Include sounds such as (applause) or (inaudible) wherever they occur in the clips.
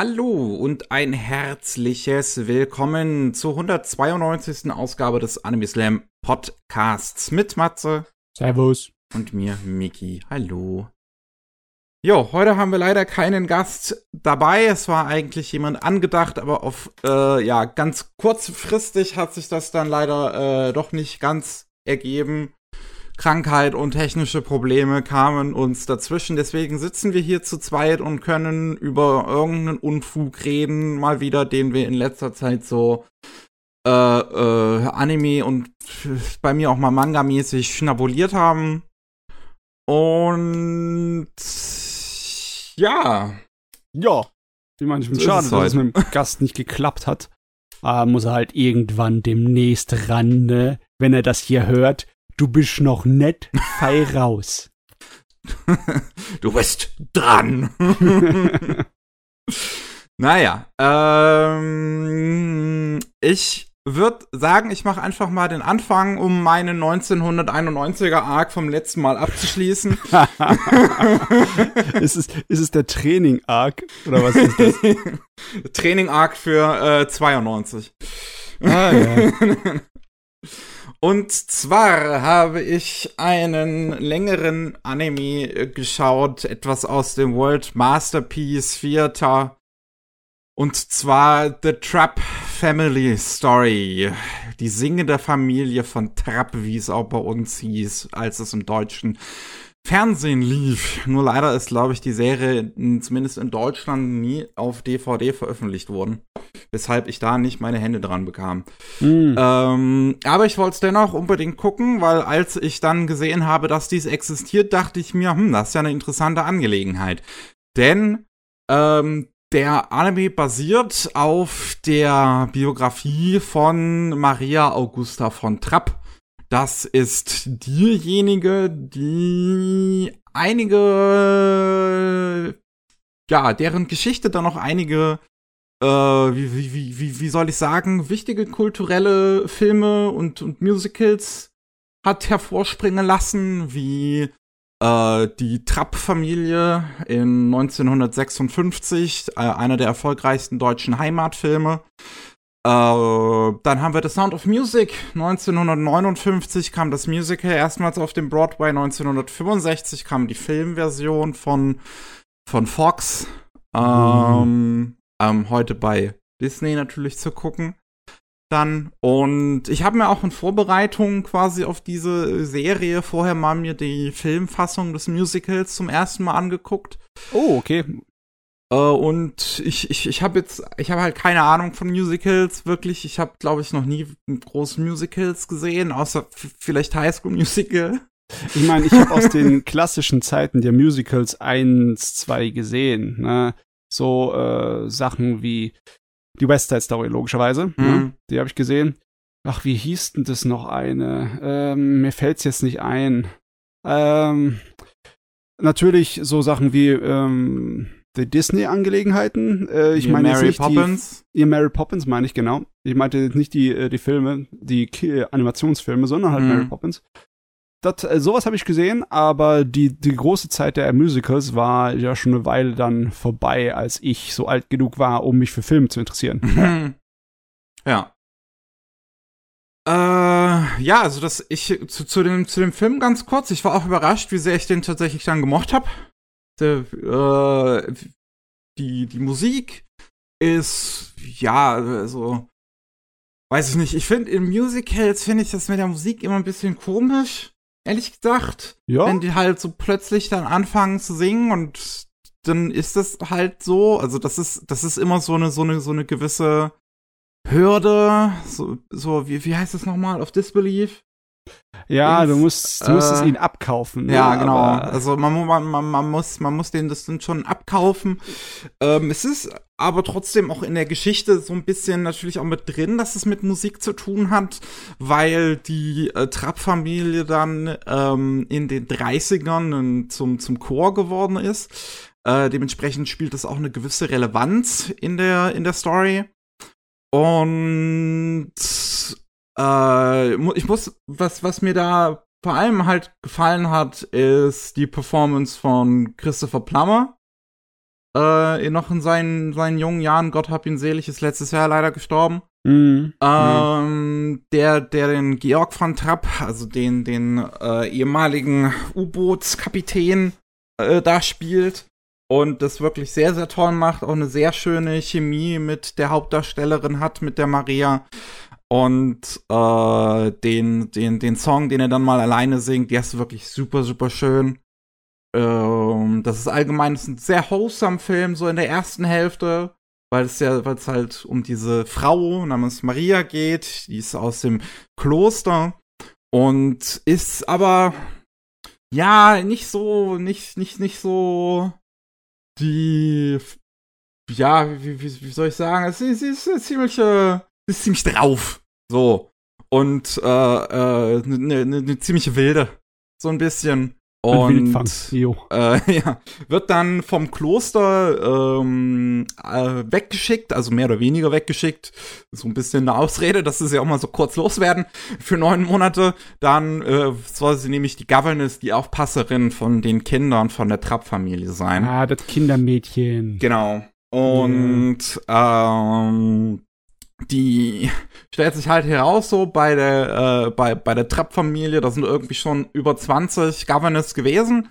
Hallo und ein herzliches Willkommen zur 192. Ausgabe des Anime Slam Podcasts mit Matze. Servus. Und mir, Miki. Hallo. Jo, heute haben wir leider keinen Gast dabei. Es war eigentlich jemand angedacht, aber auf, äh, ja, ganz kurzfristig hat sich das dann leider äh, doch nicht ganz ergeben. Krankheit und technische Probleme kamen uns dazwischen. Deswegen sitzen wir hier zu zweit und können über irgendeinen Unfug reden, mal wieder, den wir in letzter Zeit so äh, äh, Anime und bei mir auch mal Manga-mäßig schnabuliert haben. Und ja. Ja. Ich meine, ich bin so schade, dass es mit dem Gast nicht geklappt hat. Aber muss er halt irgendwann demnächst ran, ne? wenn er das hier hört Du bist noch nett, fei (laughs) raus. du bist dran. naja, ähm, ich würde sagen, ich mache einfach mal den Anfang, um meinen 1991er Arc vom letzten Mal abzuschließen. (laughs) ist, es, ist es der Training-Arc? Oder was ist das? (laughs) Training-Arc für äh, 92. Ah, ja. Und zwar habe ich einen längeren Anime geschaut, etwas aus dem World Masterpiece Theater. Und zwar The Trapp Family Story. Die singende Familie von Trapp, wie es auch bei uns hieß, als es im Deutschen Fernsehen lief. Nur leider ist, glaube ich, die Serie zumindest in Deutschland nie auf DVD veröffentlicht worden. Weshalb ich da nicht meine Hände dran bekam. Mhm. Ähm, aber ich wollte es dennoch unbedingt gucken, weil als ich dann gesehen habe, dass dies existiert, dachte ich mir, hm, das ist ja eine interessante Angelegenheit. Denn ähm, der Anime basiert auf der Biografie von Maria Augusta von Trapp das ist diejenige, die einige, ja, deren Geschichte dann noch einige, äh, wie, wie, wie, wie soll ich sagen, wichtige kulturelle Filme und, und Musicals hat hervorspringen lassen, wie äh, die Trapp-Familie in 1956, äh, einer der erfolgreichsten deutschen Heimatfilme. Äh, dann haben wir The Sound of Music. 1959 kam das Musical erstmals auf dem Broadway. 1965 kam die Filmversion von, von Fox. Mhm. Ähm, heute bei Disney natürlich zu gucken. Dann. Und ich habe mir auch in Vorbereitung quasi auf diese Serie vorher mal mir die Filmfassung des Musicals zum ersten Mal angeguckt. Oh, okay. Äh, und ich, ich, ich habe jetzt, ich habe halt keine Ahnung von Musicals, wirklich. Ich habe, glaube ich, noch nie große Musicals gesehen, außer vielleicht High School Musical. Ich meine, ich (laughs) habe aus den klassischen Zeiten der Musicals eins, zwei gesehen. Ne? So äh, Sachen wie die West Side Story, logischerweise. Ne? Mhm. Ne? Die habe ich gesehen. Ach, wie hieß denn das noch eine? Ähm, mir fällt's jetzt nicht ein. Ähm, natürlich so Sachen wie ähm, die Disney-Angelegenheiten. Äh, ich meine Mary Poppins. Die, ihr Mary Poppins meine ich genau. Ich meinte nicht die, äh, die Filme, die Ki Animationsfilme, sondern halt mhm. Mary Poppins. Das, äh, sowas habe ich gesehen, aber die, die große Zeit der Musicals war ja schon eine Weile dann vorbei, als ich so alt genug war, um mich für Filme zu interessieren. (laughs) ja. Äh, ja, also das ich zu, zu, dem zu dem Film ganz kurz. Ich war auch überrascht, wie sehr ich den tatsächlich dann gemocht habe äh, die, die Musik ist, ja, also, weiß ich nicht. Ich finde, in Musicals finde ich das mit der Musik immer ein bisschen komisch, ehrlich gesagt. Ja. Wenn die halt so plötzlich dann anfangen zu singen und dann ist das halt so, also das ist, das ist immer so eine, so eine, so eine gewisse Hürde, so, so, wie, wie heißt das nochmal auf Disbelief? Ja, du musst, du musst äh, es ihnen abkaufen. Ne? Ja, genau. Also man, man, man, man, muss, man muss denen das dann schon abkaufen. Ähm, es ist aber trotzdem auch in der Geschichte so ein bisschen natürlich auch mit drin, dass es mit Musik zu tun hat, weil die äh, Trapp-Familie dann ähm, in den 30ern zum, zum Chor geworden ist. Äh, dementsprechend spielt das auch eine gewisse Relevanz in der, in der Story. Und äh, ich muss, was, was mir da vor allem halt gefallen hat, ist die Performance von Christopher Plummer. äh, noch in seinen, seinen jungen Jahren, Gott hab ihn selig, ist letztes Jahr leider gestorben. Mhm. Ähm, der, der den Georg von Trapp, also den, den äh, ehemaligen U-Bootskapitän, äh, da spielt und das wirklich sehr, sehr toll macht, auch eine sehr schöne Chemie mit der Hauptdarstellerin hat, mit der Maria. Und äh, den, den, den Song, den er dann mal alleine singt, der ist wirklich super, super schön. Ähm, das ist allgemein das ist ein sehr wholesome Film, so in der ersten Hälfte, weil es ja, weil es halt um diese Frau namens Maria geht, die ist aus dem Kloster und ist aber ja nicht so, nicht, nicht, nicht so die, ja, wie, wie, wie soll ich sagen, sie, sie ist ziemlich, äh, ist ziemlich drauf. So. Und äh, äh, eine ne, ne ziemliche Wilde. So ein bisschen. Und äh, (laughs) ja, wird dann vom Kloster ähm, äh, weggeschickt, also mehr oder weniger weggeschickt. So ein bisschen eine Ausrede, dass sie sie auch mal so kurz loswerden für neun Monate. Dann äh, soll sie nämlich die Governess, die Aufpasserin von den Kindern von der Trapp-Familie sein. Ah, das Kindermädchen. Genau. Und yeah. ähm, die stellt sich halt heraus, so bei der, äh, bei, bei der Trapp-Familie, da sind irgendwie schon über 20 Governors gewesen.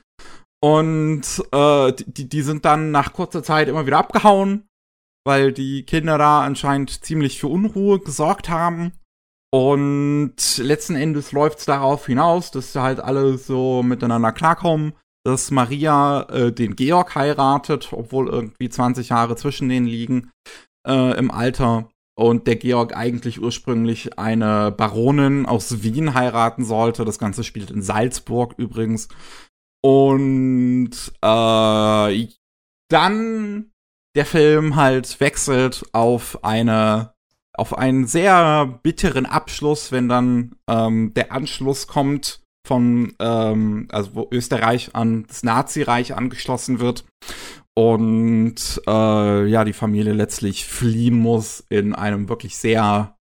Und äh, die, die sind dann nach kurzer Zeit immer wieder abgehauen, weil die Kinder da anscheinend ziemlich für Unruhe gesorgt haben. Und letzten Endes läuft es darauf hinaus, dass halt alle so miteinander klarkommen, dass Maria äh, den Georg heiratet, obwohl irgendwie 20 Jahre zwischen denen liegen äh, im Alter und der Georg eigentlich ursprünglich eine Baronin aus Wien heiraten sollte. Das Ganze spielt in Salzburg übrigens. Und äh, dann der Film halt wechselt auf eine auf einen sehr bitteren Abschluss, wenn dann ähm, der Anschluss kommt von ähm, also wo Österreich an das Nazireich angeschlossen wird und äh, ja, die Familie letztlich fliehen muss in einem wirklich sehr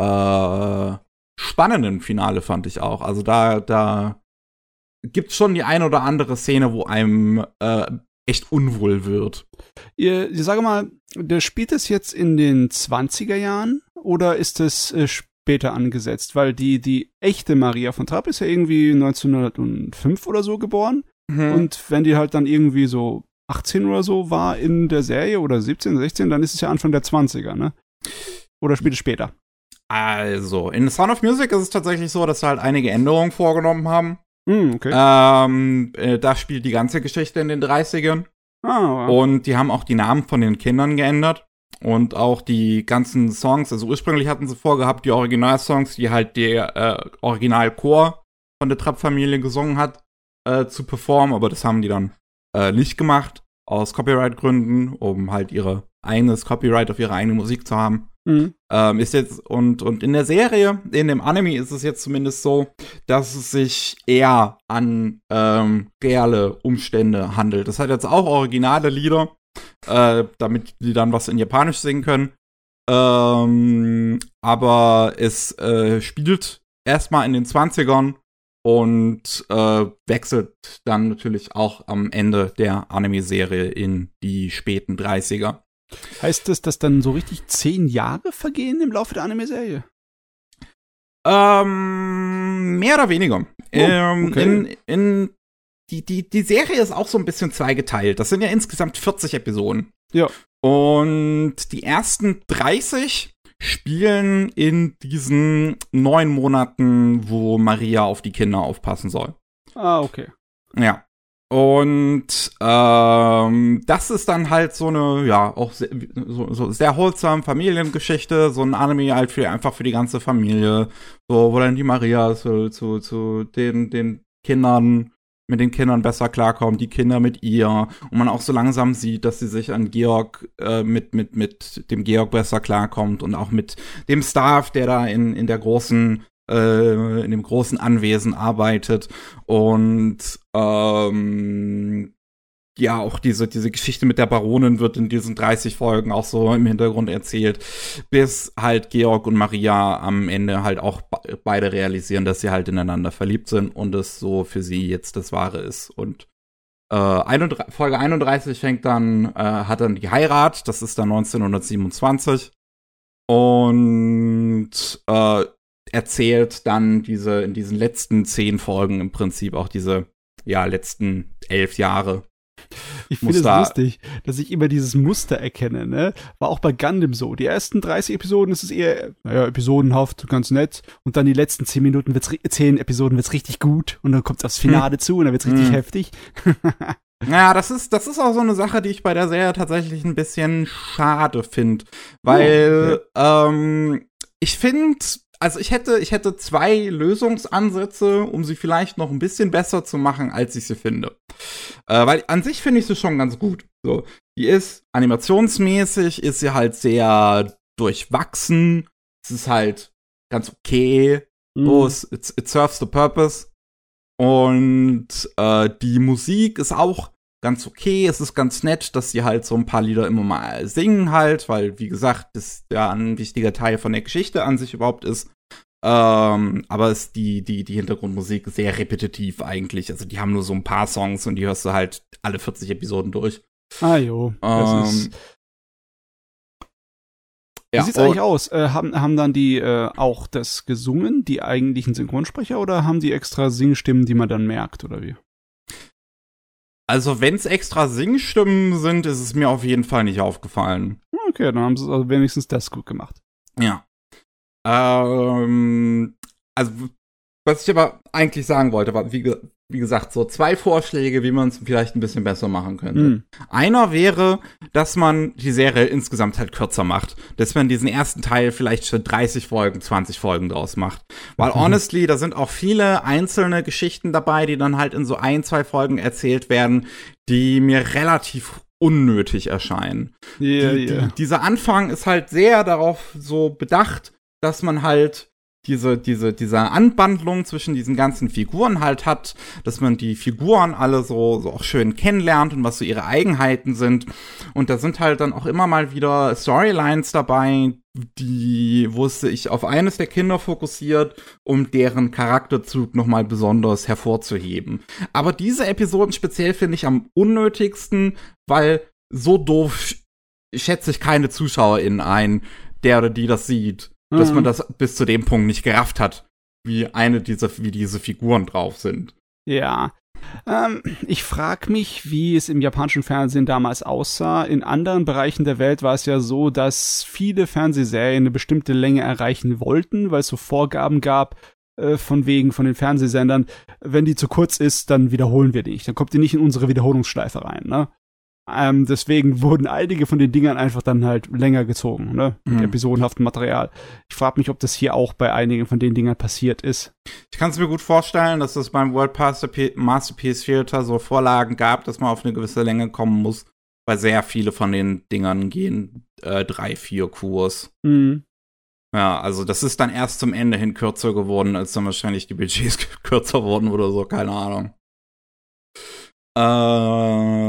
äh, spannenden Finale, fand ich auch. Also da, da gibt's schon die ein oder andere Szene, wo einem äh, echt unwohl wird. Ihr, ich sage mal, der spielt es jetzt in den 20er Jahren oder ist es äh, später angesetzt? Weil die, die echte Maria von Trapp ist ja irgendwie 1905 oder so geboren. Mhm. Und wenn die halt dann irgendwie so 18 oder so war in der Serie oder 17, 16, dann ist es ja Anfang der 20er, ne? Oder spielt es später? Also, in Sound of Music ist es tatsächlich so, dass sie halt einige Änderungen vorgenommen haben. Mm, okay. Ähm, äh, da spielt die ganze Geschichte in den 30ern. Ah, wow. Und die haben auch die Namen von den Kindern geändert. Und auch die ganzen Songs, also ursprünglich hatten sie vorgehabt, die Originalsongs, die halt der äh, Originalchor von der Trapp-Familie gesungen hat, äh, zu performen, aber das haben die dann äh, nicht gemacht, aus Copyright-Gründen, um halt ihre eigenes Copyright auf ihre eigene Musik zu haben. Mhm. Ähm, ist jetzt, und, und in der Serie, in dem Anime ist es jetzt zumindest so, dass es sich eher an ähm, reale Umstände handelt. Das hat jetzt auch originale Lieder, äh, damit die dann was in Japanisch singen können. Ähm, aber es äh, spielt erstmal in den 20ern und äh, wechselt dann natürlich auch am Ende der Anime-Serie in die späten 30er. Heißt das, dass dann so richtig zehn Jahre vergehen im Laufe der Anime-Serie? Ähm, mehr oder weniger. Oh, ähm, okay. in, in die, die, die Serie ist auch so ein bisschen zweigeteilt. Das sind ja insgesamt 40 Episoden. Ja. Und die ersten 30 spielen in diesen neun Monaten, wo Maria auf die Kinder aufpassen soll. Ah, okay. Ja. Und ähm, das ist dann halt so eine, ja, auch sehr, so, so sehr holsam Familiengeschichte, so ein Anime halt für einfach für die ganze Familie, so wo dann die Maria zu, zu, zu den, den Kindern mit den Kindern besser klarkommt, die Kinder mit ihr. Und man auch so langsam sieht, dass sie sich an Georg äh, mit mit mit dem Georg besser klarkommt und auch mit dem Staff, der da in in der großen äh, in dem großen Anwesen arbeitet. Und ähm, ja, auch diese, diese Geschichte mit der Baronin wird in diesen 30 Folgen auch so im Hintergrund erzählt, bis halt Georg und Maria am Ende halt auch beide realisieren, dass sie halt ineinander verliebt sind und es so für sie jetzt das Wahre ist. Und äh, 31, Folge 31 fängt dann, äh, hat dann die Heirat, das ist dann 1927. Und äh, erzählt dann diese, in diesen letzten zehn Folgen im Prinzip auch diese, ja, letzten elf Jahre ich finde es lustig, dass ich immer dieses Muster erkenne, ne? War auch bei Gundam so. Die ersten 30 Episoden ist es eher, naja, episodenhaft, ganz nett. Und dann die letzten 10 Minuten wird's, 10 Episoden wird's richtig gut. Und dann kommt das Finale hm. zu und dann wird's richtig hm. heftig. (laughs) Ja, das ist, das ist auch so eine Sache, die ich bei der Serie tatsächlich ein bisschen schade finde. Weil, oh, okay. ähm, ich finde, also ich hätte, ich hätte zwei Lösungsansätze, um sie vielleicht noch ein bisschen besser zu machen, als ich sie finde. Äh, weil an sich finde ich sie schon ganz gut. So, die ist animationsmäßig, ist sie halt sehr durchwachsen. Es ist halt ganz okay. Mhm. So, it, it serves the purpose. Und äh, die Musik ist auch ganz okay. Es ist ganz nett, dass sie halt so ein paar Lieder immer mal singen halt, weil, wie gesagt, das ja ein wichtiger Teil von der Geschichte an sich überhaupt ist. Ähm, aber ist die, die, die Hintergrundmusik sehr repetitiv eigentlich. Also die haben nur so ein paar Songs und die hörst du halt alle 40 Episoden durch. Ah jo, das ähm, ist ja, Wie sieht's eigentlich aus? Äh, haben, haben dann die äh, auch das gesungen, die eigentlichen Synchronsprecher, oder haben die extra Singstimmen, die man dann merkt, oder wie? Also, wenn es extra Singstimmen sind, ist es mir auf jeden Fall nicht aufgefallen. Okay, dann haben sie also wenigstens das gut gemacht. Ja. Ähm, also, was ich aber eigentlich sagen wollte, war, wie, wie gesagt, so zwei Vorschläge, wie man es vielleicht ein bisschen besser machen könnte. Mhm. Einer wäre, dass man die Serie insgesamt halt kürzer macht. Dass man diesen ersten Teil vielleicht für 30 Folgen, 20 Folgen draus macht. Weil mhm. honestly, da sind auch viele einzelne Geschichten dabei, die dann halt in so ein, zwei Folgen erzählt werden, die mir relativ unnötig erscheinen. Yeah, die, yeah. Die, dieser Anfang ist halt sehr darauf so bedacht, dass man halt diese, diese, diese Anbandlung zwischen diesen ganzen Figuren halt hat, dass man die Figuren alle so, so auch schön kennenlernt und was so ihre Eigenheiten sind. Und da sind halt dann auch immer mal wieder Storylines dabei, die, wo es sich auf eines der Kinder fokussiert, um deren Charakterzug nochmal besonders hervorzuheben. Aber diese Episoden speziell finde ich am unnötigsten, weil so doof schätze ich keine ZuschauerInnen ein, der oder die das sieht dass man mhm. das bis zu dem Punkt nicht gerafft hat, wie eine dieser, wie diese Figuren drauf sind. Ja. Ähm, ich frage mich, wie es im japanischen Fernsehen damals aussah. In anderen Bereichen der Welt war es ja so, dass viele Fernsehserien eine bestimmte Länge erreichen wollten, weil es so Vorgaben gab, äh, von wegen von den Fernsehsendern, wenn die zu kurz ist, dann wiederholen wir die nicht. Dann kommt die nicht in unsere Wiederholungsschleife rein, ne? Ähm, deswegen (laughs) wurden einige von den Dingern einfach dann halt länger gezogen, ne? Mit mhm. episodenhaftem Material. Ich frage mich, ob das hier auch bei einigen von den Dingern passiert ist. Ich kann es mir gut vorstellen, dass es beim World Masterpiece Theater so Vorlagen gab, dass man auf eine gewisse Länge kommen muss, weil sehr viele von den Dingern gehen äh, drei, vier Kurs. Mhm. Ja, also das ist dann erst zum Ende hin kürzer geworden, als dann wahrscheinlich die Budgets (laughs) kürzer wurden oder so, keine Ahnung. Ähm,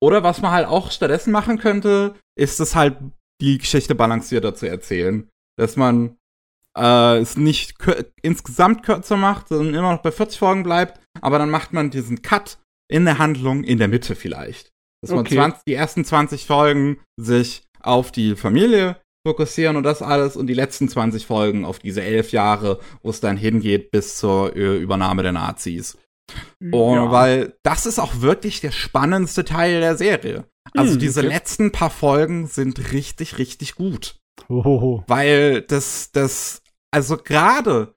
oder was man halt auch stattdessen machen könnte, ist es halt die Geschichte balancierter zu erzählen. Dass man äh, es nicht insgesamt kürzer macht, sondern immer noch bei 40 Folgen bleibt, aber dann macht man diesen Cut in der Handlung in der Mitte vielleicht. Dass okay. man 20, die ersten 20 Folgen sich auf die Familie fokussieren und das alles und die letzten 20 Folgen auf diese elf Jahre, wo es dann hingeht bis zur Übernahme der Nazis. Oh, ja. Weil das ist auch wirklich der spannendste Teil der Serie. Also hm, diese okay. letzten paar Folgen sind richtig, richtig gut. Ohoho. Weil das, das, also gerade,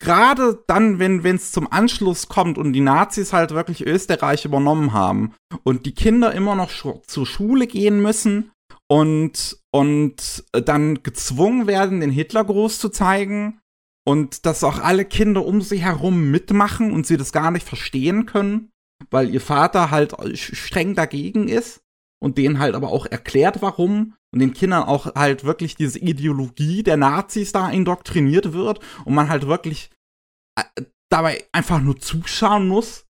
gerade dann, wenn es zum Anschluss kommt und die Nazis halt wirklich Österreich übernommen haben und die Kinder immer noch sch zur Schule gehen müssen und, und dann gezwungen werden, den Hitlergruß zu zeigen und dass auch alle Kinder um sie herum mitmachen und sie das gar nicht verstehen können, weil ihr Vater halt streng dagegen ist und denen halt aber auch erklärt, warum und den Kindern auch halt wirklich diese Ideologie der Nazis da indoktriniert wird und man halt wirklich äh, dabei einfach nur zuschauen muss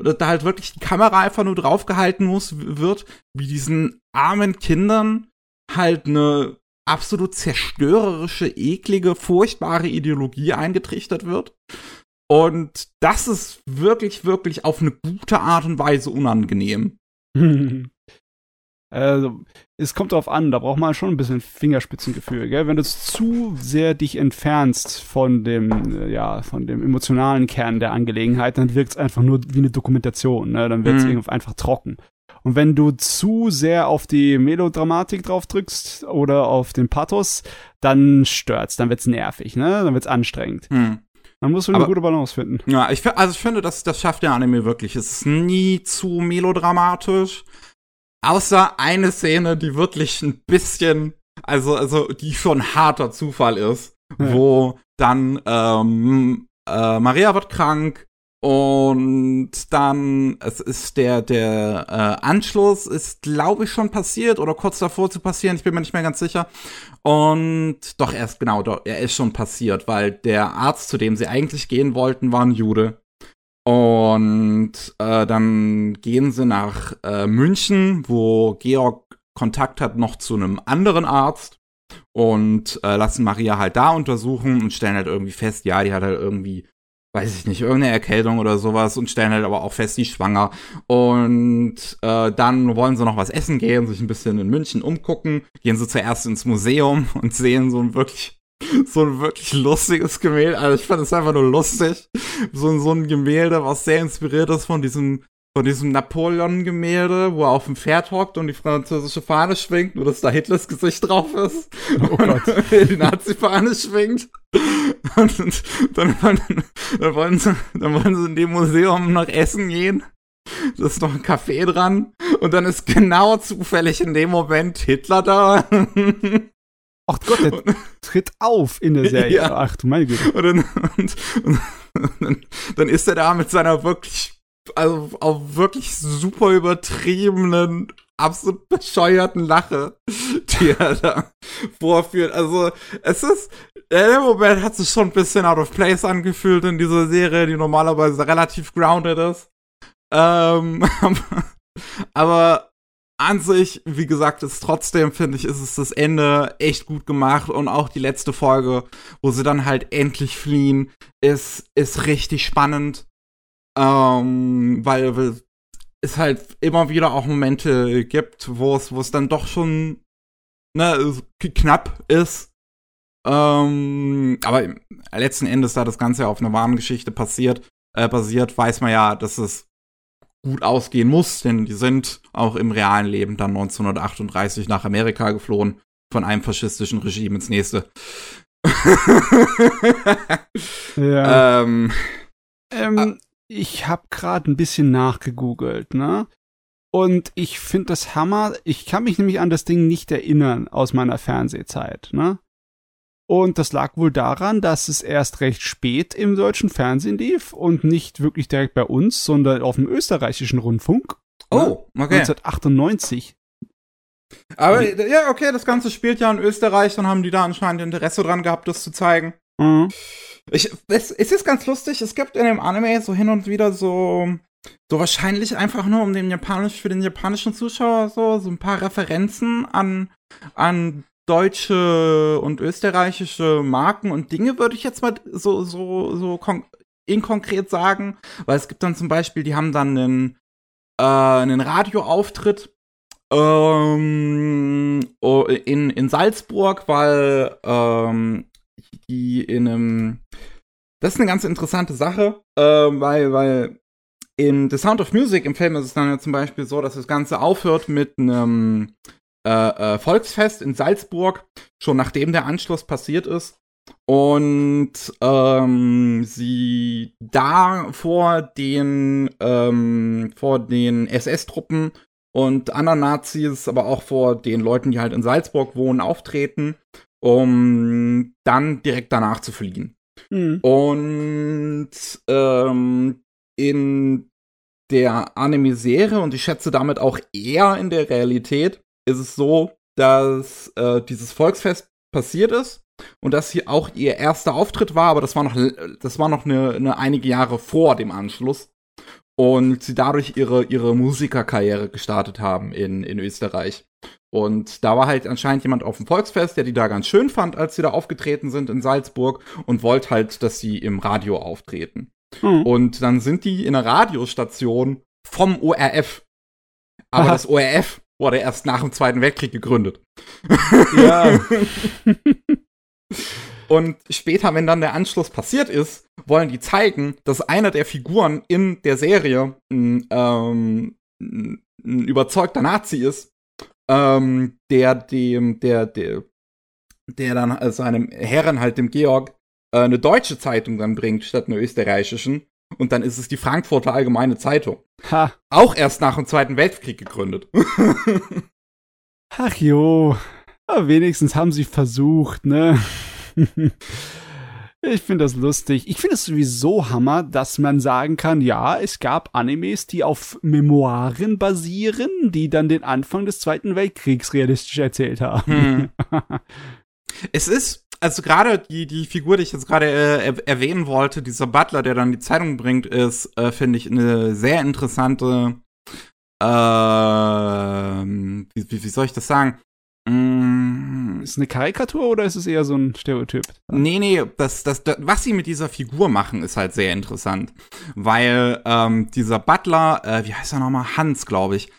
oder da halt wirklich die Kamera einfach nur draufgehalten muss wird, wie diesen armen Kindern halt eine absolut zerstörerische, eklige, furchtbare Ideologie eingetrichtert wird. Und das ist wirklich, wirklich auf eine gute Art und Weise unangenehm. (laughs) Also, es kommt darauf an, da braucht man schon ein bisschen Fingerspitzengefühl, gell? Wenn du zu sehr dich entfernst von dem, äh, ja, von dem emotionalen Kern der Angelegenheit, dann wirkt es einfach nur wie eine Dokumentation, ne? Dann wird es mhm. einfach trocken. Und wenn du zu sehr auf die Melodramatik drauf drückst oder auf den Pathos, dann stört's, dann wird's nervig, ne? Dann wird's anstrengend. Mhm. Man muss eine gute Balance finden. Ja, ich, also ich finde, das, das schafft der Anime wirklich. Es ist nie zu melodramatisch. Außer eine Szene, die wirklich ein bisschen, also, also die schon harter Zufall ist, ja. wo dann ähm, äh, Maria wird krank und dann, es ist der, der äh, Anschluss ist, glaube ich, schon passiert oder kurz davor zu passieren, ich bin mir nicht mehr ganz sicher. Und doch, er ist, genau, doch, er ist schon passiert, weil der Arzt, zu dem sie eigentlich gehen wollten, war ein Jude. Und äh, dann gehen sie nach äh, München, wo Georg Kontakt hat noch zu einem anderen Arzt und äh, lassen Maria halt da untersuchen und stellen halt irgendwie fest, ja, die hat halt irgendwie, weiß ich nicht, irgendeine Erkältung oder sowas und stellen halt aber auch fest, die schwanger. Und äh, dann wollen sie noch was essen gehen, sich ein bisschen in München umgucken, gehen sie zuerst ins Museum (laughs) und sehen so ein wirklich so ein wirklich lustiges Gemälde. Also ich fand es einfach nur lustig. So, so ein Gemälde, was sehr inspiriert ist von diesem, von diesem Napoleon-Gemälde, wo er auf dem Pferd hockt und die französische Fahne schwingt, nur dass da Hitlers Gesicht drauf ist. Oh (laughs) Gott. (laughs) die Nazi-Fahne schwingt. Und dann, dann, dann, wollen sie, dann wollen sie in dem Museum nach Essen gehen. Da ist noch ein Café dran. Und dann ist genau zufällig in dem Moment Hitler da. (laughs) Ach Gott, der tritt auf in der Serie. Ja. Ach du meine Güte. Und dann, und, und, dann, dann ist er da mit seiner wirklich, also auch wirklich super übertriebenen, absolut bescheuerten Lache, die er da vorführt. Also es ist, der Moment hat sich schon ein bisschen out of place angefühlt in dieser Serie, die normalerweise relativ grounded ist. Ähm, (laughs) aber an sich, wie gesagt, ist trotzdem, finde ich, ist es das Ende echt gut gemacht und auch die letzte Folge, wo sie dann halt endlich fliehen, ist, ist richtig spannend. Ähm, weil es halt immer wieder auch Momente gibt, wo es, wo es dann doch schon ne, knapp ist. Ähm, aber letzten Endes, da das Ganze auf einer wahren Geschichte passiert, äh, basiert, weiß man ja, dass es gut ausgehen muss, denn die sind auch im realen Leben dann 1938 nach Amerika geflohen, von einem faschistischen Regime ins nächste. (laughs) ja. Ähm, ähm, ich habe gerade ein bisschen nachgegoogelt, ne? Und ich finde das Hammer. Ich kann mich nämlich an das Ding nicht erinnern aus meiner Fernsehzeit, ne? Und das lag wohl daran, dass es erst recht spät im deutschen Fernsehen lief und nicht wirklich direkt bei uns, sondern auf dem österreichischen Rundfunk. Oh, okay. 1998. Aber ja, okay, das Ganze spielt ja in Österreich, dann haben die da anscheinend Interesse dran gehabt, das zu zeigen. Mhm. Ich, es, es ist ganz lustig, es gibt in dem Anime so hin und wieder so, so wahrscheinlich einfach nur um den japanisch, für den japanischen Zuschauer so, so ein paar Referenzen an, an deutsche und österreichische Marken und Dinge, würde ich jetzt mal so, so, so inkonkret sagen. Weil es gibt dann zum Beispiel, die haben dann einen, äh, einen Radioauftritt ähm, in, in Salzburg, weil ähm, die in einem. Das ist eine ganz interessante Sache, äh, weil, weil in The Sound of Music im Film ist es dann ja zum Beispiel so, dass das Ganze aufhört mit einem äh, äh, Volksfest in Salzburg, schon nachdem der Anschluss passiert ist. Und ähm, sie da vor den, ähm, vor den SS-Truppen und anderen Nazis, aber auch vor den Leuten, die halt in Salzburg wohnen, auftreten, um dann direkt danach zu fliehen. Mhm. Und ähm, in der Anime-Serie und ich schätze damit auch eher in der Realität ist es so, dass äh, dieses Volksfest passiert ist und dass hier auch ihr erster Auftritt war, aber das war noch, das war noch eine, eine einige Jahre vor dem Anschluss und sie dadurch ihre, ihre Musikerkarriere gestartet haben in, in Österreich. Und da war halt anscheinend jemand auf dem Volksfest, der die da ganz schön fand, als sie da aufgetreten sind in Salzburg und wollte halt, dass sie im Radio auftreten. Mhm. Und dann sind die in einer Radiostation vom ORF. Aber Aha. das ORF wurde erst nach dem Zweiten Weltkrieg gegründet. Ja. (laughs) Und später, wenn dann der Anschluss passiert ist, wollen die zeigen, dass einer der Figuren in der Serie ein, ähm, ein überzeugter Nazi ist, ähm, der dem, der, der, der dann seinem Herren halt dem Georg äh, eine deutsche Zeitung dann bringt statt einer österreichischen. Und dann ist es die Frankfurter Allgemeine Zeitung. Ha. Auch erst nach dem Zweiten Weltkrieg gegründet. (laughs) Ach jo, aber wenigstens haben sie versucht, ne? (laughs) Ich finde das lustig. Ich finde es sowieso Hammer, dass man sagen kann, ja, es gab Animes, die auf Memoiren basieren, die dann den Anfang des Zweiten Weltkriegs realistisch erzählt haben. Hm. (laughs) es ist, also gerade die, die Figur, die ich jetzt gerade äh, erwähnen wollte, dieser Butler, der dann die Zeitung bringt, ist, äh, finde ich, eine sehr interessante, äh, wie, wie, wie soll ich das sagen? Mm. Ist es eine Karikatur oder ist es eher so ein Stereotyp? Nee, nee, das, das, das, was sie mit dieser Figur machen, ist halt sehr interessant. Weil ähm, dieser Butler, äh, wie heißt er nochmal? Hans, glaube ich,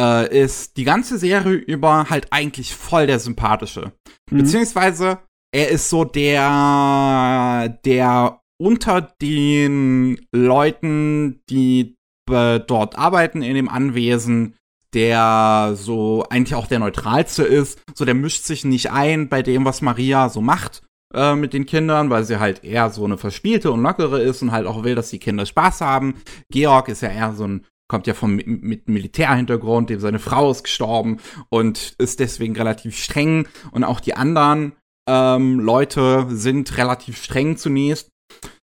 äh, ist die ganze Serie über halt eigentlich voll der sympathische. Mhm. Beziehungsweise er ist so der, der unter den Leuten, die äh, dort arbeiten in dem Anwesen, der so eigentlich auch der neutralste ist. So, der mischt sich nicht ein bei dem, was Maria so macht äh, mit den Kindern, weil sie halt eher so eine verspielte und lockere ist und halt auch will, dass die Kinder Spaß haben. Georg ist ja eher so ein kommt ja vom mit Militärhintergrund, dem seine Frau ist gestorben und ist deswegen relativ streng und auch die anderen ähm, Leute sind relativ streng zunächst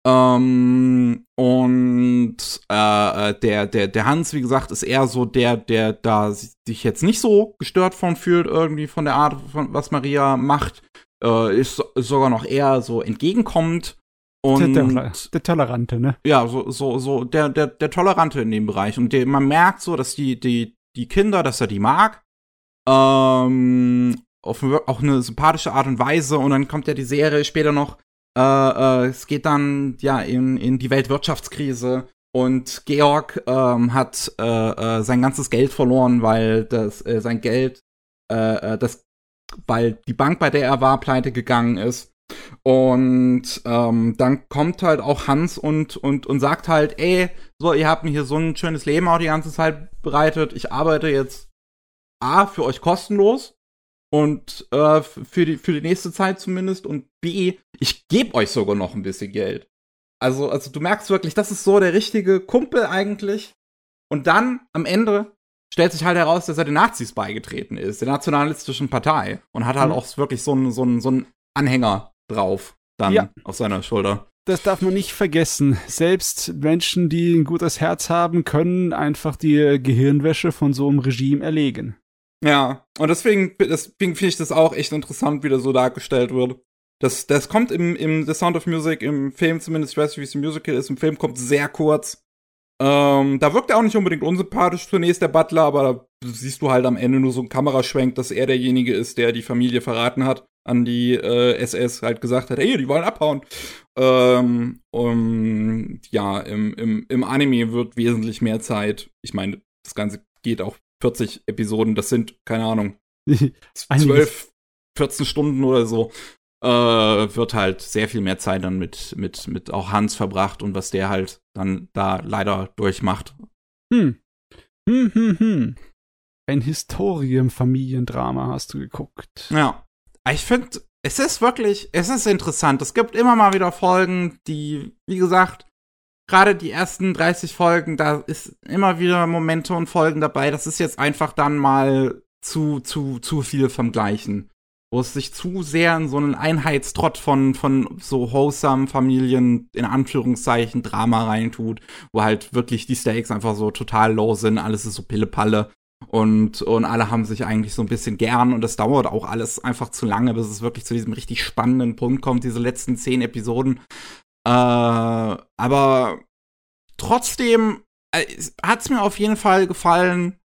ähm, und äh, äh, der, der, der Hans, wie gesagt, ist eher so der, der da sich jetzt nicht so gestört von fühlt, irgendwie von der Art, von, was Maria macht. Äh, ist, ist sogar noch eher so entgegenkommend. Und, der, der, der, Tolerante, ne? Ja, so, so, so, der, der, der Tolerante in dem Bereich. Und der, man merkt so, dass die, die, die Kinder, dass er die mag. Ähm, auf auch eine sympathische Art und Weise. Und dann kommt ja die Serie später noch äh, äh, es geht dann ja in, in die Weltwirtschaftskrise und Georg ähm, hat äh, äh, sein ganzes Geld verloren, weil das äh, sein Geld, äh, äh, das, weil die Bank, bei der er war, pleite gegangen ist. Und ähm, dann kommt halt auch Hans und, und, und sagt halt, ey, so, ihr habt mir hier so ein schönes Leben auch die ganze Zeit bereitet. Ich arbeite jetzt A für euch kostenlos und äh, für, die, für die nächste Zeit zumindest. Und B, ich gebe euch sogar noch ein bisschen Geld. Also, also du merkst wirklich, das ist so der richtige Kumpel eigentlich. Und dann am Ende stellt sich halt heraus, dass er den Nazis beigetreten ist, der nationalistischen Partei. Und hat halt mhm. auch wirklich so einen so einen, so einen Anhänger drauf dann ja. auf seiner Schulter. Das darf man nicht vergessen. Selbst Menschen, die ein gutes Herz haben, können einfach die Gehirnwäsche von so einem Regime erlegen. Ja, und deswegen, deswegen finde ich das auch echt interessant, wie das so dargestellt wird. Das, das kommt im, im The Sound of Music, im Film zumindest, ich weiß nicht, wie es im Musical ist, im Film kommt sehr kurz. Ähm, da wirkt er auch nicht unbedingt unsympathisch zunächst, der Butler, aber da siehst du halt am Ende nur so einen Kameraschwenk, dass er derjenige ist, der die Familie verraten hat, an die äh, SS halt gesagt hat, hey, die wollen abhauen. Ähm, um, ja, im, im, im Anime wird wesentlich mehr Zeit. Ich meine, das Ganze geht auch 40 Episoden, das sind, keine Ahnung, (laughs) 12, 14 Stunden oder so. Äh, wird halt sehr viel mehr Zeit dann mit, mit, mit auch Hans verbracht und was der halt dann da leider durchmacht. Hm. Hm, hm, hm. Ein Historienfamiliendrama hast du geguckt. Ja. Ich finde, es ist wirklich, es ist interessant. Es gibt immer mal wieder Folgen, die, wie gesagt, gerade die ersten 30 Folgen, da ist immer wieder Momente und Folgen dabei. Das ist jetzt einfach dann mal zu, zu, zu viel vom Gleichen. Wo es sich zu sehr in so einen Einheitstrott von, von so wholesome Familien, in Anführungszeichen, Drama reintut, wo halt wirklich die Stakes einfach so total low sind, alles ist so Pillepalle. Und, und alle haben sich eigentlich so ein bisschen gern und das dauert auch alles einfach zu lange, bis es wirklich zu diesem richtig spannenden Punkt kommt, diese letzten zehn Episoden. Äh, aber trotzdem äh, hat es mir auf jeden Fall gefallen.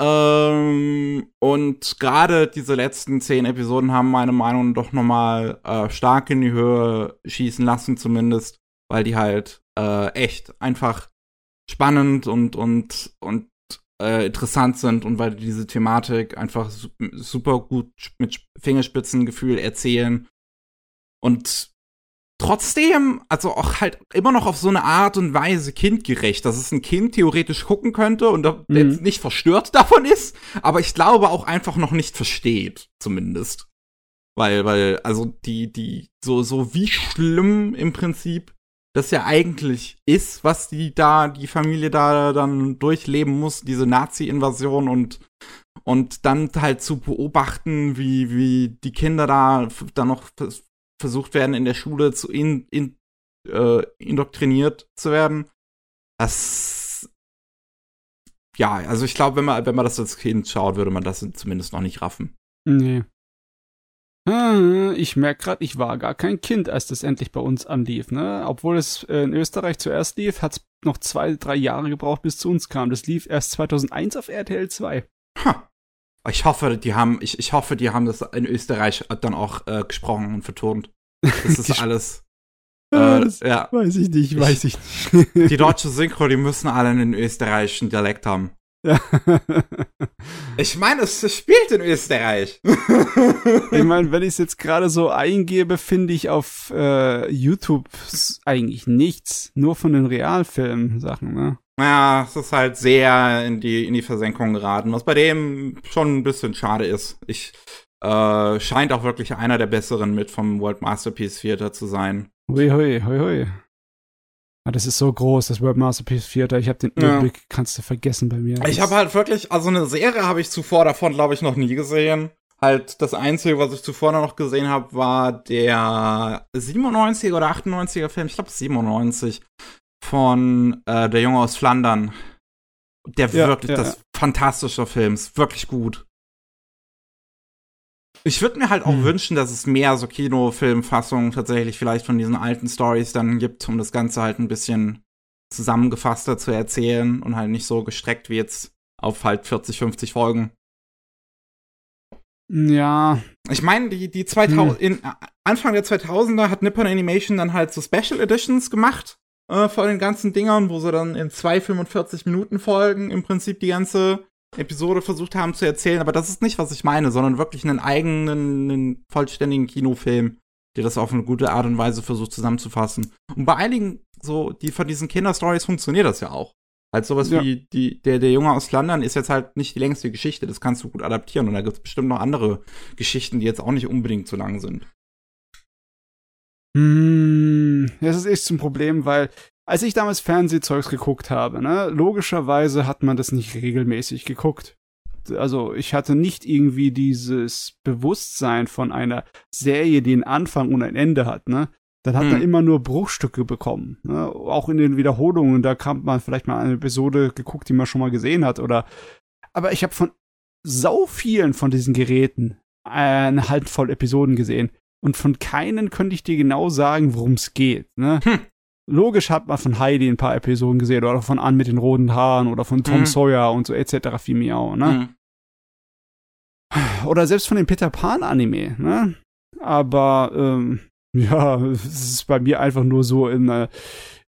Ähm, und gerade diese letzten zehn Episoden haben meine Meinung doch nochmal äh, stark in die Höhe schießen lassen, zumindest, weil die halt äh, echt einfach spannend und, und, und äh, interessant sind und weil die diese Thematik einfach su super gut mit Fingerspitzengefühl erzählen. Und trotzdem, also auch halt immer noch auf so eine Art und Weise kindgerecht, dass es ein Kind theoretisch gucken könnte und mhm. jetzt nicht verstört (laughs) davon ist, aber ich glaube auch einfach noch nicht versteht, zumindest. Weil, weil, also die, die, so, so wie schlimm im Prinzip das ja eigentlich ist, was die da, die Familie da dann durchleben muss, diese Nazi-Invasion und, und dann halt zu beobachten, wie, wie die Kinder da dann noch versucht werden, in der Schule zu in, in, äh, indoktriniert zu werden. Das, ja, also ich glaube, wenn man, wenn man das als Kind schaut, würde man das zumindest noch nicht raffen. Nee. Ah, ich merke gerade, ich war gar kein Kind, als das endlich bei uns anlief. Ne? Obwohl es äh, in Österreich zuerst lief, hat es noch zwei, drei Jahre gebraucht, bis zu uns kam. Das lief erst 2001 auf RTL 2. Ha. Ich hoffe, die haben, ich, ich hoffe, die haben das in Österreich dann auch äh, gesprochen und vertont. Das (laughs) ist alles. Äh, das ja. Weiß ich nicht, weiß ich, ich nicht. Die deutsche Synchro, die müssen alle einen österreichischen Dialekt haben. (laughs) ich meine, es spielt in Österreich. (laughs) ich meine, wenn ich es jetzt gerade so eingebe, finde ich auf äh, YouTube eigentlich nichts. Nur von den Realfilm-Sachen, ne? Ja, es ist halt sehr in die, in die Versenkung geraten, was bei dem schon ein bisschen schade ist. Ich äh, scheint auch wirklich einer der besseren mit vom World Masterpiece Theater zu sein. Hui, hui, hui, hui. Ah, das ist so groß, das World Masterpiece Theater. Ich habe den Überblick, ja. kannst du vergessen bei mir. Ich habe halt wirklich, also eine Serie habe ich zuvor davon, glaube ich, noch nie gesehen. Halt, das Einzige, was ich zuvor noch gesehen habe, war der 97er oder 98er Film, ich glaube 97, von äh, Der Junge aus Flandern. Der ja, wirklich, ja, das ja. fantastische Film, ist wirklich gut. Ich würde mir halt auch hm. wünschen, dass es mehr so Kinofilmfassungen tatsächlich vielleicht von diesen alten Stories dann gibt, um das Ganze halt ein bisschen zusammengefasster zu erzählen und halt nicht so gestreckt wie jetzt auf halt 40, 50 Folgen. Ja. Ich meine, die, die 2000, hm. in, Anfang der 2000er hat Nippon Animation dann halt so Special Editions gemacht äh, von den ganzen Dingern, wo sie dann in zwei 45 Minuten Folgen im Prinzip die ganze Episode versucht haben zu erzählen, aber das ist nicht, was ich meine, sondern wirklich einen eigenen, einen vollständigen Kinofilm, der das auf eine gute Art und Weise versucht zusammenzufassen. Und bei einigen, so, die von diesen Kinderstories funktioniert das ja auch. Halt sowas ja. wie die, der, der Junge aus London ist jetzt halt nicht die längste Geschichte, das kannst du gut adaptieren. Und da gibt es bestimmt noch andere Geschichten, die jetzt auch nicht unbedingt zu lang sind. Hm, das ist echt ein Problem, weil als ich damals Fernsehzeugs geguckt habe, ne, logischerweise hat man das nicht regelmäßig geguckt. Also ich hatte nicht irgendwie dieses Bewusstsein von einer Serie, die einen Anfang und ein Ende hat, ne? Dann hat hm. man immer nur Bruchstücke bekommen. Ne? Auch in den Wiederholungen, da kam man vielleicht mal eine Episode geguckt, die man schon mal gesehen hat. Oder aber ich habe von sau vielen von diesen Geräten eine Handvoll Episoden gesehen. Und von keinen könnte ich dir genau sagen, worum es geht. Ne? Hm logisch hat man von Heidi ein paar Episoden gesehen oder von An mit den roten Haaren oder von Tom mhm. Sawyer und so etc. wie Miau, ne? Mhm. Oder selbst von dem Peter Pan Anime, ne? Aber ähm, (laughs) ja, es ist bei mir einfach nur so in, äh,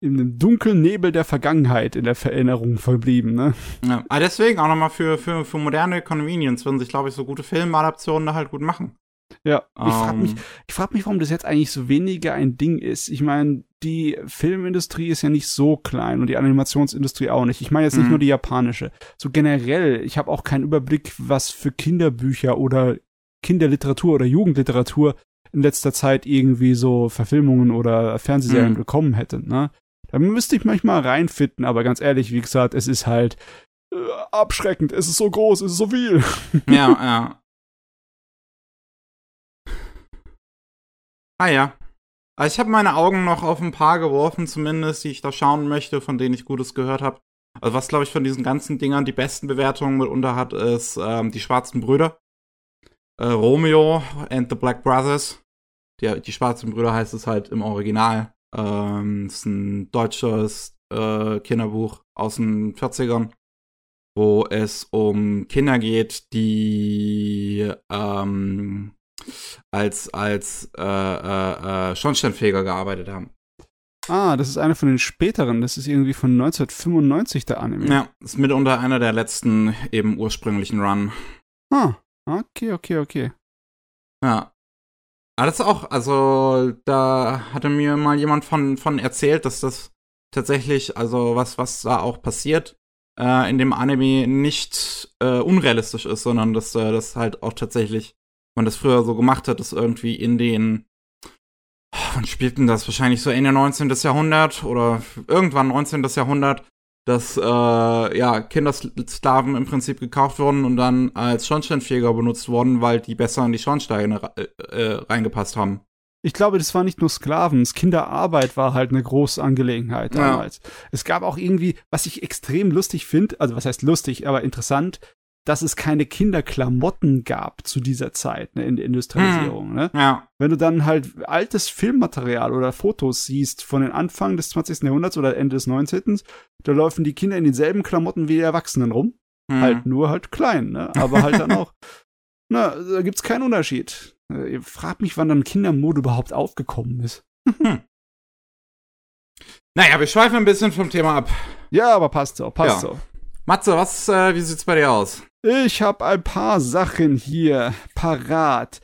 in einem dunklen Nebel der Vergangenheit in der Erinnerung verblieben, ne? Ja, aber deswegen auch nochmal für, für, für moderne Convenience würden sich, glaube ich, so gute Filmadaptionen da halt gut machen. Ja, ich frage mich, ähm. ich frag mich, warum das jetzt eigentlich so weniger ein Ding ist. Ich meine, die Filmindustrie ist ja nicht so klein und die Animationsindustrie auch nicht. Ich meine jetzt nicht mhm. nur die japanische. So generell, ich habe auch keinen Überblick, was für Kinderbücher oder Kinderliteratur oder Jugendliteratur in letzter Zeit irgendwie so Verfilmungen oder Fernsehserien mhm. bekommen hätte. Ne? Da müsste ich manchmal reinfitten, aber ganz ehrlich, wie gesagt, es ist halt äh, abschreckend. Es ist so groß, es ist so viel. Ja, (laughs) ja. Ah ja. Also ich habe meine Augen noch auf ein paar geworfen, zumindest, die ich da schauen möchte, von denen ich Gutes gehört habe. Also was, glaube ich, von diesen ganzen Dingern die besten Bewertungen mitunter hat, ist ähm, die Schwarzen Brüder. Äh, Romeo and the Black Brothers. Die, die Schwarzen Brüder heißt es halt im Original. Ähm, ist ein deutsches äh, Kinderbuch aus den 40ern, wo es um Kinder geht, die ähm, als, als äh, äh, äh, Schornsteinfeger gearbeitet haben. Ah, das ist einer von den späteren. Das ist irgendwie von 1995 der Anime. Ja, ist mitunter einer der letzten eben ursprünglichen Run. Ah, okay, okay, okay. Ja. Aber das ist auch, also da hatte mir mal jemand von, von erzählt, dass das tatsächlich, also was, was da auch passiert, äh, in dem Anime nicht äh, unrealistisch ist, sondern dass äh, das halt auch tatsächlich, man das früher so gemacht hat, dass irgendwie in den wann spielten das? Wahrscheinlich so Ende 19. Jahrhundert oder irgendwann 19. Jahrhundert, dass äh, ja Kindersklaven im Prinzip gekauft wurden und dann als Schornsteinfeger benutzt wurden, weil die besser in die Schornsteine äh, äh, reingepasst haben. Ich glaube, das war nicht nur Sklaven, Kinderarbeit war halt eine große Angelegenheit damals. Ja. Es gab auch irgendwie, was ich extrem lustig finde, also was heißt lustig, aber interessant, dass es keine Kinderklamotten gab zu dieser Zeit ne, in der Industrialisierung. Hm. Ne? Ja. Wenn du dann halt altes Filmmaterial oder Fotos siehst von den Anfang des 20. Jahrhunderts oder Ende des 19., da laufen die Kinder in denselben Klamotten wie die Erwachsenen rum. Hm. Halt nur halt klein, ne? aber halt dann auch. (laughs) Na, da gibt's keinen Unterschied. Äh, ihr fragt mich, wann dann Kindermode überhaupt aufgekommen ist. Hm. Naja, wir schweifen ein bisschen vom Thema ab. Ja, aber passt so, passt ja. so. Matze, was, äh, wie sieht's bei dir aus? Ich habe ein paar Sachen hier parat.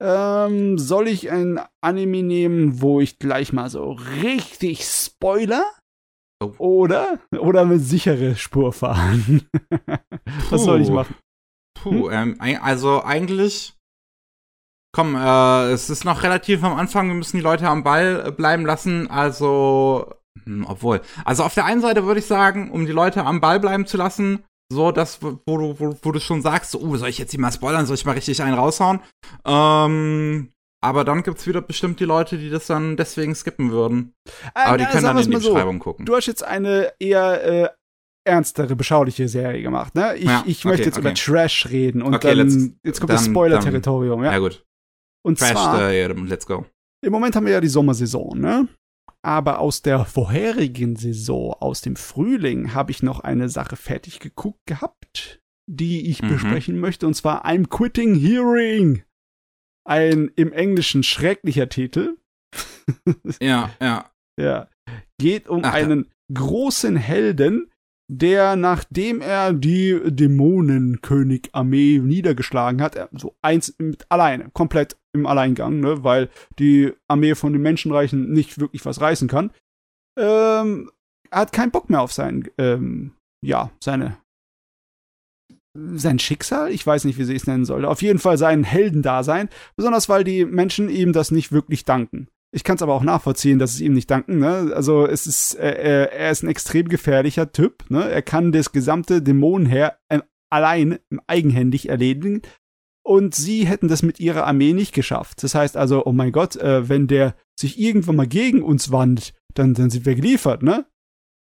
Ähm, soll ich ein Anime nehmen, wo ich gleich mal so richtig spoiler? Oh. Oder, oder mit sichere Spur fahren? (laughs) Was soll ich machen? Puh, hm? ähm, also eigentlich. Komm, äh, es ist noch relativ am Anfang, wir müssen die Leute am Ball bleiben lassen, also. Hm, obwohl. Also auf der einen Seite würde ich sagen, um die Leute am Ball bleiben zu lassen, so das, wo du, wo, wo du schon sagst, so, oh, soll ich jetzt hier mal spoilern, soll ich mal richtig einen raushauen? Ähm, aber dann gibt's wieder bestimmt die Leute, die das dann deswegen skippen würden. Äh, aber die können dann in die Beschreibung so. gucken. Du hast jetzt eine eher äh, ernstere, beschauliche Serie gemacht, ne? Ich, ja, ich möchte okay, jetzt okay. über Trash reden und okay, dann, jetzt kommt dann, das Spoiler-Territorium, ja? Ja, gut. Und Trash, zwar, uh, yeah, let's go. Im Moment haben wir ja die Sommersaison, ne? Aber aus der vorherigen Saison, aus dem Frühling, habe ich noch eine Sache fertig geguckt gehabt, die ich mhm. besprechen möchte, und zwar I'm Quitting Hearing. Ein im Englischen schrecklicher Titel. ja, ja. (laughs) Ja. Geht um Ach, einen großen Helden, der, nachdem er die Dämonenkönig-Armee niedergeschlagen hat, so eins mit alleine, komplett im Alleingang, ne, weil die Armee von den Menschenreichen nicht wirklich was reißen kann, ähm, hat keinen Bock mehr auf sein, ähm, ja, seine, sein Schicksal, ich weiß nicht, wie sie es nennen soll, auf jeden Fall sein Heldendasein, besonders weil die Menschen ihm das nicht wirklich danken. Ich kann es aber auch nachvollziehen, dass es ihm nicht danken. Ne? Also es ist, äh, er ist ein extrem gefährlicher Typ. Ne? Er kann das gesamte Dämonenheer äh, allein eigenhändig erledigen. Und sie hätten das mit ihrer Armee nicht geschafft. Das heißt also, oh mein Gott, äh, wenn der sich irgendwann mal gegen uns wandt, dann, dann sind wir geliefert, ne?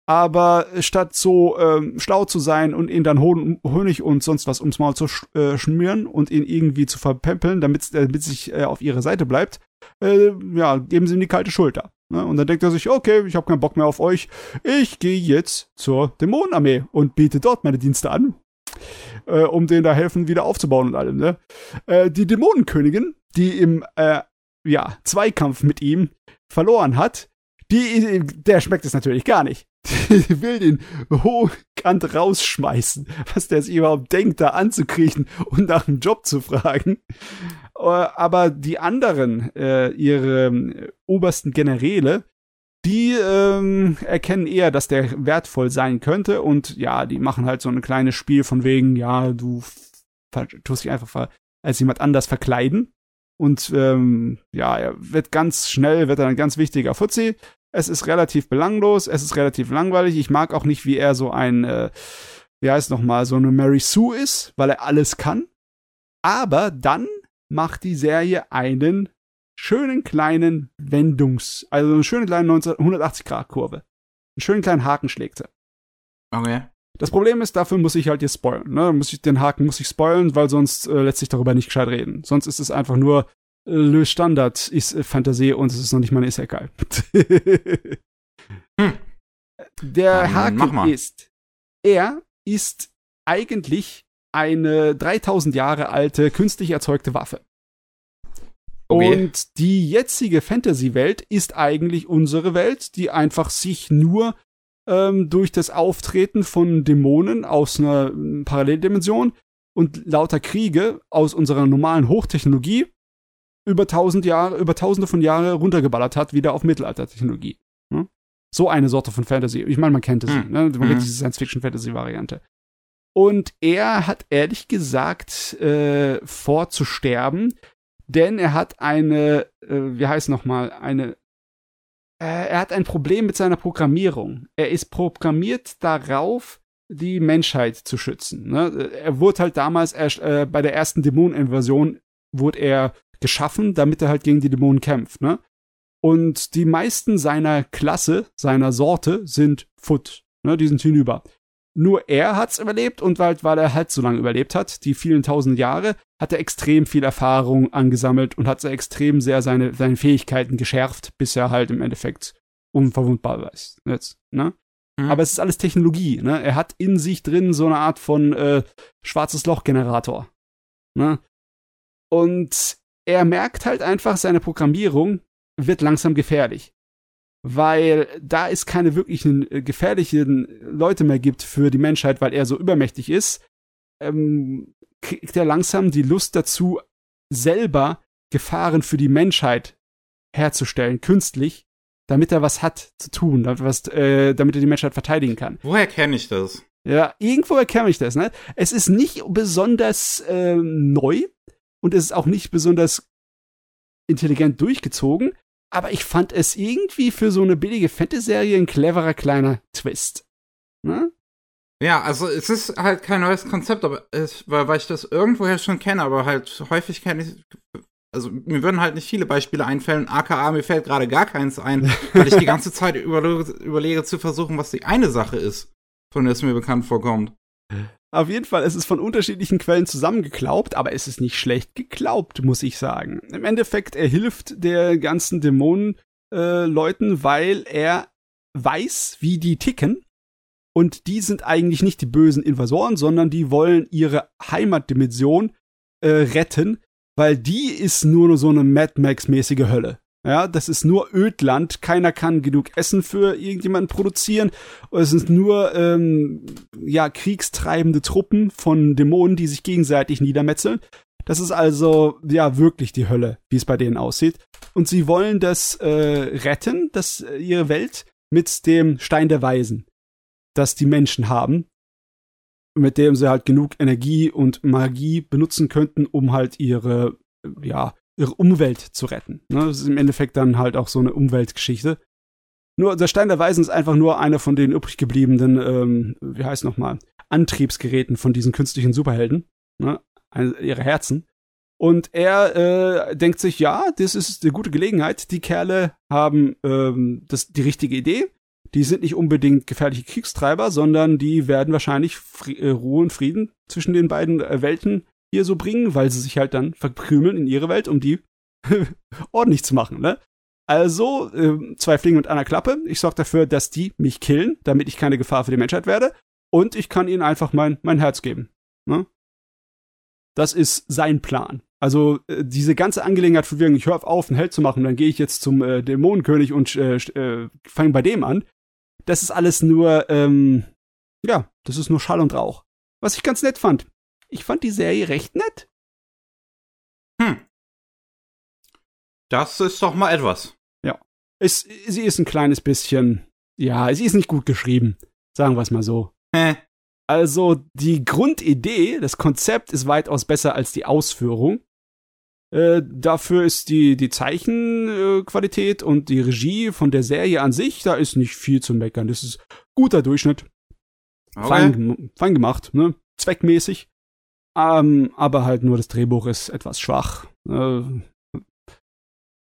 Aber statt so ähm, schlau zu sein und ihn dann Honig und sonst was ums Maul zu sch äh, schmieren und ihn irgendwie zu verpempeln, damit, damit sich äh, auf ihre Seite bleibt, äh, ja, geben sie ihm die kalte Schulter. Ne? Und dann denkt er sich, okay, ich habe keinen Bock mehr auf euch. Ich gehe jetzt zur Dämonenarmee und biete dort meine Dienste an. Äh, um denen da helfen, wieder aufzubauen und allem. Ne? Äh, die Dämonenkönigin, die im äh, ja, Zweikampf mit ihm verloren hat, die, der schmeckt es natürlich gar nicht. (laughs) Die will den hochkant rausschmeißen, was der sich überhaupt denkt, da anzukriechen und nach einem Job zu fragen. Äh, aber die anderen, äh, ihre äh, obersten Generäle, die ähm, erkennen eher, dass der wertvoll sein könnte und ja, die machen halt so ein kleines Spiel von wegen, ja, du tust dich einfach als jemand anders verkleiden. Und ähm, ja, er wird ganz schnell, wird er ein ganz wichtiger Fuzzi. Es ist relativ belanglos, es ist relativ langweilig. Ich mag auch nicht, wie er so ein, äh, wie heißt nochmal, so eine Mary Sue ist, weil er alles kann. Aber dann macht die Serie einen schönen kleinen Wendungs-, also eine schöne kleine 180-Grad-Kurve. Einen schönen kleinen Haken schlägt sie. Okay. Das Problem ist, dafür muss ich halt jetzt spoilen. Ne? Muss ich, den Haken muss ich spoilen, weil sonst äh, lässt sich darüber nicht gescheit reden. Sonst ist es einfach nur äh, Le Standard ist äh, Fantasie und es ist noch nicht mal ein Isekai. (laughs) hm. Der Haken ist, er ist eigentlich eine 3000 Jahre alte künstlich erzeugte Waffe. Okay. Und die jetzige Fantasy-Welt ist eigentlich unsere Welt, die einfach sich nur ähm, durch das Auftreten von Dämonen aus einer Paralleldimension und lauter Kriege aus unserer normalen Hochtechnologie über tausend Jahre, über tausende von Jahren runtergeballert hat, wieder auf Mittelaltertechnologie. Ne? So eine Sorte von Fantasy. Ich meine, man kennt es, mhm. ne? man kennt hm. diese Science-Fiction-Fantasy-Variante. Und er hat ehrlich gesagt äh, vor zu sterben, denn er hat eine, äh, wie heißt nochmal, eine, äh, er hat ein Problem mit seiner Programmierung. Er ist programmiert darauf, die Menschheit zu schützen. Ne? Er wurde halt damals erst, äh, bei der ersten Dämoneninvasion wurde er geschaffen, damit er halt gegen die Dämonen kämpft. Ne? Und die meisten seiner Klasse, seiner Sorte sind Foot. Ne? Die sind hinüber. Nur er hat's überlebt und weil, weil er halt so lange überlebt hat, die vielen tausend Jahre, hat er extrem viel Erfahrung angesammelt und hat so extrem sehr seine, seine Fähigkeiten geschärft, bis er halt im Endeffekt unverwundbar ist. Jetzt, ne? Mhm. Aber es ist alles Technologie, ne? Er hat in sich drin so eine Art von äh, schwarzes Loch-Generator. Ne? Und er merkt halt einfach, seine Programmierung wird langsam gefährlich weil da es keine wirklichen äh, gefährlichen Leute mehr gibt für die Menschheit, weil er so übermächtig ist, ähm, kriegt er langsam die Lust dazu, selber Gefahren für die Menschheit herzustellen, künstlich, damit er was hat zu tun, damit, was, äh, damit er die Menschheit verteidigen kann. Woher kenne ich das? Ja, irgendwo erkenne ich das. Ne? Es ist nicht besonders äh, neu und es ist auch nicht besonders intelligent durchgezogen, aber ich fand es irgendwie für so eine billige Fantasy-Serie ein cleverer kleiner Twist. Ne? Ja, also es ist halt kein neues Konzept, aber es, weil, weil ich das irgendwoher schon kenne, aber halt häufig kenne ich. Also mir würden halt nicht viele Beispiele einfallen, aka mir fällt gerade gar keins ein, weil ich die (laughs) ganze Zeit überlege, überlege zu versuchen, was die eine Sache ist, von der es mir bekannt vorkommt. Auf jeden Fall, es ist von unterschiedlichen Quellen zusammengeklaubt, aber es ist nicht schlecht geglaubt, muss ich sagen. Im Endeffekt, er hilft der ganzen Dämonen-Leuten, äh, weil er weiß, wie die ticken. Und die sind eigentlich nicht die bösen Invasoren, sondern die wollen ihre Heimatdimension äh, retten, weil die ist nur so eine Mad Max-mäßige Hölle. Ja, das ist nur Ödland. Keiner kann genug Essen für irgendjemanden produzieren. Es sind nur ähm, ja kriegstreibende Truppen von Dämonen, die sich gegenseitig niedermetzeln. Das ist also ja wirklich die Hölle, wie es bei denen aussieht. Und sie wollen das äh, retten, das äh, ihre Welt mit dem Stein der Weisen, das die Menschen haben, mit dem sie halt genug Energie und Magie benutzen könnten, um halt ihre ja ihre Umwelt zu retten. Ne? Das ist im Endeffekt dann halt auch so eine Umweltgeschichte. Nur der Stein der Weisen ist einfach nur einer von den übrig gebliebenen, ähm, wie heißt nochmal, Antriebsgeräten von diesen künstlichen Superhelden, ne? Eine, ihre Herzen. Und er äh, denkt sich, ja, das ist eine gute Gelegenheit. Die Kerle haben ähm, das, die richtige Idee. Die sind nicht unbedingt gefährliche Kriegstreiber, sondern die werden wahrscheinlich Fri äh, Ruhe und Frieden zwischen den beiden äh, Welten hier so bringen, weil sie sich halt dann verkrümeln in ihre Welt, um die (laughs) ordentlich zu machen, ne? Also, äh, zwei Fliegen mit einer Klappe. Ich sorge dafür, dass die mich killen, damit ich keine Gefahr für die Menschheit werde. Und ich kann ihnen einfach mein, mein Herz geben. Ne? Das ist sein Plan. Also äh, diese ganze Angelegenheit von wegen, ich höre auf, einen Held zu machen, dann gehe ich jetzt zum äh, Dämonenkönig und äh, äh, fange bei dem an. Das ist alles nur, ähm, ja, das ist nur Schall und Rauch. Was ich ganz nett fand ich fand die Serie recht nett. Hm. Das ist doch mal etwas. Ja. Es, sie ist ein kleines bisschen, ja, sie ist nicht gut geschrieben. Sagen wir es mal so. Hä? Also, die Grundidee, das Konzept ist weitaus besser als die Ausführung. Äh, dafür ist die, die Zeichenqualität äh, und die Regie von der Serie an sich, da ist nicht viel zu meckern. Das ist guter Durchschnitt. Okay. Fein, fein gemacht, ne? Zweckmäßig. Ähm, aber halt nur das Drehbuch ist etwas schwach. Äh,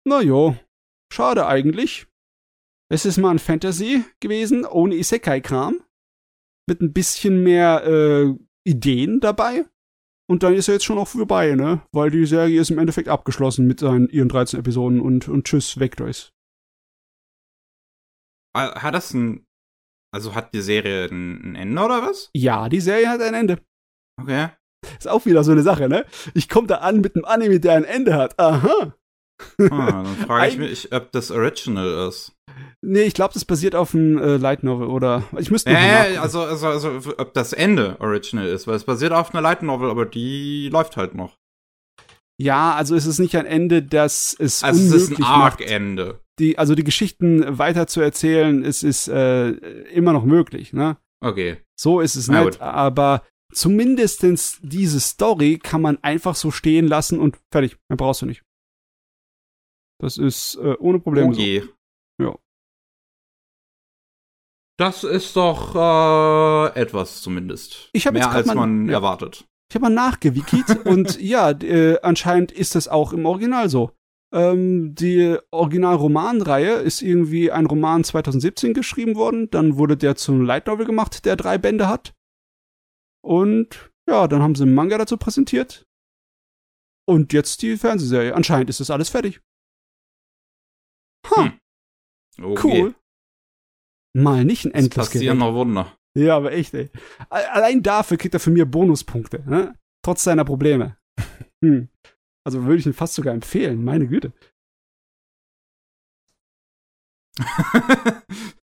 naja, schade eigentlich. Es ist mal ein Fantasy gewesen, ohne Isekai-Kram. Mit ein bisschen mehr äh, Ideen dabei. Und dann ist er jetzt schon auch vorbei, ne? Weil die Serie ist im Endeffekt abgeschlossen mit seinen ihren 13 Episoden und, und tschüss, weg durchs. Hat das ein. Also hat die Serie ein Ende oder was? Ja, die Serie hat ein Ende. Okay. (laughs) Ist auch wieder so eine Sache, ne? Ich komme da an mit einem Anime, der ein Ende hat. Aha. Ah, dann frage ich (laughs) mich, ob das Original ist. Nee, ich glaube, das basiert auf einem äh, Light Novel oder ich müsste äh, also, also, also, ob das Ende Original ist, weil es basiert auf einer Light Novel, aber die läuft halt noch. Ja, also es ist nicht ein Ende, das es also es ist ein Arc-Ende. Die, also die Geschichten weiter zu erzählen, es ist äh, immer noch möglich, ne? Okay. So ist es nicht, aber zumindestens diese Story kann man einfach so stehen lassen und fertig. Mehr brauchst du nicht. Das ist äh, ohne Probleme okay. so. Ja. Das ist doch äh, etwas zumindest. Ich Mehr als mal, man ja. erwartet. Ich habe mal nachgewikit (laughs) und ja, äh, anscheinend ist das auch im Original so. Ähm, die Original-Romanreihe ist irgendwie ein Roman 2017 geschrieben worden. Dann wurde der zum Light Novel gemacht, der drei Bände hat. Und ja, dann haben sie einen Manga dazu präsentiert. Und jetzt die Fernsehserie. Anscheinend ist das alles fertig. Ha. Hm. Okay. Cool. Mal nicht ein endlos passieren noch Wunder. Ja, aber echt, ey. Allein dafür kriegt er von mir Bonuspunkte, ne? Trotz seiner Probleme. (laughs) Hm. Also würde ich ihn fast sogar empfehlen, meine Güte. (laughs)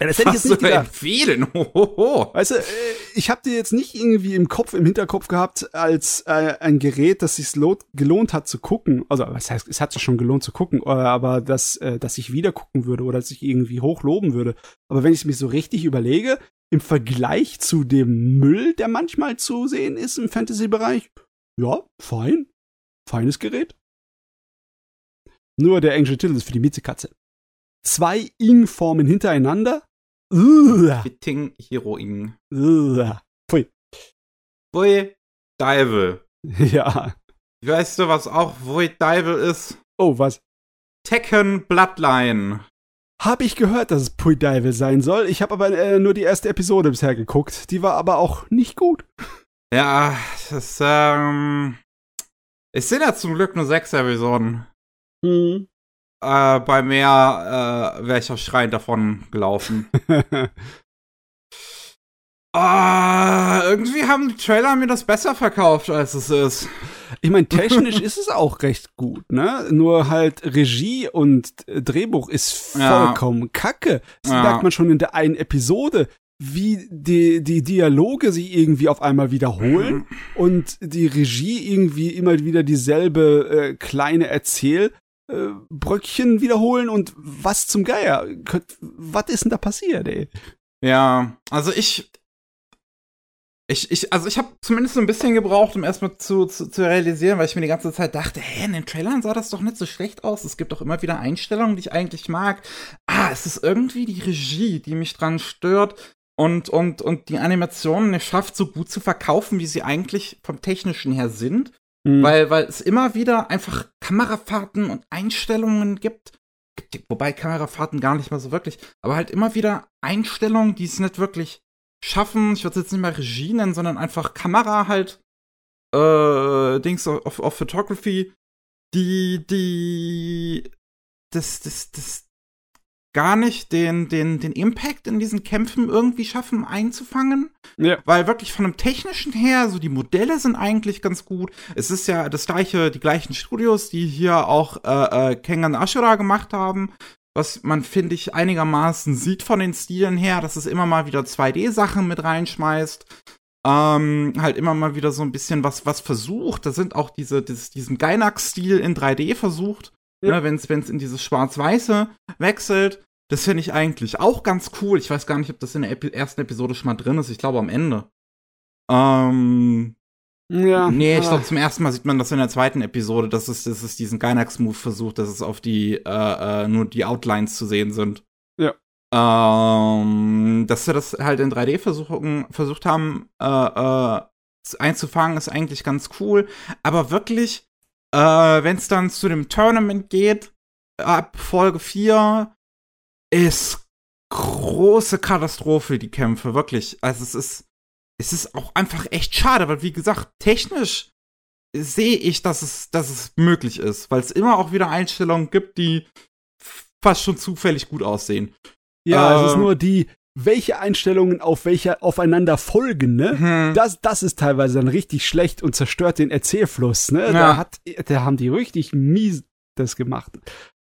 Ja, das (laughs) hätte ich jetzt nicht gedacht. empfehlen. (laughs) Hohoho. Weißt du, äh, ich habe dir jetzt nicht irgendwie im Kopf, im Hinterkopf gehabt als äh, ein Gerät, das sich gelohnt hat zu gucken. Also, was heißt, es hat sich schon gelohnt zu gucken, äh, aber dass, äh, dass ich wieder gucken würde oder dass ich irgendwie hochloben würde. Aber wenn ich es mir so richtig überlege, im Vergleich zu dem Müll, der manchmal zu sehen ist im Fantasy-Bereich, ja, fein. Feines Gerät. Nur der englische Titel ist für die Miezekatze. Zwei Ing-Formen hintereinander Fitting Heroin. Pfui. Pfui Dival. (laughs) Ja. Weißt du, was auch Void Dival ist? Oh, was? Tekken Bloodline. Habe ich gehört, dass es Pui Dival sein soll. Ich habe aber äh, nur die erste Episode bisher geguckt. Die war aber auch nicht gut. (laughs) Ja, das, ähm. Es sind ja zum Glück nur sechs Episoden. Hm. Äh, bei mehr äh, wäre ich auch schreiend davon gelaufen. (laughs) Ah, irgendwie haben die Trailer mir das besser verkauft, als es ist. Ich meine, (laughs) technisch ist es auch recht gut, ne? Nur halt Regie und Drehbuch ist vollkommen ja. kacke. Das ja. merkt man schon in der einen Episode, wie die, die Dialoge sich irgendwie auf einmal wiederholen mhm. und die Regie irgendwie immer wieder dieselbe äh, kleine Erzähl äh, Bröckchen wiederholen und was zum Geier? Was ist denn da passiert, ey? Ja, also ich, ich, ich, also ich habe zumindest so ein bisschen gebraucht, um erstmal zu, zu, zu realisieren, weil ich mir die ganze Zeit dachte, hä, in den Trailern sah das doch nicht so schlecht aus. Es gibt doch immer wieder Einstellungen, die ich eigentlich mag. Ah, es ist irgendwie die Regie, die mich dran stört. Und, und, und die Animationen es schafft, so gut zu verkaufen, wie sie eigentlich vom Technischen her sind. Mhm. Weil, weil es immer wieder einfach Kamerafahrten und Einstellungen gibt. Wobei Kamerafahrten gar nicht mal so wirklich, aber halt immer wieder Einstellungen, die es nicht wirklich schaffen. Ich würde es jetzt nicht mal Regie nennen, sondern einfach Kamera halt, äh, Dings auf, auf Photography, die, die, das, das, das, gar nicht den, den, den Impact in diesen Kämpfen irgendwie schaffen einzufangen. Ja. Weil wirklich von dem technischen her, so die Modelle sind eigentlich ganz gut. Es ist ja das gleiche, die gleichen Studios, die hier auch äh, äh, Kengan Ashura gemacht haben. Was man, finde ich, einigermaßen sieht von den Stilen her, dass es immer mal wieder 2D-Sachen mit reinschmeißt. Ähm, halt immer mal wieder so ein bisschen was, was versucht. Da sind auch diese, dieses, diesen Gainax-Stil in 3D versucht. Ja. Ne, wenn es in dieses Schwarz-Weiße wechselt. Das finde ich eigentlich auch ganz cool. Ich weiß gar nicht, ob das in der Epi ersten Episode schon mal drin ist. Ich glaube am Ende. Ähm. Ja. Nee, ich glaube, zum ersten Mal sieht man das in der zweiten Episode, dass es, dass es diesen Gainax-Move versucht, dass es auf die, äh, äh, nur die Outlines zu sehen sind. Ja. Ähm, dass wir das halt in 3D versuchen, versucht haben, äh, äh, einzufangen, ist eigentlich ganz cool. Aber wirklich, äh, wenn es dann zu dem Tournament geht, ab Folge 4, ist große Katastrophe, die Kämpfe, wirklich. Also es ist, es ist auch einfach echt schade, weil wie gesagt, technisch sehe ich, dass es, dass es möglich ist, weil es immer auch wieder Einstellungen gibt, die fast schon zufällig gut aussehen. Ja, ähm, es ist ähm, nur die, welche Einstellungen auf welcher aufeinander folgen, ne? Hm. Das, das ist teilweise dann richtig schlecht und zerstört den Erzählfluss, ne? Ja. Da hat, da haben die richtig mies, das gemacht.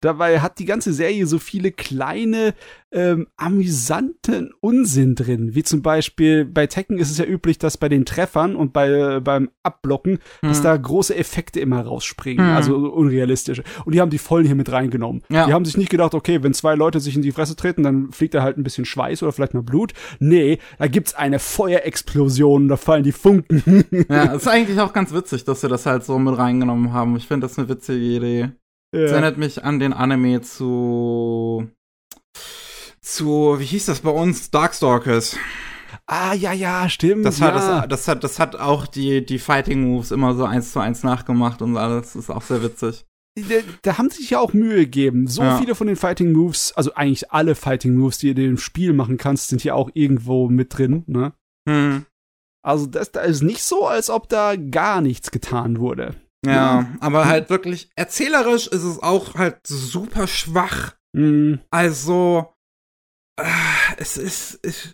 Dabei hat die ganze Serie so viele kleine, ähm, amüsanten Unsinn drin. Wie zum Beispiel bei Tekken ist es ja üblich, dass bei den Treffern und bei, beim Abblocken, hm. dass da große Effekte immer rausspringen. Hm. Also unrealistische. Und die haben die vollen hier mit reingenommen. Ja. Die haben sich nicht gedacht, okay, wenn zwei Leute sich in die Fresse treten, dann fliegt da halt ein bisschen Schweiß oder vielleicht mal Blut. Nee, da gibt's eine Feuerexplosion, da fallen die Funken. (laughs) ja, ist eigentlich auch ganz witzig, dass sie das halt so mit reingenommen haben. Ich finde das eine witzige Idee. Ja. Das erinnert mich an den Anime zu. zu, wie hieß das bei uns? Darkstalkers. Ah, ja, ja, stimmt. Das, ja. Hat, das, das, hat, das hat auch die, die Fighting Moves immer so eins zu eins nachgemacht und alles. Das ist auch sehr witzig. Da, da haben sie sich ja auch Mühe gegeben. So ja. viele von den Fighting Moves, also eigentlich alle Fighting Moves, die du im Spiel machen kannst, sind hier auch irgendwo mit drin, ne? Hm. Also das, das ist nicht so, als ob da gar nichts getan wurde. Ja, aber halt wirklich erzählerisch ist es auch halt super schwach. Mhm. Also, äh, es ist. Ich,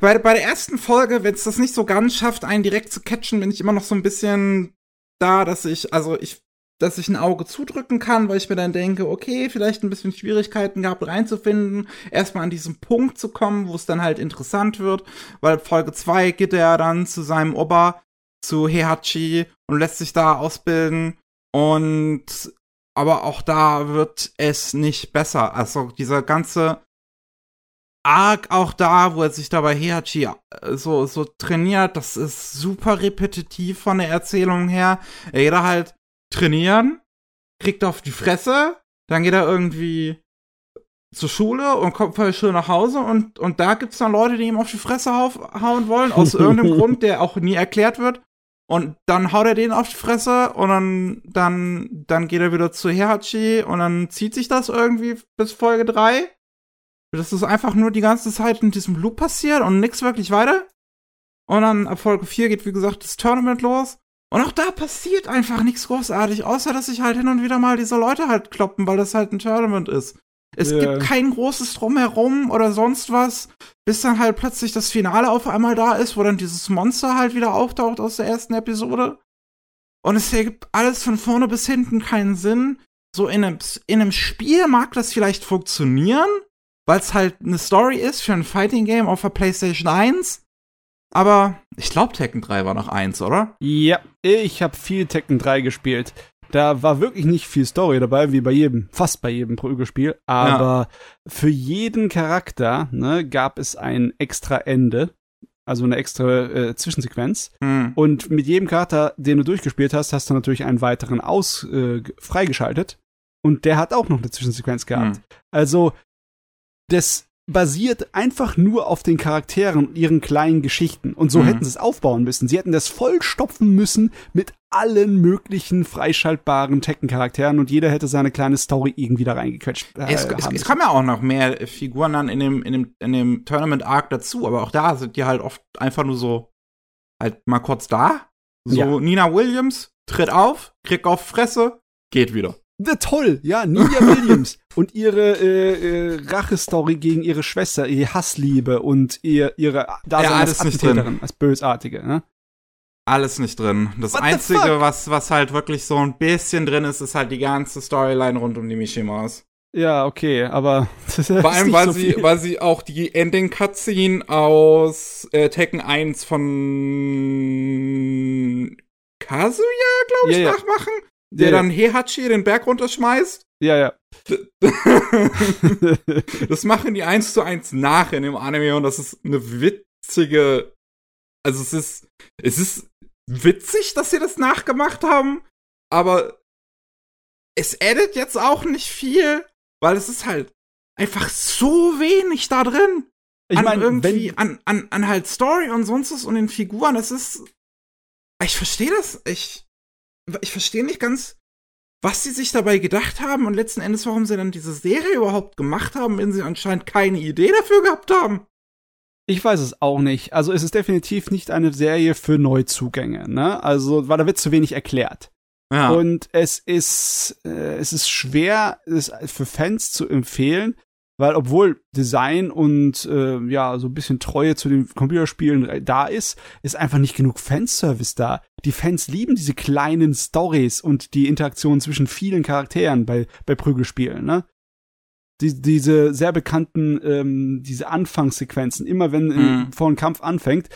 bei, bei der ersten Folge, wenn es das nicht so ganz schafft, einen direkt zu catchen, bin ich immer noch so ein bisschen da, dass ich, also ich, dass ich ein Auge zudrücken kann, weil ich mir dann denke, okay, vielleicht ein bisschen Schwierigkeiten gehabt reinzufinden, erstmal an diesen Punkt zu kommen, wo es dann halt interessant wird, weil Folge 2 geht er dann zu seinem Opa zu Heihachi und lässt sich da ausbilden. Und aber auch da wird es nicht besser. Also dieser ganze Arc auch da, wo er sich da bei Heihachi äh, so, so trainiert, das ist super repetitiv von der Erzählung her. Er geht da halt trainieren, kriegt auf die Fresse, dann geht er irgendwie zur Schule und kommt voll schön nach Hause und, und da gibt's dann Leute, die ihm auf die Fresse hauen wollen, aus (laughs) irgendeinem Grund, der auch nie erklärt wird. Und dann haut er den auf die Fresse und dann, dann, dann geht er wieder zu Heihachi und dann zieht sich das irgendwie bis Folge 3. Das ist einfach nur die ganze Zeit in diesem Loop passiert und nix wirklich weiter. Und dann ab Folge 4 geht, wie gesagt, das Tournament los. Und auch da passiert einfach nichts großartig, außer dass sich halt hin und wieder mal diese Leute halt kloppen, weil das halt ein Tournament ist. Es yeah. gibt kein großes Drumherum oder sonst was, bis dann halt plötzlich das Finale auf einmal da ist, wo dann dieses Monster halt wieder auftaucht aus der ersten Episode. Und es ergibt alles von vorne bis hinten keinen Sinn. So in einem, in einem Spiel mag das vielleicht funktionieren, weil es halt eine Story ist für ein Fighting Game auf der PlayStation 1. Aber ich glaube, Tekken 3 war noch eins, oder? Ja, ich habe viel Tekken 3 gespielt. Da war wirklich nicht viel Story dabei, wie bei jedem, fast bei jedem Prügelspiel. Aber ja. für jeden Charakter ne, gab es ein extra Ende. Also eine extra äh, Zwischensequenz. Mhm. Und mit jedem Charakter, den du durchgespielt hast, hast du natürlich einen weiteren aus äh, freigeschaltet. Und der hat auch noch eine Zwischensequenz gehabt. Mhm. Also, das basiert einfach nur auf den Charakteren und ihren kleinen Geschichten. Und so mhm. hätten sie es aufbauen müssen. Sie hätten das vollstopfen müssen mit allen möglichen freischaltbaren Tekken-Charakteren und jeder hätte seine kleine Story irgendwie da reingequetscht. Äh, es, es, es kommen ja auch noch mehr Figuren dann in dem, in dem, in dem Tournament-Arc dazu, aber auch da sind die halt oft einfach nur so halt mal kurz da. So, ja. Nina Williams tritt auf, kriegt auf Fresse, geht wieder. The toll, ja, Nina (laughs) Williams und ihre äh, äh, Rachestory gegen ihre Schwester, ihre Hassliebe und ihr, ihre Dasein ja, als Attentäterin, als Bösartige, ne? Alles nicht drin. Das What Einzige, was, was halt wirklich so ein bisschen drin ist, ist halt die ganze Storyline rund um die Mishimas. Ja, okay, aber (laughs) vor allem, weil so sie, weil sie auch die Ending Cutscene aus äh, Tekken 1 von Kazuya, glaube ich, ja, nachmachen der ja, dann Heihachi den Berg runterschmeißt. Ja, ja. (laughs) das machen die eins zu eins nach in dem Anime und das ist eine witzige. Also es ist, es ist witzig, dass sie das nachgemacht haben, aber es addet jetzt auch nicht viel, weil es ist halt einfach so wenig da drin. Ich meine, irgendwie an, an, an halt Story und sonst was und den Figuren, es ist. Ich verstehe das. Ich, ich verstehe nicht ganz, was sie sich dabei gedacht haben und letzten Endes, warum sie dann diese Serie überhaupt gemacht haben, wenn sie anscheinend keine Idee dafür gehabt haben. Ich weiß es auch nicht. Also es ist definitiv nicht eine Serie für Neuzugänge, ne? Also, weil da wird zu wenig erklärt. Ja. Und es ist, äh, es ist schwer, es für Fans zu empfehlen, Weil obwohl Design und äh, ja, so ein bisschen Treue zu den Computerspielen da ist, ist einfach nicht genug Fanservice da. Die Fans lieben diese kleinen Stories und die Interaktion zwischen vielen Charakteren bei, bei Prügelspielen, ne? Die, diese sehr bekannten, ähm, diese Anfangssequenzen, immer wenn mhm. vor ein Kampf anfängt,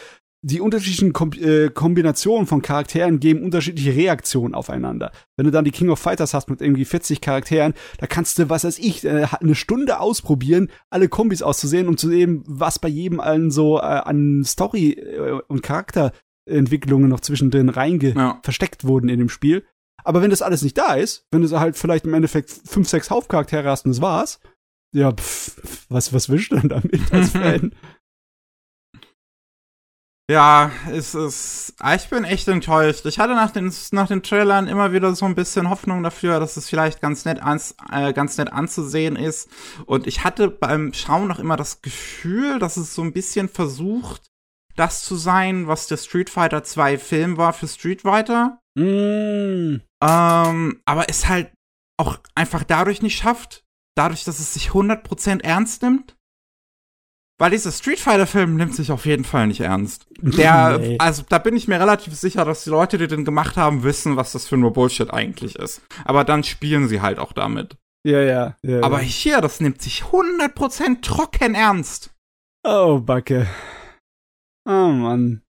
die unterschiedlichen Kom äh, Kombinationen von Charakteren geben unterschiedliche Reaktionen aufeinander. Wenn du dann die King of Fighters hast mit irgendwie 40 Charakteren, da kannst du, was weiß ich, äh, eine Stunde ausprobieren, alle Kombis auszusehen, um zu sehen, was bei jedem allen so äh, an Story äh, und Charakterentwicklungen noch zwischendrin reinge ja. versteckt wurden in dem Spiel. Aber wenn das alles nicht da ist, wenn du halt vielleicht im Endeffekt fünf, sechs Hauptcharaktere hast und das war's, ja, pff, was, was willst du denn damit als (laughs) Fan? Ja, es ist. Ah, ich bin echt enttäuscht. Ich hatte nach den, nach den Trailern immer wieder so ein bisschen Hoffnung dafür, dass es vielleicht ganz nett, ans, äh, ganz nett anzusehen ist. Und ich hatte beim Schauen noch immer das Gefühl, dass es so ein bisschen versucht, das zu sein, was der Street Fighter 2 Film war für Street Fighter. Mm. Ähm, aber es halt auch einfach dadurch nicht schafft, dadurch, dass es sich 100% ernst nimmt weil dieser Street Fighter-Film nimmt sich auf jeden Fall nicht ernst. Der, (laughs) nee. also da bin ich mir relativ sicher, dass die Leute, die den gemacht haben, wissen, was das für nur Bullshit eigentlich ist. Aber dann spielen sie halt auch damit. Ja, ja. ja Aber hier, das nimmt sich 100% trocken ernst. Oh, Backe. Oh, Mann.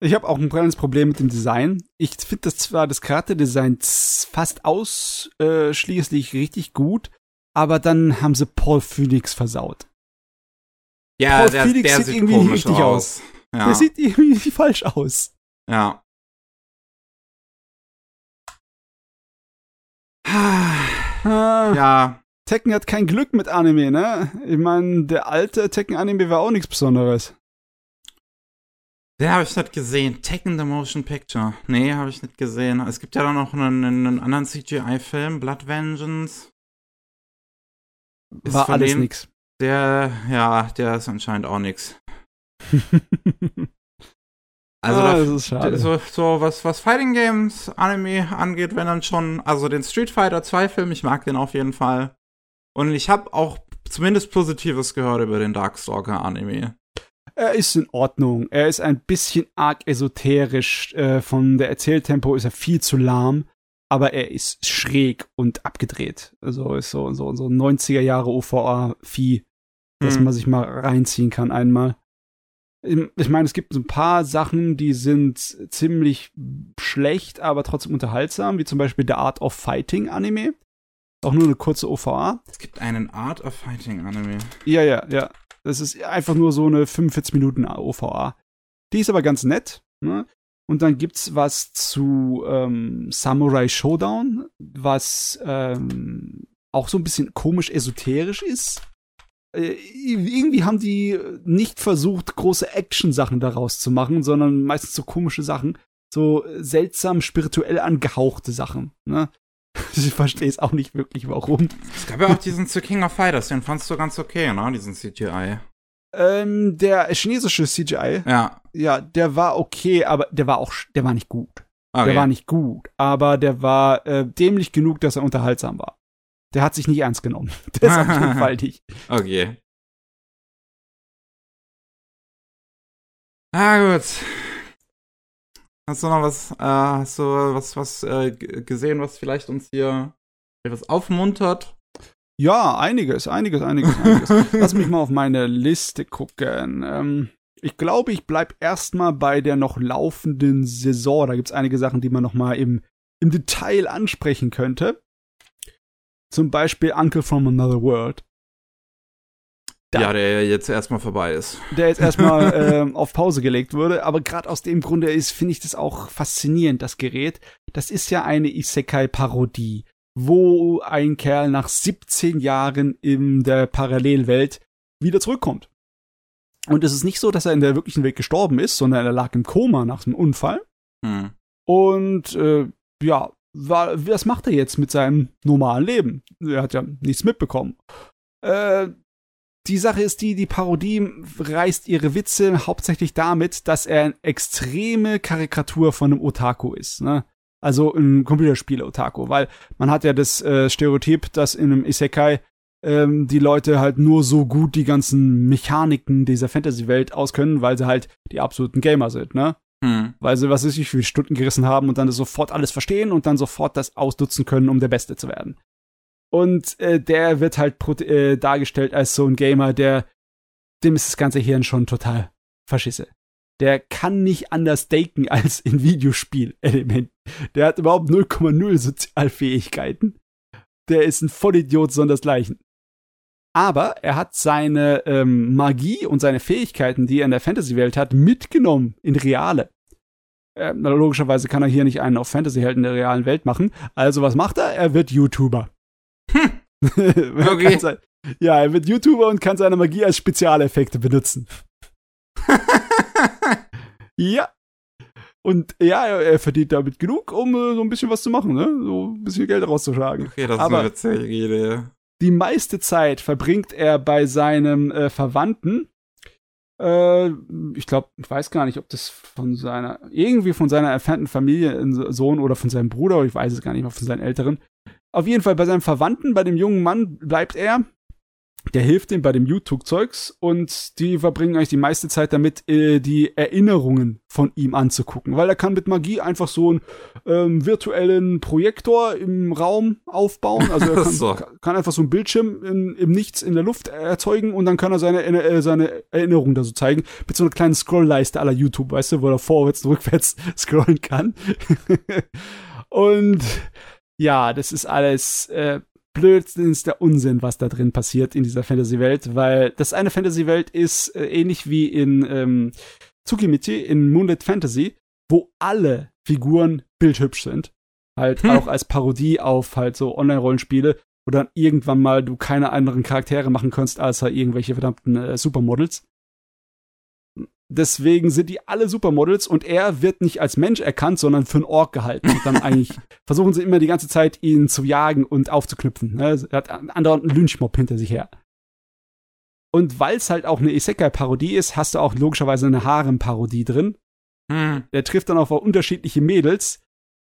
Ich habe auch ein kleines Problem mit dem Design. Ich finde das zwar das Charakterdesign fast ausschließlich richtig gut, aber dann haben sie Paul Phoenix versaut. Ja, Paul der, Phoenix der sieht, sieht irgendwie richtig aus. aus. Ja. Der sieht irgendwie (laughs) falsch aus. Ja. Ah, ja. Tekken hat kein Glück mit Anime, ne? Ich meine, der alte Tekken-Anime war auch nichts Besonderes. Den habe ich nicht gesehen. Tekken the Motion Picture. Nee, habe ich nicht gesehen. Es gibt ja dann noch einen, einen anderen CGI-Film, Blood Vengeance. War alles dem, nix. Der, ja, der ist anscheinend auch nix. (laughs) also, ah, das ist schade. So, so, was, was Fighting Games Anime angeht, wenn dann schon, also den Street Fighter 2 Film, ich mag den auf jeden Fall. Und ich habe auch zumindest Positives gehört über den Darkstalker Anime. Er ist in Ordnung. Er ist ein bisschen arg esoterisch. Äh, von der Erzähltempo ist er viel zu lahm aber er ist schräg und abgedreht. Also ist so, so, so 90er Jahre OVA-Vieh, dass mhm. man sich mal reinziehen kann einmal. Ich meine, es gibt so ein paar Sachen, die sind ziemlich schlecht, aber trotzdem unterhaltsam, wie zum Beispiel der Art of Fighting Anime. Auch nur eine kurze OVA. Es gibt einen Art of Fighting Anime. Ja, ja, ja. Das ist einfach nur so eine 45 Minuten OVA. Die ist aber ganz nett. Ne? Und dann gibt's was zu ähm, Samurai Showdown, was ähm, auch so ein bisschen komisch esoterisch ist. Äh, irgendwie haben die nicht versucht, große Action-Sachen daraus zu machen, sondern meistens so komische Sachen, so seltsam spirituell angehauchte Sachen. Ne? (laughs) Ich verstehe es auch nicht wirklich, warum. Es gab ja auch diesen zu King of Fighters, den fandst du ganz okay, ne? Diesen CGI. Ähm, der chinesische CGI. Ja. Ja, der war okay, aber der war auch, der war nicht gut. Okay. Der war nicht gut, aber der war äh, dämlich genug, dass er unterhaltsam war. Der hat sich nicht ernst genommen. (laughs) Ist auf jeden (laughs) Fall nicht. Okay. Ah, gut. Hast du noch was, äh, hast du was, was äh, gesehen, was vielleicht uns hier etwas aufmuntert? Ja, einiges, einiges, einiges, einiges. Lass mich mal auf meine Liste gucken. Ähm, ich glaube, ich bleib erstmal bei der noch laufenden Saison. Da gibt's einige Sachen, die man noch mal im, im Detail ansprechen könnte. Zum Beispiel Uncle from Another World. Da, ja, der jetzt erstmal vorbei ist. Der jetzt erstmal (laughs) äh, auf Pause gelegt wurde. Aber gerade aus dem Grunde ist, finde ich das auch faszinierend, das Gerät. Das ist ja eine Isekai-Parodie wo ein Kerl nach 17 Jahren in der Parallelwelt wieder zurückkommt. Und es ist nicht so, dass er in der wirklichen Welt gestorben ist, sondern er lag im Koma nach dem Unfall. Hm. Und äh, ja, war, was macht er jetzt mit seinem normalen Leben? Er hat ja nichts mitbekommen. Äh, die Sache ist die, die Parodie reißt ihre Witze hauptsächlich damit, dass er eine extreme Karikatur von einem Otaku ist. Ne? Also ein Computerspiele-Otaku, weil man hat ja das äh, Stereotyp, dass in einem Isekai ähm, die Leute halt nur so gut die ganzen Mechaniken dieser Fantasy-Welt auskönnen, weil sie halt die absoluten Gamer sind, ne? Hm. Weil sie, was weiß ich, wie viele Stunden gerissen haben und dann sofort alles verstehen und dann sofort das ausnutzen können, um der Beste zu werden. Und äh, der wird halt äh, dargestellt als so ein Gamer, der dem ist das ganze Hirn schon total verschisse. Der kann nicht anders denken (laughs) als in Videospielelementen. Der hat überhaupt 0,0 Sozialfähigkeiten. Der ist ein Vollidiot sondersgleichen. Aber er hat seine ähm, Magie und seine Fähigkeiten, die er in der Fantasy-Welt hat, mitgenommen in reale. Äh, logischerweise kann er hier nicht einen auf Fantasy-Helden der realen Welt machen. Also was macht er? Er wird YouTuber. Hm. (laughs) okay. ja, er wird YouTuber und kann seine Magie als Spezialeffekte benutzen. (laughs) ja. Und ja, er, er, verdient damit genug, um äh, so ein bisschen was zu machen, ne? So ein bisschen Geld rauszuschlagen. Okay, das Aber ist eine witzige Idee. Die meiste Zeit verbringt er bei seinem äh, Verwandten. Äh, ich glaube, ich weiß gar nicht, ob das von seiner, irgendwie von seiner entfernten Familie, Sohn oder von seinem Bruder, ich weiß es gar nicht mal, von seinen Älteren. Auf jeden Fall bei seinem Verwandten, bei dem jungen Mann bleibt er der hilft ihm bei dem YouTube-Zeugs und die verbringen eigentlich die meiste Zeit damit, äh, die Erinnerungen von ihm anzugucken, weil er kann mit Magie einfach so einen ähm, virtuellen Projektor im Raum aufbauen. Also er (laughs) kann, so. kann einfach so einen Bildschirm in, im Nichts in der Luft erzeugen und dann kann er seine, äh, seine Erinnerungen da so zeigen, mit so einer kleinen Scrollleiste aller YouTube, weißt du, wo er vorwärts und rückwärts (laughs) scrollen kann. (laughs) und ja, das ist alles äh, blödsinnster Unsinn, was da drin passiert in dieser Fantasy-Welt, weil das eine Fantasy-Welt ist äh, ähnlich wie in ähm, Tsukimichi, in Moonlit Fantasy, wo alle Figuren bildhübsch sind. Halt hm. auch als Parodie auf halt so Online-Rollenspiele, wo dann irgendwann mal du keine anderen Charaktere machen kannst, als halt irgendwelche verdammten äh, Supermodels. Deswegen sind die alle Supermodels und er wird nicht als Mensch erkannt, sondern für einen Ork gehalten. Und dann eigentlich (laughs) versuchen sie immer die ganze Zeit, ihn zu jagen und aufzuknüpfen. Ne? Er hat andauernd einen Lynchmob hinter sich her. Und weil es halt auch eine Isekai-Parodie ist, hast du auch logischerweise eine Harem-Parodie drin. Hm. Der trifft dann auf unterschiedliche Mädels,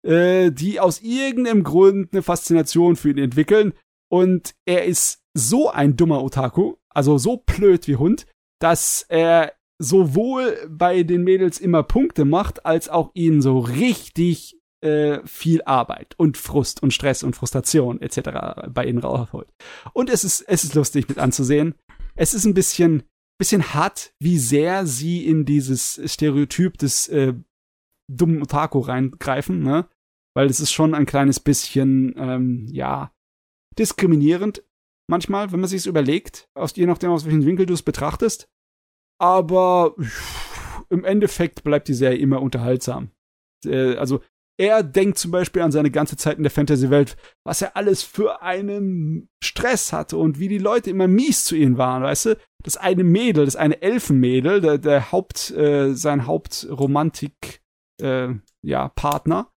äh, die aus irgendeinem Grund eine Faszination für ihn entwickeln. Und er ist so ein dummer Otaku, also so blöd wie Hund, dass er sowohl bei den Mädels immer Punkte macht, als auch ihnen so richtig äh, viel Arbeit und Frust und Stress und Frustration etc. bei ihnen rausholt. Und es ist, es ist lustig mit anzusehen. Es ist ein bisschen, bisschen hart, wie sehr sie in dieses Stereotyp des äh, dummen Otaku reingreifen, ne? Weil es ist schon ein kleines bisschen, ähm, ja, diskriminierend manchmal, wenn man sich es überlegt, aus, je nachdem, aus welchem Winkel du es betrachtest. Aber im Endeffekt bleibt die Serie immer unterhaltsam. Äh, also er denkt zum Beispiel an seine ganze Zeit in der Fantasy-Welt, was er alles für einen Stress hatte und wie die Leute immer mies zu ihm waren, weißt du? Das eine Mädel, das eine Elfenmädel, der, der Haupt, äh, sein Hauptromantik, äh, ja, Partner,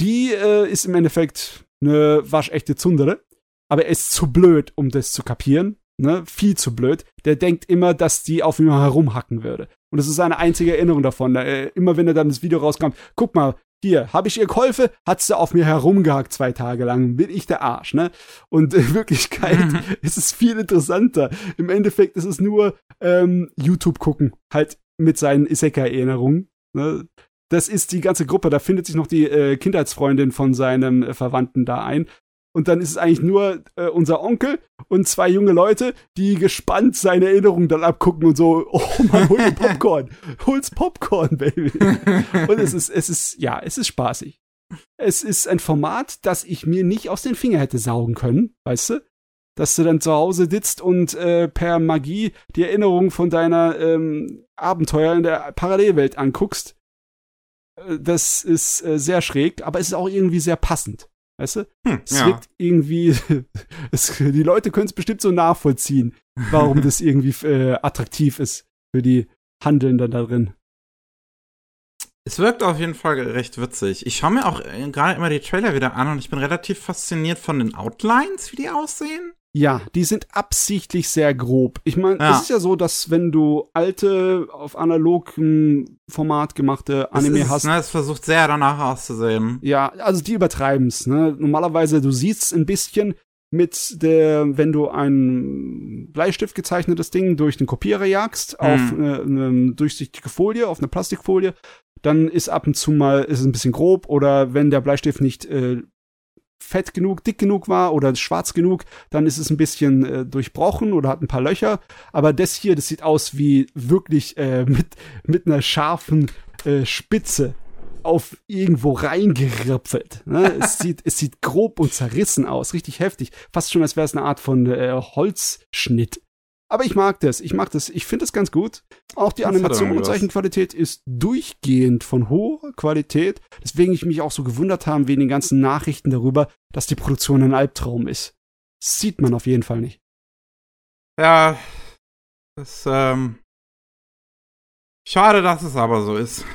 die äh, ist im Endeffekt eine waschechte Zundere, aber er ist zu blöd, um das zu kapieren ne, viel zu blöd, der denkt immer, dass die auf ihm herumhacken würde. Und das ist seine einzige Erinnerung davon. Äh, immer wenn er dann das Video rauskommt, guck mal, hier, habe ich ihr geholfen, hat sie auf mir herumgehackt zwei Tage lang, bin ich der Arsch, ne? Und in (laughs) Wirklichkeit mhm. (laughs) ist es viel interessanter. Im Endeffekt ist es nur ähm, YouTube gucken, halt mit seinen Isekai-Erinnerungen. Ne? Das ist die ganze Gruppe, da findet sich noch die äh, Kindheitsfreundin von seinem äh, Verwandten da ein und dann ist es eigentlich nur äh, unser Onkel und zwei junge Leute, die gespannt seine Erinnerungen dann abgucken und so, (laughs) oh Mann, hol dir Popcorn, (laughs) hol's Popcorn, Baby. und es ist, es ist, ja, es ist spaßig. Es ist ein Format, das ich mir nicht aus den Fingern hätte saugen können, weißt du? Dass du dann zu Hause sitzt und äh, per Magie die Erinnerung von deiner ähm, Abenteuer in der Parallelwelt anguckst. Äh, das ist äh, sehr schräg, aber es ist auch irgendwie sehr passend. Weißt du? Hm, es ja. wirkt irgendwie, (laughs) es, die Leute können es bestimmt so nachvollziehen, warum (laughs) das irgendwie äh, attraktiv ist für die Handelnden da drin. Es wirkt auf jeden Fall recht witzig. Ich schaue mir auch äh, gerade immer die Trailer wieder an und ich bin relativ fasziniert von den Outlines, wie die aussehen. Ja, die sind absichtlich sehr grob. Ich meine, ja. es ist ja so, dass wenn du alte, auf analogem Format gemachte Anime es ist, hast. Ne, es versucht sehr danach auszusehen. Ja, also die übertreiben's. Ne? Normalerweise, du siehst ein bisschen mit der, wenn du ein Bleistift gezeichnetes Ding durch den Kopierer jagst, hm. auf eine, eine durchsichtige Folie, auf eine Plastikfolie, dann ist ab und zu mal ist es ein bisschen grob oder wenn der Bleistift nicht äh, fett genug, dick genug war oder schwarz genug, dann ist es ein bisschen äh, durchbrochen oder hat ein paar Löcher. Aber das hier, das sieht aus wie wirklich äh, mit, mit einer scharfen äh, Spitze auf irgendwo reingeripfelt. Ne? (laughs) es, sieht, es sieht grob und zerrissen aus, richtig heftig. Fast schon, als wäre es eine Art von äh, Holzschnitt. Aber ich mag das, ich mag das, ich finde das ganz gut. Auch die das Animation und Zeichenqualität ist durchgehend von hoher Qualität, deswegen ich mich auch so gewundert haben wegen den ganzen Nachrichten darüber, dass die Produktion ein Albtraum ist. Das sieht man auf jeden Fall nicht. Ja, das, ähm, schade, dass es aber so ist.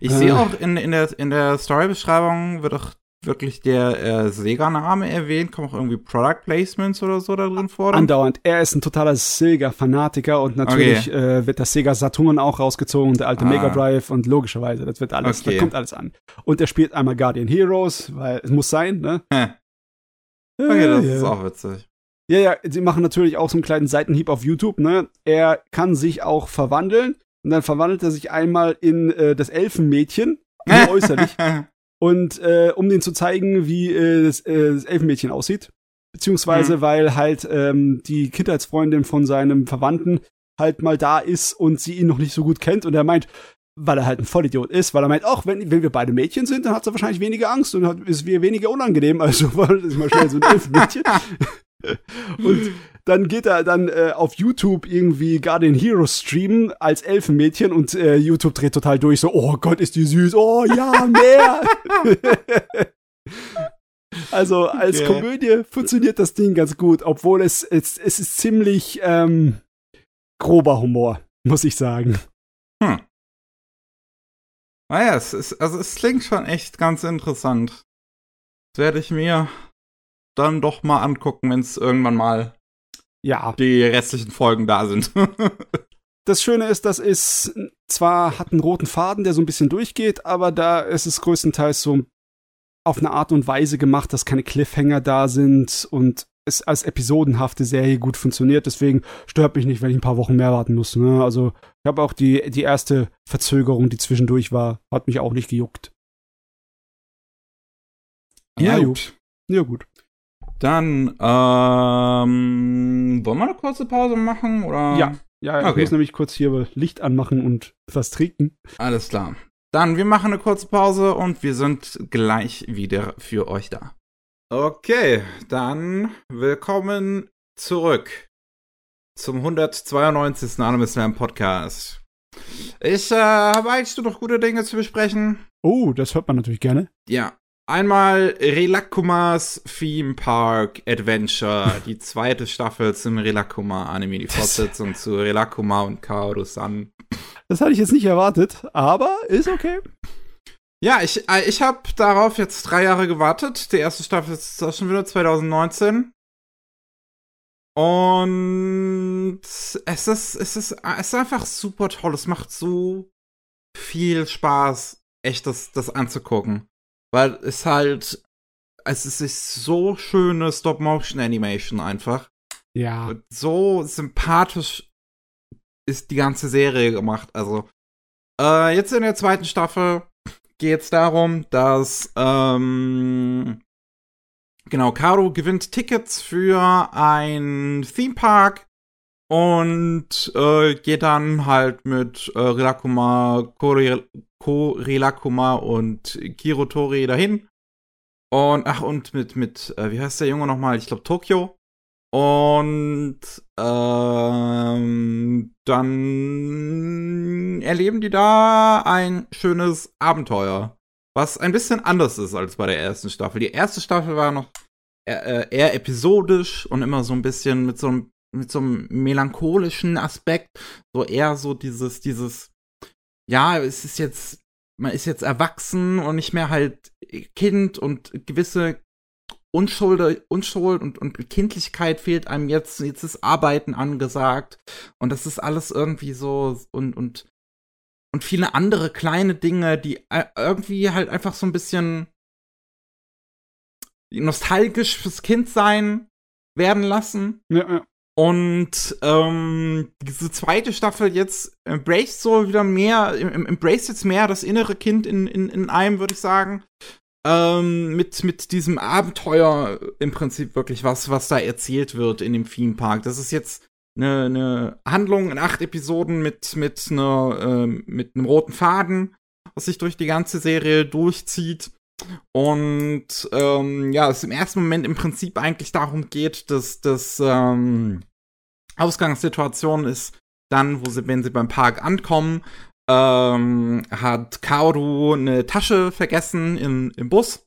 Ich äh. sehe auch in, in der, in der Storybeschreibung wird auch wirklich der äh, Sega-Name erwähnt? Kommen auch irgendwie Product Placements oder so da drin vor? Andauernd. Er ist ein totaler Sega-Fanatiker und natürlich okay. äh, wird das Sega Saturn auch rausgezogen, der alte ah. Mega Drive und logischerweise, das wird alles, okay. da kommt alles an. Und er spielt einmal Guardian Heroes, weil es muss sein, ne? Okay, das ja. ist auch witzig. Ja, ja, sie machen natürlich auch so einen kleinen Seitenhieb auf YouTube, ne? Er kann sich auch verwandeln und dann verwandelt er sich einmal in äh, das Elfenmädchen, (laughs) nur äußerlich. (laughs) und äh, um den zu zeigen, wie äh, das, äh, das Elfenmädchen aussieht. Beziehungsweise, mhm. weil halt ähm, die Kindheitsfreundin von seinem Verwandten halt mal da ist und sie ihn noch nicht so gut kennt und er meint, weil er halt ein Vollidiot ist, weil er meint, auch wenn, wenn wir beide Mädchen sind, dann hat sie wahrscheinlich weniger Angst und hat, ist wir weniger unangenehm, also (laughs) weil das ist mal schnell so ein (laughs) Elfenmädchen. (laughs) und dann geht er dann äh, auf YouTube irgendwie Guardian Hero streamen als Elfenmädchen und äh, YouTube dreht total durch, so, oh Gott, ist die süß, oh ja, mehr. (laughs) also als okay. Komödie funktioniert das Ding ganz gut, obwohl es, es, es ist ziemlich ähm, grober Humor, muss ich sagen. Hm. Naja, es ist, also es klingt schon echt ganz interessant. Das werde ich mir dann doch mal angucken, wenn es irgendwann mal ja. die restlichen Folgen da sind. (laughs) das Schöne ist, dass es zwar hat einen roten Faden, der so ein bisschen durchgeht, aber da ist es größtenteils so auf eine Art und Weise gemacht, dass keine Cliffhanger da sind und es als episodenhafte Serie gut funktioniert. Deswegen stört mich nicht, wenn ich ein paar Wochen mehr warten muss. Ne? Also ich habe auch die, die erste Verzögerung, die zwischendurch war, hat mich auch nicht gejuckt. Ja, gut. Ja, gut. Dann, ähm, wollen wir eine kurze Pause machen? Oder? Ja, ja, ich okay. muss nämlich kurz hier Licht anmachen und was trinken. Alles klar. Dann, wir machen eine kurze Pause und wir sind gleich wieder für euch da. Okay, dann willkommen zurück zum 192. Anime Slam Podcast. Ich äh, habe eigentlich nur noch gute Dinge zu besprechen. Oh, das hört man natürlich gerne. Ja, Einmal Relakumas Theme Park Adventure, (laughs) die zweite Staffel zum Relakuma Anime, die Fortsetzung zu Relakuma und Kaoru-san. Das hatte ich jetzt nicht erwartet, aber ist okay. Ja, ich, äh, ich habe darauf jetzt drei Jahre gewartet. Die erste Staffel ist schon wieder 2019. Und es ist, es ist, es ist einfach super toll. Es macht so viel Spaß, echt das, das anzugucken. Weil es halt, es ist so schöne Stop-Motion-Animation einfach. Ja. Und so sympathisch ist die ganze Serie gemacht. Also, äh, jetzt in der zweiten Staffel geht es darum, dass, ähm, genau, Caro gewinnt Tickets für ein Theme Park und äh, geht dann halt mit äh, Rilakuma, Korilakuma und Kirotori dahin. Und, ach, und mit, mit, äh, wie heißt der Junge nochmal? Ich glaube, Tokio. Und ähm, dann erleben die da ein schönes Abenteuer, was ein bisschen anders ist als bei der ersten Staffel. Die erste Staffel war noch eher, äh, eher episodisch und immer so ein bisschen mit so einem mit so einem melancholischen Aspekt, so eher so dieses, dieses, ja, es ist jetzt, man ist jetzt erwachsen und nicht mehr halt Kind und gewisse Unschuld, Unschuld und, und Kindlichkeit fehlt einem jetzt. Jetzt ist Arbeiten angesagt. Und das ist alles irgendwie so und, und, und viele andere kleine Dinge, die äh, irgendwie halt einfach so ein bisschen nostalgisch fürs Kindsein werden lassen. Ja, ja. Und ähm, diese zweite Staffel jetzt embrace so wieder mehr, embrace jetzt mehr das innere Kind in, in, in einem, würde ich sagen. Ähm, mit, mit diesem Abenteuer im Prinzip wirklich was, was da erzählt wird in dem Theme Park. Das ist jetzt eine, eine Handlung in acht Episoden mit, mit, einer, äh, mit einem roten Faden, was sich durch die ganze Serie durchzieht. Und ähm, ja, es im ersten Moment im Prinzip eigentlich darum geht, dass das ähm, Ausgangssituation ist dann, wo sie, wenn sie beim Park ankommen, ähm, hat Kaoru eine Tasche vergessen im, im Bus,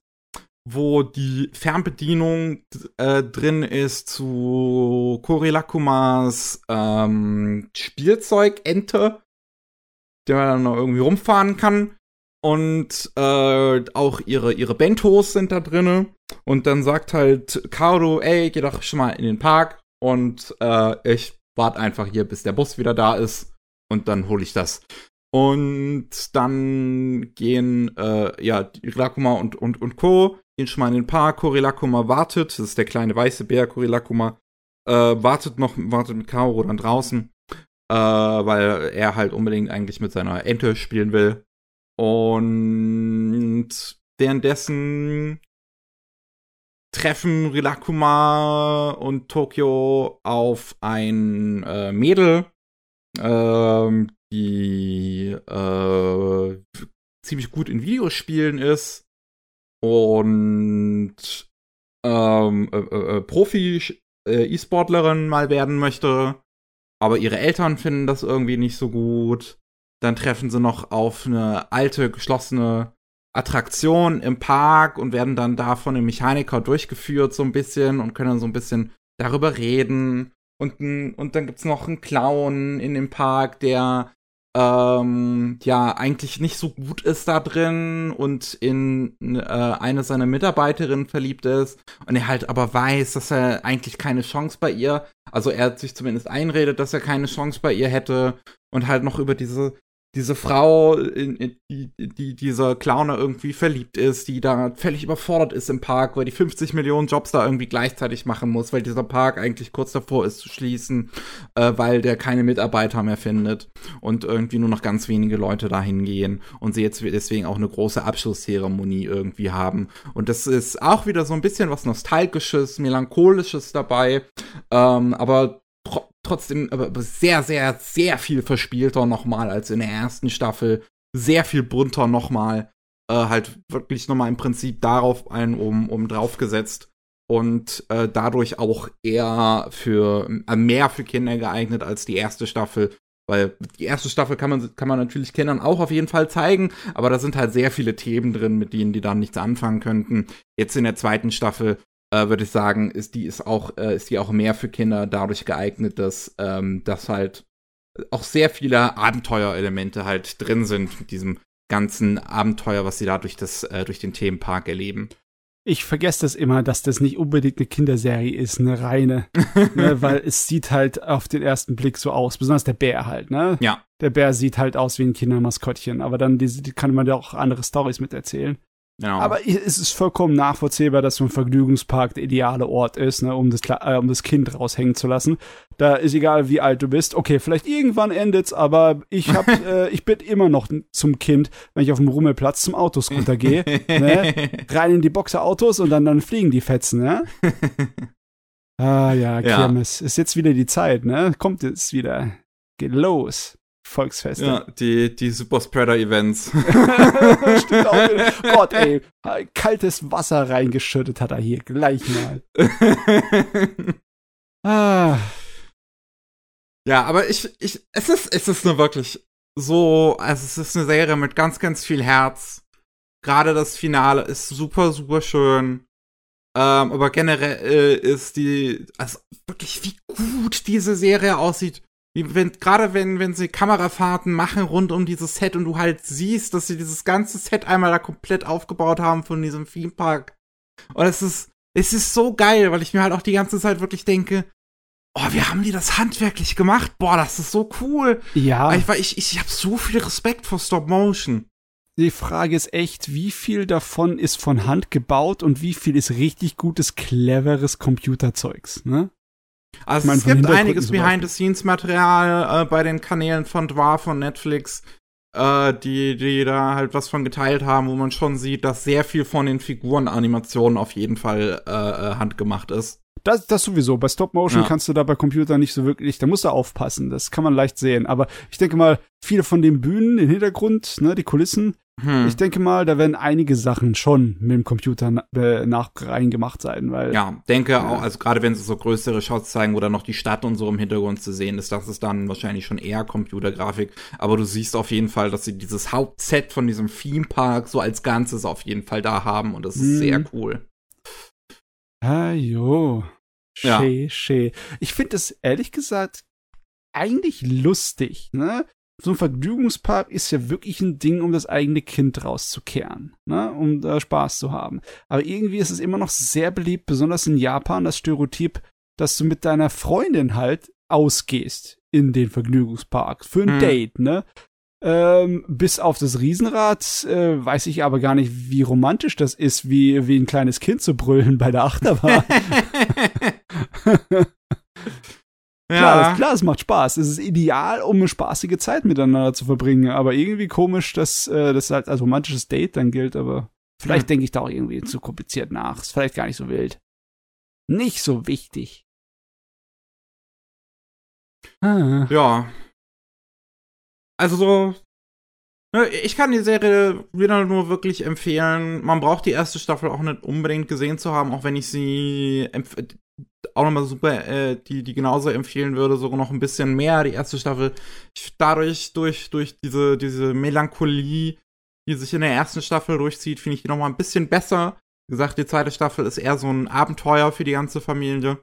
wo die Fernbedienung äh, drin ist zu Korilakumas ähm, Spielzeugente, der man dann irgendwie rumfahren kann. Und äh, auch ihre, ihre Bentos sind da drinne. Und dann sagt halt Kaoru, ey, geh doch schon mal in den Park. Und äh, ich warte einfach hier, bis der Bus wieder da ist. Und dann hole ich das. Und dann gehen, äh, ja, Lakuma und, und, und Co. gehen schon mal in den Park. Korilakuma wartet. Das ist der kleine weiße Bär, Korilakuma. Äh, wartet noch, wartet mit Kaoru dann draußen. Äh, weil er halt unbedingt eigentlich mit seiner Ente spielen will. Und währenddessen treffen Rilakuma und Tokio auf ein äh, Mädel, äh, die äh, ziemlich gut in Videospielen ist und ähm, äh, äh, äh, Profi-E-Sportlerin mal werden möchte. Aber ihre Eltern finden das irgendwie nicht so gut. Dann treffen sie noch auf eine alte, geschlossene Attraktion im Park und werden dann da von dem Mechaniker durchgeführt, so ein bisschen, und können so ein bisschen darüber reden. Und, und dann gibt's noch einen Clown in dem Park, der ähm, ja eigentlich nicht so gut ist da drin und in äh, eine seiner Mitarbeiterinnen verliebt ist und er halt aber weiß, dass er eigentlich keine Chance bei ihr, also er hat sich zumindest einredet, dass er keine Chance bei ihr hätte und halt noch über diese diese Frau, in, in, die, die dieser Clowner irgendwie verliebt ist, die da völlig überfordert ist im Park, weil die 50 Millionen Jobs da irgendwie gleichzeitig machen muss, weil dieser Park eigentlich kurz davor ist zu schließen, äh, weil der keine Mitarbeiter mehr findet und irgendwie nur noch ganz wenige Leute dahin gehen und sie jetzt deswegen auch eine große Abschlusszeremonie irgendwie haben. Und das ist auch wieder so ein bisschen was Nostalgisches, Melancholisches dabei, ähm, aber trotzdem aber sehr, sehr, sehr viel verspielter nochmal als in der ersten Staffel. Sehr viel bunter nochmal. Äh, halt wirklich nochmal im Prinzip darauf ein um, um draufgesetzt. Und äh, dadurch auch eher für äh, mehr für Kinder geeignet als die erste Staffel. Weil die erste Staffel kann man, kann man natürlich Kindern auch auf jeden Fall zeigen, aber da sind halt sehr viele Themen drin, mit denen die dann nichts anfangen könnten. Jetzt in der zweiten Staffel äh, würde ich sagen, ist die ist auch, äh, ist die auch mehr für Kinder dadurch geeignet, dass, ähm, dass halt auch sehr viele Abenteuerelemente halt drin sind mit diesem ganzen Abenteuer, was sie da durch, das, äh, durch den Themenpark erleben. Ich vergesse das immer, dass das nicht unbedingt eine Kinderserie ist, eine reine, (laughs) ne, weil es sieht halt auf den ersten Blick so aus, besonders der Bär halt, ne? Ja. Der Bär sieht halt aus wie ein Kindermaskottchen, aber dann diese, die kann man ja auch andere Stories mit erzählen. Genau. Aber es ist vollkommen nachvollziehbar, dass so ein Vergnügungspark der ideale Ort ist, ne, um, das, äh, um das Kind raushängen zu lassen. Da ist egal, wie alt du bist. Okay, vielleicht irgendwann endet's, aber ich hab, (laughs) äh, ich bin immer noch zum Kind, wenn ich auf dem Rummelplatz zum Autoscooter gehe, ne, (laughs) rein in die Boxerautos und dann, dann fliegen die Fetzen, ne? (laughs) Ah ja, Kirmes. Ja. Ist jetzt wieder die Zeit, ne? Kommt jetzt wieder. Geht los. Volksfeste. Ja, die, die Superspreader-Events. (laughs) Stimmt auch wieder. (laughs) Gott, ey. Kaltes Wasser reingeschüttet hat er hier gleich mal. (laughs) ah. Ja, aber ich, ich, es ist, es ist nur wirklich so, also es ist eine Serie mit ganz, ganz viel Herz. Gerade das Finale ist super, super schön. Ähm, aber generell äh, ist die, also wirklich wie gut diese Serie aussieht wenn, gerade wenn, wenn sie Kamerafahrten machen rund um dieses Set und du halt siehst, dass sie dieses ganze Set einmal da komplett aufgebaut haben von diesem Themepark. Und es ist, es ist so geil, weil ich mir halt auch die ganze Zeit wirklich denke, oh, wie haben die das handwerklich gemacht? Boah, das ist so cool. Ja. Ich, ich, ich habe so viel Respekt vor Stop Motion. Die Frage ist echt, wie viel davon ist von Hand gebaut und wie viel ist richtig gutes, cleveres Computerzeugs, ne? Also ich mein, es gibt einiges Behind-the-Scenes-Material äh, bei den Kanälen von Dwarf und Netflix, äh, die, die da halt was von geteilt haben, wo man schon sieht, dass sehr viel von den Figurenanimationen auf jeden Fall äh, äh handgemacht ist. Das, das sowieso. Bei Stop Motion ja. kannst du da bei Computern nicht so wirklich, da musst du aufpassen. Das kann man leicht sehen. Aber ich denke mal, viele von den Bühnen, den Hintergrund, ne, die Kulissen, hm. ich denke mal, da werden einige Sachen schon mit dem Computer na äh, nach rein gemacht sein, weil. Ja, denke ja. auch, also gerade wenn sie so größere Shots zeigen, wo dann noch die Stadt und so im Hintergrund zu sehen ist, das ist dann wahrscheinlich schon eher Computergrafik. Aber du siehst auf jeden Fall, dass sie dieses Hauptset von diesem Theme Park so als Ganzes auf jeden Fall da haben und das ist hm. sehr cool. Ah, jo. Ja. Schee, schee. Ich finde es ehrlich gesagt eigentlich lustig, ne? So ein Vergnügungspark ist ja wirklich ein Ding, um das eigene Kind rauszukehren, ne? Um da Spaß zu haben. Aber irgendwie ist es immer noch sehr beliebt, besonders in Japan, das Stereotyp, dass du mit deiner Freundin halt ausgehst in den Vergnügungspark für ein hm. Date, ne? Ähm, bis auf das Riesenrad äh, weiß ich aber gar nicht, wie romantisch das ist, wie, wie ein kleines Kind zu brüllen bei der Achterbahn. (laughs) (laughs) ja. Klar, klar, es macht Spaß. Es ist ideal, um eine spaßige Zeit miteinander zu verbringen. Aber irgendwie komisch, dass äh, das halt als romantisches Date dann gilt. Aber vielleicht hm. denke ich da auch irgendwie zu kompliziert nach. Ist vielleicht gar nicht so wild. Nicht so wichtig. Ah. Ja, also so, ne, ich kann die Serie wieder nur wirklich empfehlen. Man braucht die erste Staffel auch nicht unbedingt gesehen zu haben, auch wenn ich sie auch nochmal super, äh, die, die genauso empfehlen würde, sogar noch ein bisschen mehr, die erste Staffel. Ich, dadurch, durch, durch diese, diese Melancholie, die sich in der ersten Staffel durchzieht, finde ich die nochmal ein bisschen besser. Wie gesagt, die zweite Staffel ist eher so ein Abenteuer für die ganze Familie.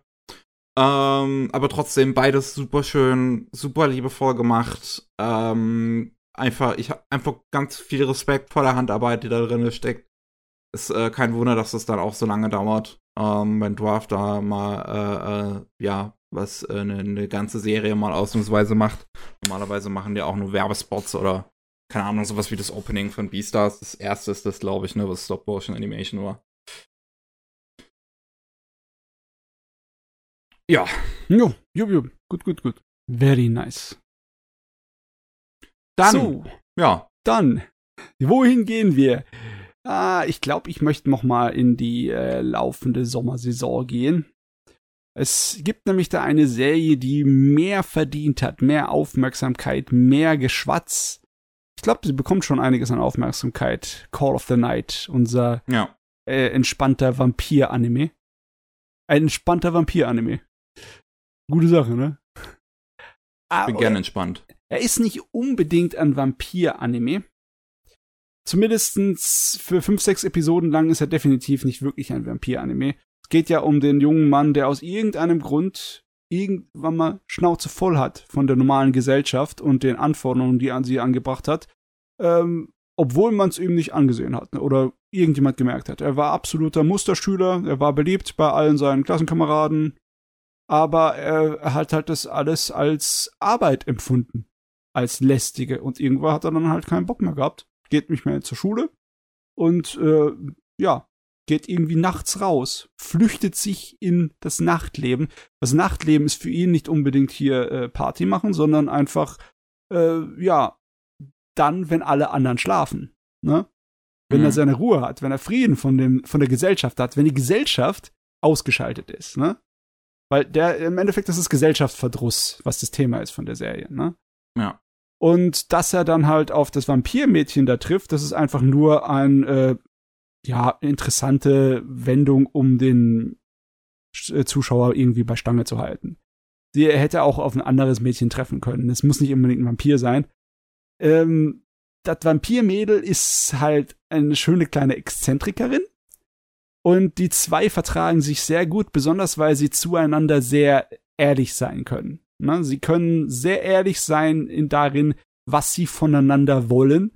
Ähm, aber trotzdem beides super schön, super liebevoll gemacht. Ähm, einfach, ich habe einfach ganz viel Respekt vor der Handarbeit, die da drin steckt. Ist äh, kein Wunder, dass das dann auch so lange dauert, ähm, wenn Dwarf da mal, äh, äh, ja, was eine äh, ne ganze Serie mal ausnahmsweise macht. Normalerweise machen die auch nur Werbespots oder, keine Ahnung, sowas wie das Opening von Beastars. Das erste ist das, glaube ich, ne, was Stop-Motion Animation war. Ja. Jo, jo, jo. Gut, gut, gut. Very nice. Dann, so, ja. Dann, wohin gehen wir? Ah, ich glaube, ich möchte noch mal in die äh, laufende Sommersaison gehen. Es gibt nämlich da eine Serie, die mehr verdient hat, mehr Aufmerksamkeit, mehr Geschwatz. Ich glaube, sie bekommt schon einiges an Aufmerksamkeit. Call of the Night, unser ja. äh, entspannter Vampir-Anime. Ein entspannter Vampir-Anime. Gute Sache, ne? Ich bin gerne entspannt. Er ist nicht unbedingt ein Vampir-Anime. Zumindest für fünf, sechs Episoden lang ist er definitiv nicht wirklich ein Vampir-Anime. Es geht ja um den jungen Mann, der aus irgendeinem Grund irgendwann mal Schnauze voll hat von der normalen Gesellschaft und den Anforderungen, die er an sie angebracht hat, ähm, obwohl man es ihm nicht angesehen hat ne, oder irgendjemand gemerkt hat. Er war absoluter Musterschüler, er war beliebt bei allen seinen Klassenkameraden, aber er hat halt das alles als Arbeit empfunden, als lästige. Und irgendwann hat er dann halt keinen Bock mehr gehabt, geht nicht mehr zur Schule und äh, ja, geht irgendwie nachts raus, flüchtet sich in das Nachtleben. Das Nachtleben ist für ihn nicht unbedingt hier äh, Party machen, sondern einfach, äh, ja, dann, wenn alle anderen schlafen. Ne? Wenn mhm. er seine Ruhe hat, wenn er Frieden von, dem, von der Gesellschaft hat, wenn die Gesellschaft ausgeschaltet ist. Ne? Weil der, im Endeffekt ist es Gesellschaftsverdruss, was das Thema ist von der Serie, ne? Ja. Und dass er dann halt auf das Vampirmädchen da trifft, das ist einfach nur ein, äh, ja, interessante Wendung, um den äh, Zuschauer irgendwie bei Stange zu halten. Sie hätte auch auf ein anderes Mädchen treffen können. Es muss nicht unbedingt ein Vampir sein. Ähm, das Vampirmädel ist halt eine schöne kleine Exzentrikerin, und die zwei vertragen sich sehr gut, besonders weil sie zueinander sehr ehrlich sein können. Ne? Sie können sehr ehrlich sein in darin, was sie voneinander wollen.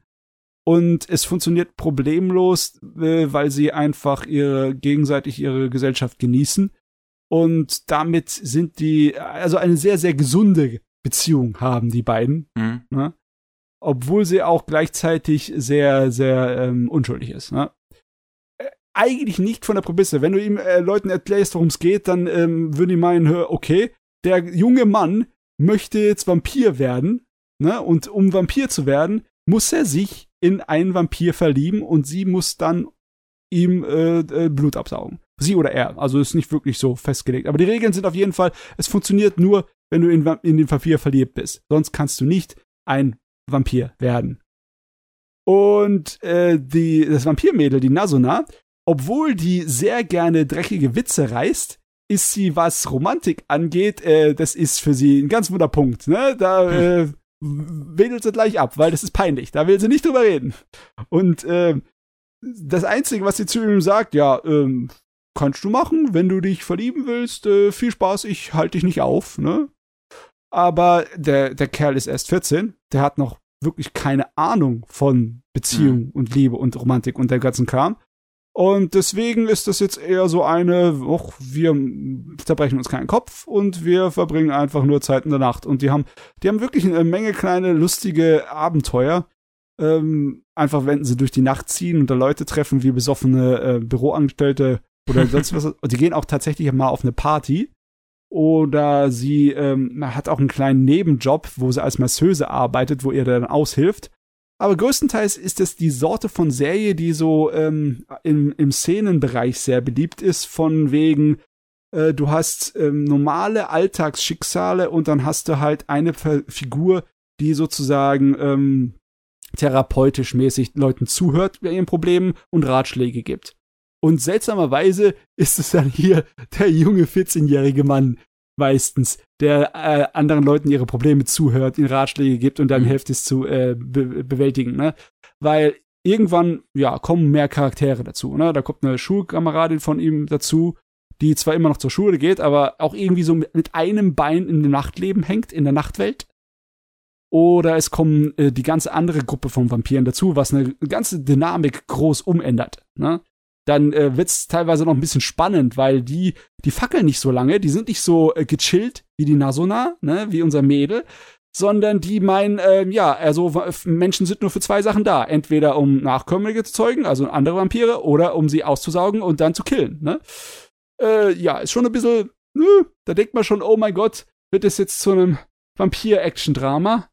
und es funktioniert problemlos, äh, weil sie einfach ihre gegenseitig ihre Gesellschaft genießen und damit sind die also eine sehr sehr gesunde Beziehung haben die beiden, mhm. ne? obwohl sie auch gleichzeitig sehr sehr ähm, unschuldig ist. Ne? Äh, eigentlich nicht von der Prämisse. Wenn du ihm äh, Leuten erklärst, worum es geht, dann ähm, würden die meinen, okay, der junge Mann möchte jetzt Vampir werden, ne? Und um Vampir zu werden, muss er sich in einen Vampir verlieben und sie muss dann ihm äh, äh, Blut absaugen. Sie oder er. Also ist nicht wirklich so festgelegt. Aber die Regeln sind auf jeden Fall, es funktioniert nur, wenn du in, in den Vampir verliebt bist. Sonst kannst du nicht ein Vampir werden. Und äh, die, das Vampirmädel, die Nasuna, obwohl die sehr gerne dreckige Witze reißt, ist sie, was Romantik angeht, äh, das ist für sie ein ganz wunder Punkt. Ne? Da hm. äh, wedelt sie gleich ab, weil das ist peinlich. Da will sie nicht drüber reden. Und äh, das Einzige, was sie zu ihm sagt, ja, ähm, kannst du machen, wenn du dich verlieben willst. Äh, viel Spaß, ich halte dich nicht auf. Ne? Aber der, der Kerl ist erst 14. Der hat noch wirklich keine Ahnung von Beziehung mhm. und Liebe und Romantik und der ganzen Kram. Und deswegen ist das jetzt eher so eine, och, wir zerbrechen uns keinen Kopf und wir verbringen einfach nur Zeit in der Nacht. Und die haben, die haben wirklich eine Menge kleine lustige Abenteuer. Ähm, einfach wenn sie durch die Nacht ziehen und da Leute treffen wie besoffene äh, Büroangestellte oder (laughs) sonst was. Und die gehen auch tatsächlich mal auf eine Party. Oder sie ähm, hat auch einen kleinen Nebenjob, wo sie als Masseuse arbeitet, wo ihr dann aushilft. Aber größtenteils ist es die Sorte von Serie, die so ähm, im, im Szenenbereich sehr beliebt ist, von wegen, äh, du hast ähm, normale Alltagsschicksale und dann hast du halt eine Figur, die sozusagen ähm, therapeutisch mäßig Leuten zuhört bei ihren Problemen und Ratschläge gibt. Und seltsamerweise ist es dann hier der junge 14-jährige Mann, meistens, der äh, anderen Leuten ihre Probleme zuhört, ihnen Ratschläge gibt und dann mhm. hilft es zu äh, be bewältigen, ne? Weil irgendwann, ja, kommen mehr Charaktere dazu, ne? Da kommt eine Schulkameradin von ihm dazu, die zwar immer noch zur Schule geht, aber auch irgendwie so mit, mit einem Bein in dem Nachtleben hängt, in der Nachtwelt. Oder es kommen äh, die ganze andere Gruppe von Vampiren dazu, was eine ganze Dynamik groß umändert, ne? Dann äh, wird's teilweise noch ein bisschen spannend, weil die, die fackeln nicht so lange, die sind nicht so äh, gechillt wie die Nasona, ne, wie unser Mädel, sondern die meinen, äh, ja, also Menschen sind nur für zwei Sachen da. Entweder um Nachkömmlinge zu zeugen, also andere Vampire, oder um sie auszusaugen und dann zu killen, ne? Äh, ja, ist schon ein bisschen, nö, da denkt man schon, oh mein Gott, wird es jetzt zu einem Vampir-Action-Drama?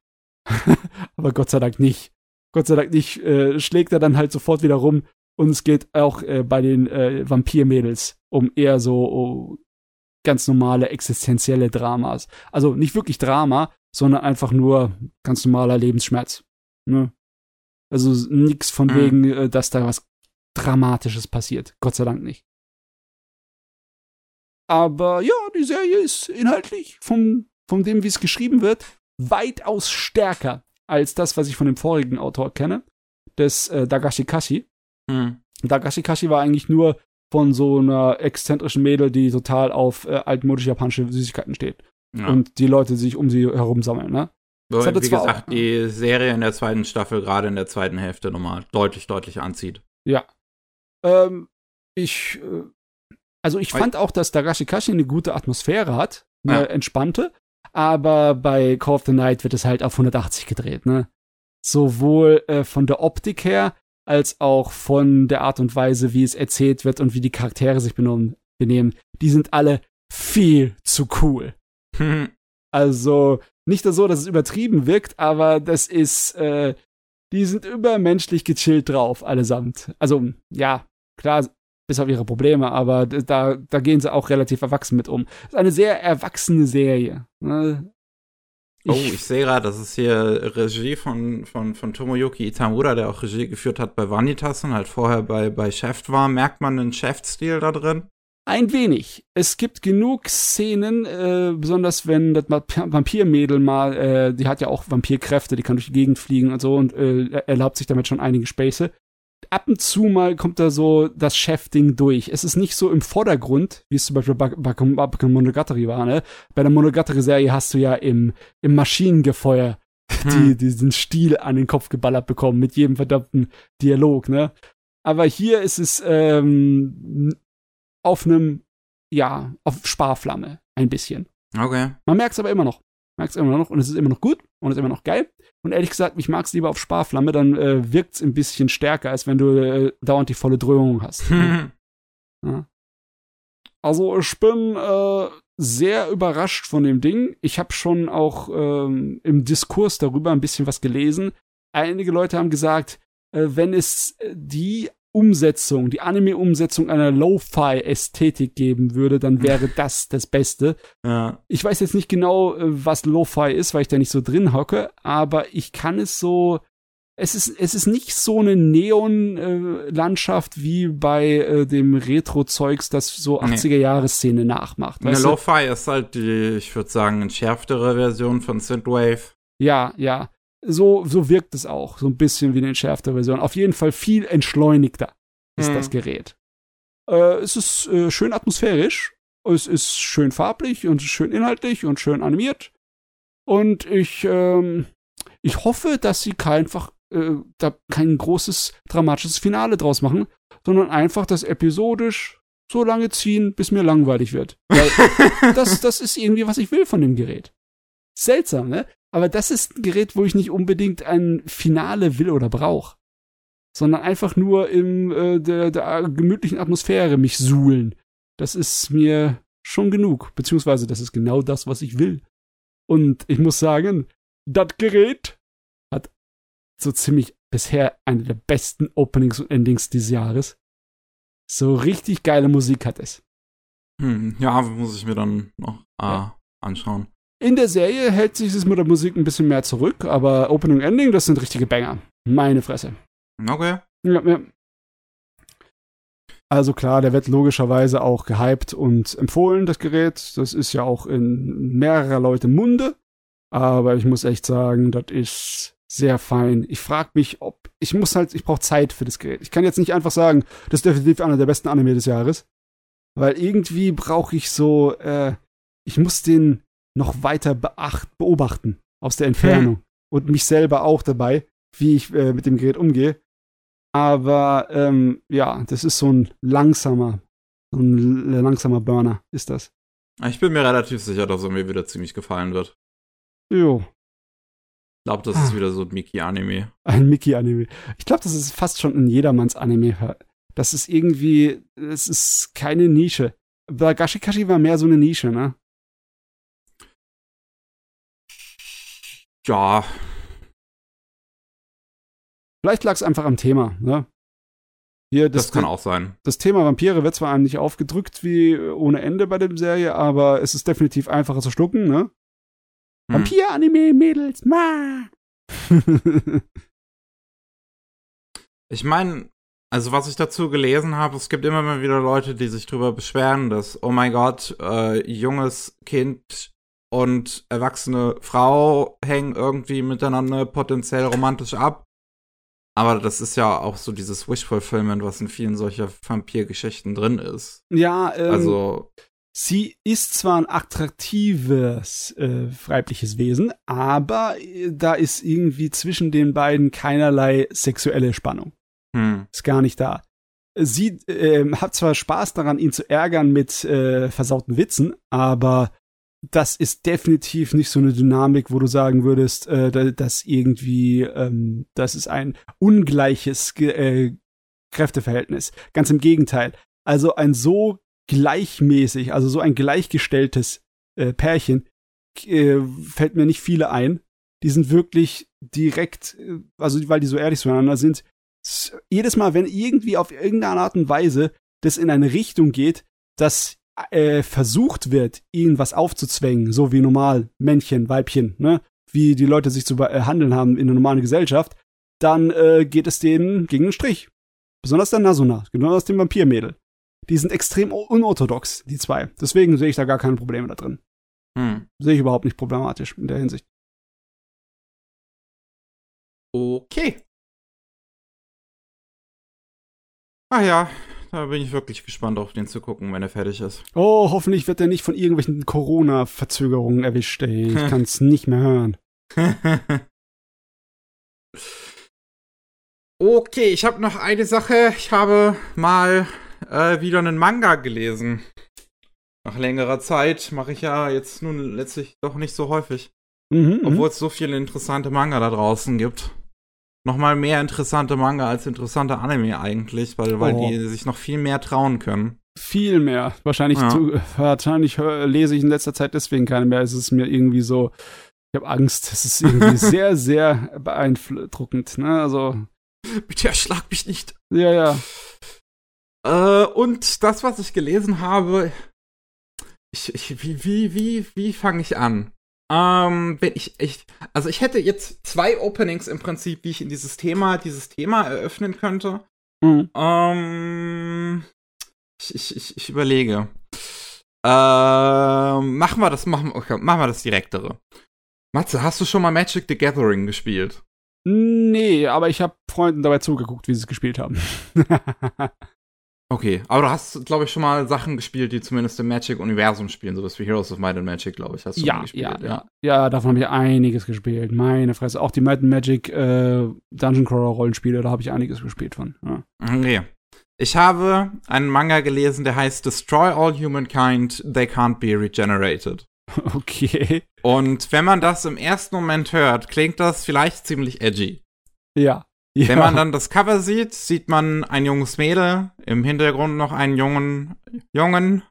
(laughs) Aber Gott sei Dank nicht. Gott sei Dank nicht, äh, schlägt er dann halt sofort wieder rum und es geht auch äh, bei den äh, Vampirmädels um eher so oh, ganz normale existenzielle Dramas. Also nicht wirklich Drama, sondern einfach nur ganz normaler Lebensschmerz. Ne? Also nichts von mhm. wegen, äh, dass da was Dramatisches passiert. Gott sei Dank nicht. Aber ja, die Serie ist inhaltlich von, von dem, wie es geschrieben wird, weitaus stärker als das, was ich von dem vorigen Autor kenne, des äh, Dagashi Kashi. Mhm. Dagashi Kashi war eigentlich nur von so einer exzentrischen Mädel, die total auf äh, altmodische japanische Süßigkeiten steht. Ja. Und die Leute sich um sie herum sammeln, ne? So, wie gesagt, auch, die Serie in der zweiten Staffel, gerade in der zweiten Hälfte, nochmal deutlich, deutlich anzieht. Ja. Ähm, ich, äh, also ich fand auch, dass Dagashi Kashi eine gute Atmosphäre hat, eine ja. entspannte, aber bei Call of the Night wird es halt auf 180 gedreht, ne? Sowohl äh, von der Optik her, als auch von der Art und Weise, wie es erzählt wird und wie die Charaktere sich benehmen. Die sind alle viel zu cool. also nicht so, dass es übertrieben wirkt, aber das ist, äh, die sind übermenschlich gechillt drauf, allesamt. Also ja, klar, bis auf ihre Probleme, aber da, da gehen sie auch relativ erwachsen mit um. Das ist eine sehr erwachsene Serie. Ne? Oh, ich sehe gerade, das ist hier Regie von, von, von Tomoyuki Itamura, der auch Regie geführt hat bei Vanitas und halt vorher bei, bei Chef war. Merkt man einen Chef-Stil da drin? Ein wenig. Es gibt genug Szenen, äh, besonders wenn das Vampirmädel mal, äh, die hat ja auch Vampirkräfte, die kann durch die Gegend fliegen und so und äh, erlaubt sich damit schon einige Späße ab und zu mal kommt da so das Chef-Ding durch. Es ist nicht so im Vordergrund, wie es zum Beispiel bei, bei, bei Monogatari war, ne? Bei der Monogatari-Serie hast du ja im, im Maschinengefeuer (laughs) die diesen Stil an den Kopf geballert bekommen mit jedem verdammten Dialog, ne? Aber hier ist es ähm, auf einem, ja, auf Sparflamme ein bisschen. Okay. Man merkt es aber immer noch. Merkt es immer noch und es ist immer noch gut und es ist immer noch geil. Und ehrlich gesagt, ich mag es lieber auf Sparflamme, dann äh, wirkt es ein bisschen stärker, als wenn du äh, dauernd die volle Dröhnung hast. (laughs) ja. Also ich bin äh, sehr überrascht von dem Ding. Ich habe schon auch ähm, im Diskurs darüber ein bisschen was gelesen. Einige Leute haben gesagt, äh, wenn es die Umsetzung, die Anime-Umsetzung einer Lo-Fi-Ästhetik geben würde, dann (laughs) wäre das das Beste. Ja. Ich weiß jetzt nicht genau, äh, was Lo-Fi ist, weil ich da nicht so drin hocke, aber ich kann es so. Es ist, es ist nicht so eine Neon-Landschaft äh, wie bei äh, dem Retro-Zeugs, das so 80er-Jahre-Szene nachmacht. Eine Lo-Fi ist halt die, ich würde sagen, entschärftere Version von Synthwave. Ja, ja so, so wirkt es auch. So ein bisschen wie eine entschärfte Version. Auf jeden Fall viel entschleunigter ist hm. das Gerät. Äh, es ist äh, schön atmosphärisch. Es ist schön farblich und schön inhaltlich und schön animiert. Und ich, ähm, ich hoffe, dass sie einfach äh, da kein großes dramatisches Finale draus machen, sondern einfach das episodisch so lange ziehen, bis mir langweilig wird. Weil (laughs) das, das ist irgendwie, was ich will von dem Gerät. Seltsam, ne? Aber das ist ein Gerät, wo ich nicht unbedingt ein Finale will oder brauche. Sondern einfach nur in äh, der, der gemütlichen Atmosphäre mich suhlen. Das ist mir schon genug. Beziehungsweise das ist genau das, was ich will. Und ich muss sagen, das Gerät hat so ziemlich bisher eine der besten Openings und Endings dieses Jahres. So richtig geile Musik hat es. Hm, ja, muss ich mir dann noch äh, ja. anschauen. In der Serie hält sich es mit der Musik ein bisschen mehr zurück, aber Opening und Ending, das sind richtige Banger. Meine Fresse. Okay. Ja, ja. Also klar, der wird logischerweise auch gehypt und empfohlen, das Gerät. Das ist ja auch in mehrerer Leute Munde. Aber ich muss echt sagen, das ist sehr fein. Ich frage mich, ob ich muss halt, ich brauche Zeit für das Gerät. Ich kann jetzt nicht einfach sagen, das ist definitiv einer der besten Anime des Jahres, weil irgendwie brauche ich so, äh, ich muss den noch weiter beacht, beobachten aus der Entfernung hm. und mich selber auch dabei, wie ich äh, mit dem Gerät umgehe. Aber ähm, ja, das ist so ein langsamer, so ein langsamer Burner ist das. Ich bin mir relativ sicher, dass er mir wieder ziemlich gefallen wird. Jo. Ich glaube, das ah. ist wieder so ein Mickey-Anime. Ein Mickey-Anime. Ich glaube, das ist fast schon ein Jedermanns-Anime. Das ist irgendwie, das ist keine Nische. Gashikashi war mehr so eine Nische, ne? Ja. Vielleicht lag es einfach am Thema, ne? Hier, das, das kann auch sein. Das Thema Vampire wird zwar einem nicht aufgedrückt wie ohne Ende bei der Serie, aber es ist definitiv einfacher zu schlucken, ne? Hm. Vampir-Anime, Mädels, ma! (laughs) ich meine, also was ich dazu gelesen habe, es gibt immer mal wieder Leute, die sich drüber beschweren, dass, oh mein Gott, äh, junges Kind und erwachsene Frau hängen irgendwie miteinander potenziell romantisch ab. Aber das ist ja auch so dieses Wish-Fulfillment, was in vielen solcher Vampirgeschichten drin ist. Ja, ähm, also sie ist zwar ein attraktives äh, weibliches Wesen, aber äh, da ist irgendwie zwischen den beiden keinerlei sexuelle Spannung. Hm. Ist gar nicht da. Sie äh, hat zwar Spaß daran, ihn zu ärgern mit äh, versauten Witzen, aber das ist definitiv nicht so eine Dynamik, wo du sagen würdest, äh, dass irgendwie, ähm, das ist ein ungleiches äh, Kräfteverhältnis. Ganz im Gegenteil. Also ein so gleichmäßig, also so ein gleichgestelltes äh, Pärchen äh, fällt mir nicht viele ein. Die sind wirklich direkt, äh, also weil die so ehrlich zueinander sind. Jedes Mal, wenn irgendwie auf irgendeine Art und Weise das in eine Richtung geht, dass äh, versucht wird, ihnen was aufzuzwängen, so wie normal Männchen, Weibchen, ne, wie die Leute sich zu behandeln haben in der normalen Gesellschaft, dann äh, geht es denen gegen den Strich. Besonders der Nasuna, besonders dem Vampirmädel. Die sind extrem unorthodox, die zwei. Deswegen sehe ich da gar keine Probleme da drin. Hm. Sehe ich überhaupt nicht problematisch in der Hinsicht. Okay. Ah ja, da bin ich wirklich gespannt, auf den zu gucken, wenn er fertig ist. Oh, hoffentlich wird er nicht von irgendwelchen Corona-Verzögerungen erwischt, ey. Ich (laughs) kann es nicht mehr hören. (laughs) Okay, ich habe noch eine Sache. Ich habe mal äh, wieder einen Manga gelesen. Nach längerer Zeit mache ich ja jetzt nun letztlich doch nicht so häufig. Mhm, Obwohl es so viele interessante Manga da draußen gibt. Nochmal mehr interessante Manga als interessante Anime eigentlich, weil, weil oh. die sich noch viel mehr trauen können. Viel mehr. Wahrscheinlich, ja. zu, wahrscheinlich lese ich in letzter Zeit deswegen keine mehr. Es ist mir irgendwie so, ich habe Angst. Es ist irgendwie (laughs) sehr, sehr beeindruckend. Ne? Also Bitte erschlag mich nicht. Ja, ja. Äh, und das, was ich gelesen habe, ich, ich, wie, wie, wie, wie fange ich an? Ähm, wenn ich, ich, also ich hätte jetzt zwei Openings im Prinzip, wie ich in dieses Thema, dieses Thema eröffnen könnte. Mhm. Ähm, ich, ich, ich, ich überlege. Ähm, machen wir das, machen, okay, machen wir das direktere. Matze, hast du schon mal Magic the Gathering gespielt? Nee, aber ich habe Freunden dabei zugeguckt, wie sie es gespielt haben. (laughs) okay, aber du hast, glaube ich, schon mal Sachen gespielt, die zumindest im Magic-Universum spielen, sowas wie Heroes of Might and Magic, glaube ich. Hast du ja, gespielt, ja, ja, ja. davon habe ich einiges gespielt. Meine Fresse. Auch die Might and Magic äh, Dungeon Crawler Rollenspiele, da habe ich einiges gespielt von. Ja. Okay. Ich habe einen Manga gelesen, der heißt Destroy All Humankind, They Can't Be Regenerated. (laughs) Okay. Und wenn man das im ersten Moment hört, klingt das vielleicht ziemlich edgy. Ja. Ja. Wenn man dann das Cover sieht, sieht man ein junges Mädel, im Hintergrund noch einen jungen Jungen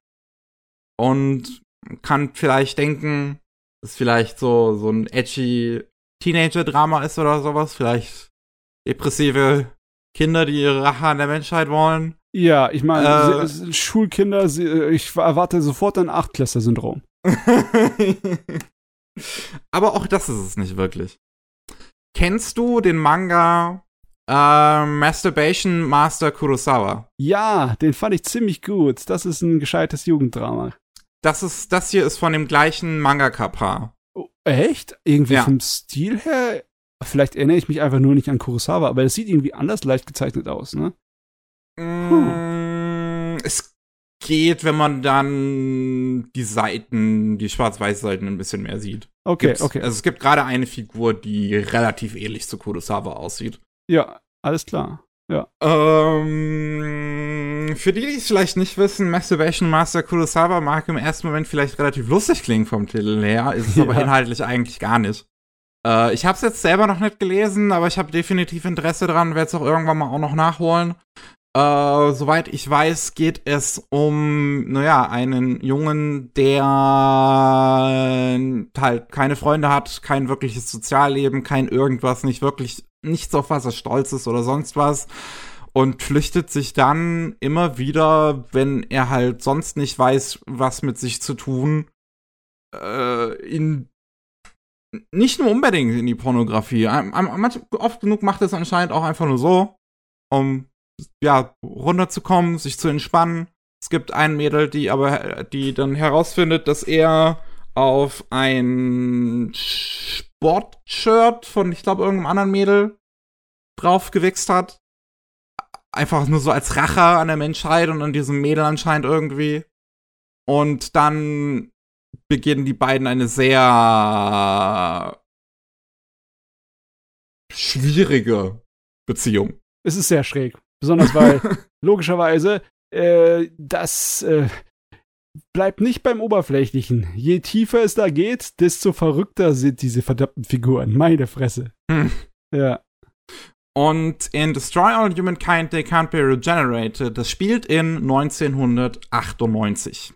und kann vielleicht denken, dass vielleicht so, so ein edgy Teenager-Drama ist oder sowas. Vielleicht depressive Kinder, die ihre Rache an der Menschheit wollen. Ja, ich meine, äh, Schulkinder, ich erwarte sofort ein Achtklässler-Syndrom. (laughs) Aber auch das ist es nicht wirklich. Kennst du den Manga äh, Masturbation Master Kurosawa? Ja, den fand ich ziemlich gut. Das ist ein gescheites Jugenddrama. Das ist, das hier ist von dem gleichen Mangaka-Paar. Oh, echt? Irgendwie ja. vom Stil her? Vielleicht erinnere ich mich einfach nur nicht an Kurosawa, aber es sieht irgendwie anders leicht gezeichnet aus, ne? Mm, es geht, wenn man dann die Seiten, die Schwarz-Weiß-Seiten ein bisschen mehr sieht. Okay, Gibt's, okay. Also es gibt gerade eine Figur, die relativ ähnlich zu Kurosawa aussieht. Ja, alles klar. Ja. Ähm, für die, die es vielleicht nicht wissen, Masturbation Master Kurosawa mag im ersten Moment vielleicht relativ lustig klingen vom Titel her, ist es (laughs) ja. aber inhaltlich eigentlich gar nicht. Äh, ich habe es jetzt selber noch nicht gelesen, aber ich habe definitiv Interesse dran, werde es auch irgendwann mal auch noch nachholen. Äh, soweit ich weiß, geht es um, naja, einen Jungen, der halt keine Freunde hat, kein wirkliches Sozialleben, kein irgendwas, nicht wirklich, nichts auf was er stolz ist oder sonst was. Und flüchtet sich dann immer wieder, wenn er halt sonst nicht weiß, was mit sich zu tun, äh, in nicht nur unbedingt in die Pornografie. Oft genug macht es anscheinend auch einfach nur so, um ja, runterzukommen, sich zu entspannen. Es gibt ein Mädel, die aber, die dann herausfindet, dass er auf ein Sportshirt von, ich glaube, irgendeinem anderen Mädel draufgewichst hat. Einfach nur so als Rache an der Menschheit und an diesem Mädel anscheinend irgendwie. Und dann beginnen die beiden eine sehr schwierige Beziehung. Es ist sehr schräg. Besonders weil (laughs) logischerweise äh, das äh, bleibt nicht beim Oberflächlichen. Je tiefer es da geht, desto verrückter sind diese verdammten Figuren. Meine Fresse. Hm. Ja. Und in Destroy All Humankind, They Can't Be Regenerated, das spielt in 1998.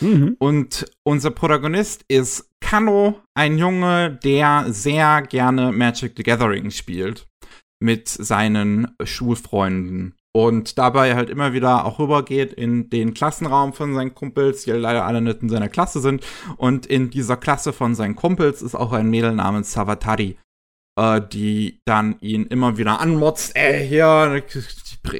Mhm. Und unser Protagonist ist Kano, ein Junge, der sehr gerne Magic the Gathering spielt mit seinen Schulfreunden und dabei halt immer wieder auch rübergeht in den Klassenraum von seinen Kumpels, die leider alle nicht in seiner Klasse sind. Und in dieser Klasse von seinen Kumpels ist auch ein Mädel namens Savatari, äh, die dann ihn immer wieder anmotzt, ey, hier,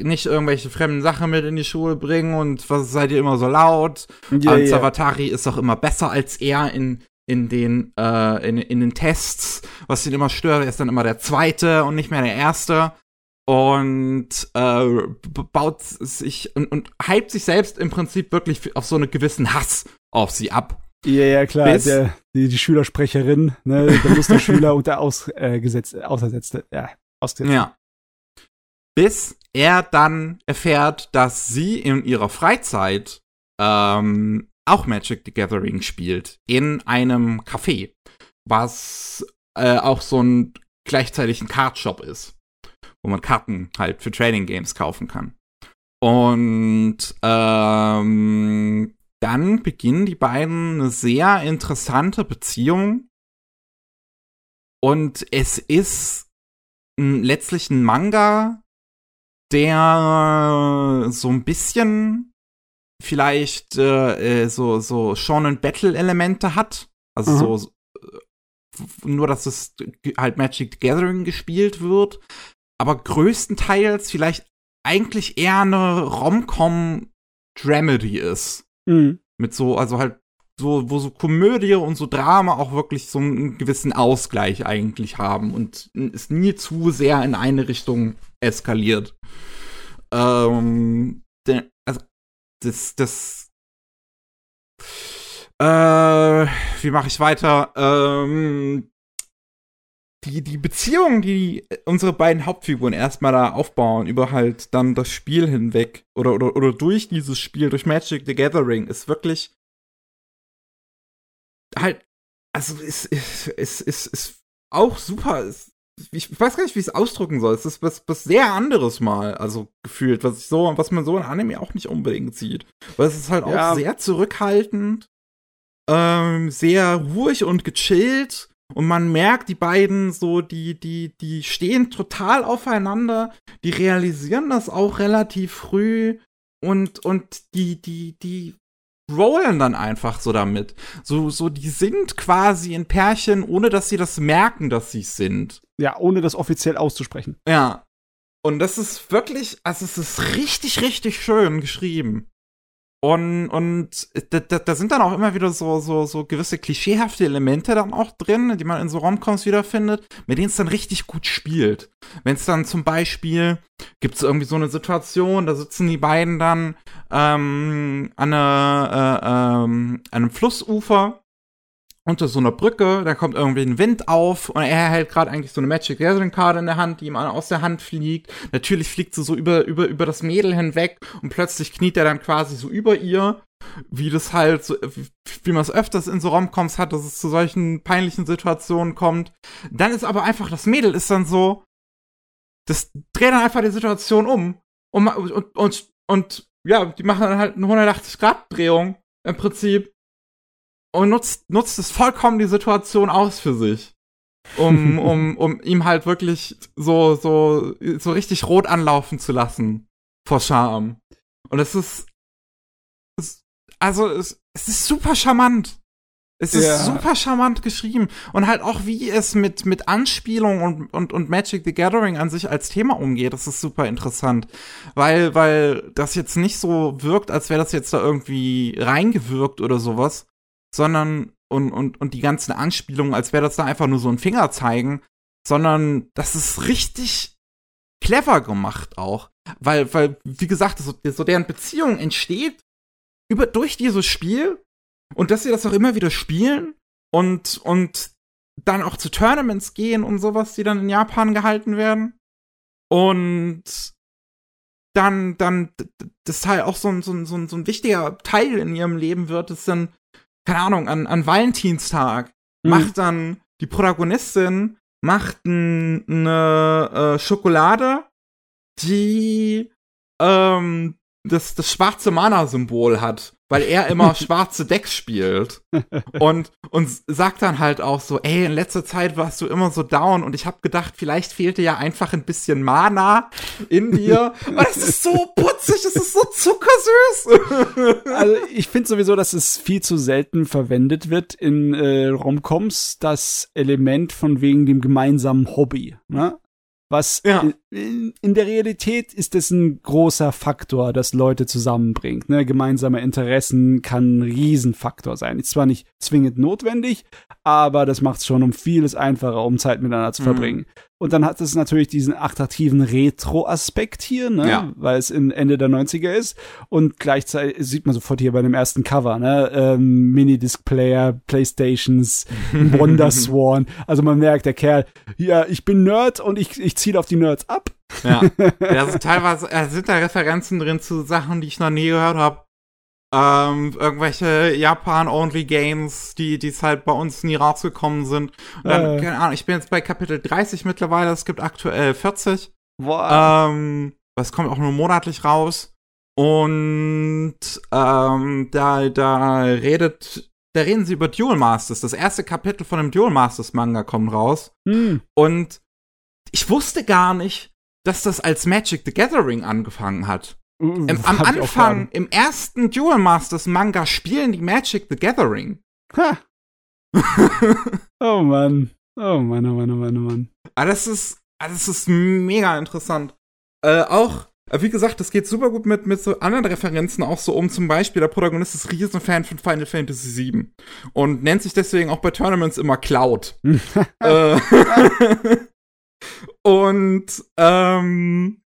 nicht irgendwelche fremden Sachen mit in die Schule bringen und was seid ihr immer so laut? Yeah, und Savatari yeah. ist doch immer besser als er in in den, äh, in, in den Tests, was ihn immer stört, er ist dann immer der Zweite und nicht mehr der Erste und äh, baut sich und, und hypt sich selbst im Prinzip wirklich auf so einen gewissen Hass auf sie ab. Ja, ja, klar. Der, die, die Schülersprecherin, ne, der Musterschüler (laughs) und der ausgesetzt, äh, Ausersetzte, ja, ausgesetzt. Ja. Bis er dann erfährt, dass sie in ihrer Freizeit ähm, auch Magic the Gathering spielt. In einem Café. Was äh, auch so ein gleichzeitig ein Cardshop ist. Wo man Karten halt für Trading Games kaufen kann. Und ähm, dann beginnen die beiden eine sehr interessante Beziehung. Und es ist letztlich ein Manga, der so ein bisschen vielleicht äh, äh so so Shonen Battle Elemente hat, also mhm. so nur dass es halt Magic the Gathering gespielt wird, aber größtenteils vielleicht eigentlich eher eine Rom-Com Dramedy ist. Mhm. Mit so, also halt so, wo so Komödie und so Drama auch wirklich so einen gewissen Ausgleich eigentlich haben und es nie zu sehr in eine Richtung eskaliert. Ähm, das, das, äh, wie mache ich weiter? Ähm, die, die Beziehung, die unsere beiden Hauptfiguren erstmal da aufbauen, über halt dann das Spiel hinweg oder, oder, oder durch dieses Spiel, durch Magic the Gathering, ist wirklich halt, also ist, ist, ist, ist, ist auch super. Ist, ich weiß gar nicht, wie ich es ausdrücken soll. Es ist was, was sehr anderes mal, also gefühlt, was ich so, was man so in Anime auch nicht unbedingt sieht. Weil es ist halt ja. auch sehr zurückhaltend, ähm, sehr ruhig und gechillt und man merkt, die beiden so, die, die, die stehen total aufeinander, die realisieren das auch relativ früh und, und die, die, die rollen dann einfach so damit. So, so, die sind quasi in Pärchen, ohne dass sie das merken, dass sie sind. Ja, ohne das offiziell auszusprechen. Ja. Und das ist wirklich, also es ist richtig, richtig schön geschrieben. Und, und da, da, da sind dann auch immer wieder so, so, so gewisse klischeehafte Elemente dann auch drin, die man in so Romcoms wiederfindet, mit denen es dann richtig gut spielt. Wenn es dann zum Beispiel, gibt es irgendwie so eine Situation, da sitzen die beiden dann ähm, an, eine, äh, ähm, einem Flussufer unter so einer Brücke, da kommt irgendwie ein Wind auf und er hält gerade eigentlich so eine Magic Gathering Karte in der Hand, die ihm aus der Hand fliegt. Natürlich fliegt sie so über, über, über das Mädel hinweg und plötzlich kniet er dann quasi so über ihr, wie das halt, so, wie man es öfters in so Romcoms hat, dass es zu solchen peinlichen Situationen kommt. Dann ist aber einfach, das Mädel ist dann so, das dreht dann einfach die Situation um und, und, und, und ja, die machen dann halt eine 180-Grad-Drehung im Prinzip und nutzt, nutzt es vollkommen die Situation aus für sich. Um, (laughs) um, um ihm halt wirklich so, so, so richtig rot anlaufen zu lassen vor Charme. Und es ist, es, also es, es ist super charmant. Es ist ja. super charmant geschrieben und halt auch wie es mit mit Anspielung und, und und Magic the Gathering an sich als Thema umgeht, das ist super interessant, weil weil das jetzt nicht so wirkt, als wäre das jetzt da irgendwie reingewirkt oder sowas, sondern und, und, und die ganzen Anspielungen, als wäre das da einfach nur so ein Finger zeigen, sondern das ist richtig clever gemacht auch. Weil, weil, wie gesagt, so, so deren Beziehung entsteht über, durch dieses Spiel und dass sie das auch immer wieder spielen und, und dann auch zu Tournaments gehen und sowas, die dann in Japan gehalten werden. Und dann, dann, das Teil auch so ein, so ein, so ein, so ein wichtiger Teil in ihrem Leben wird, ist dann keine Ahnung, an, an Valentinstag mhm. macht dann die Protagonistin macht eine äh, Schokolade, die ähm, das, das schwarze Mana-Symbol hat weil er immer (laughs) schwarze Decks spielt. Und, und sagt dann halt auch so, ey, in letzter Zeit warst du immer so down und ich habe gedacht, vielleicht fehlte ja einfach ein bisschen Mana in dir. (laughs) Aber das ist so putzig, das ist so zuckersüß. (laughs) also ich finde sowieso, dass es viel zu selten verwendet wird in äh, Romcoms, das Element von wegen dem gemeinsamen Hobby. Ne? Was ja. in, in der Realität ist es ein großer Faktor, das Leute zusammenbringt. Ne? Gemeinsame Interessen kann ein Riesenfaktor sein. Ist zwar nicht zwingend notwendig, aber das macht es schon um vieles einfacher, um Zeit miteinander zu mhm. verbringen. Mhm. Und dann hat es natürlich diesen attraktiven Retro-Aspekt hier, ne? Ja. weil es in Ende der 90er ist. Und gleichzeitig sieht man sofort hier bei dem ersten Cover, ne? Ähm, Mini-Disc-Player, Playstations, (laughs) Wonderswan. also man merkt, der Kerl, ja, ich bin Nerd und ich, ich ziele auf die Nerds ab. (laughs) Ja, also teilweise äh, sind da Referenzen drin zu Sachen, die ich noch nie gehört habe ähm, irgendwelche Japan-Only-Games, die es halt bei uns nie rausgekommen sind. Und dann, äh. keine Ahnung, ich bin jetzt bei Kapitel 30 mittlerweile, es gibt aktuell 40. Boah. Ähm, das kommt auch nur monatlich raus. Und ähm, da, da redet, da reden sie über Duel Masters. Das erste Kapitel von dem Duel Masters Manga kommt raus. Hm. Und ich wusste gar nicht, dass das als Magic the Gathering angefangen hat. Im, (laughs) am Anfang, im ersten Duel Masters Manga spielen die Magic the Gathering. Ha. (laughs) oh Mann. Oh Mann, oh Mann, oh Mann, oh Mann. Ah, das ist, ah, das ist mega interessant. Äh, auch, äh, wie gesagt, das geht super gut mit, mit so anderen Referenzen auch so um. Zum Beispiel, der Protagonist ist Riesenfan von Final Fantasy VII und nennt sich deswegen auch bei Tournaments immer Cloud. (laughs) äh, und, ähm,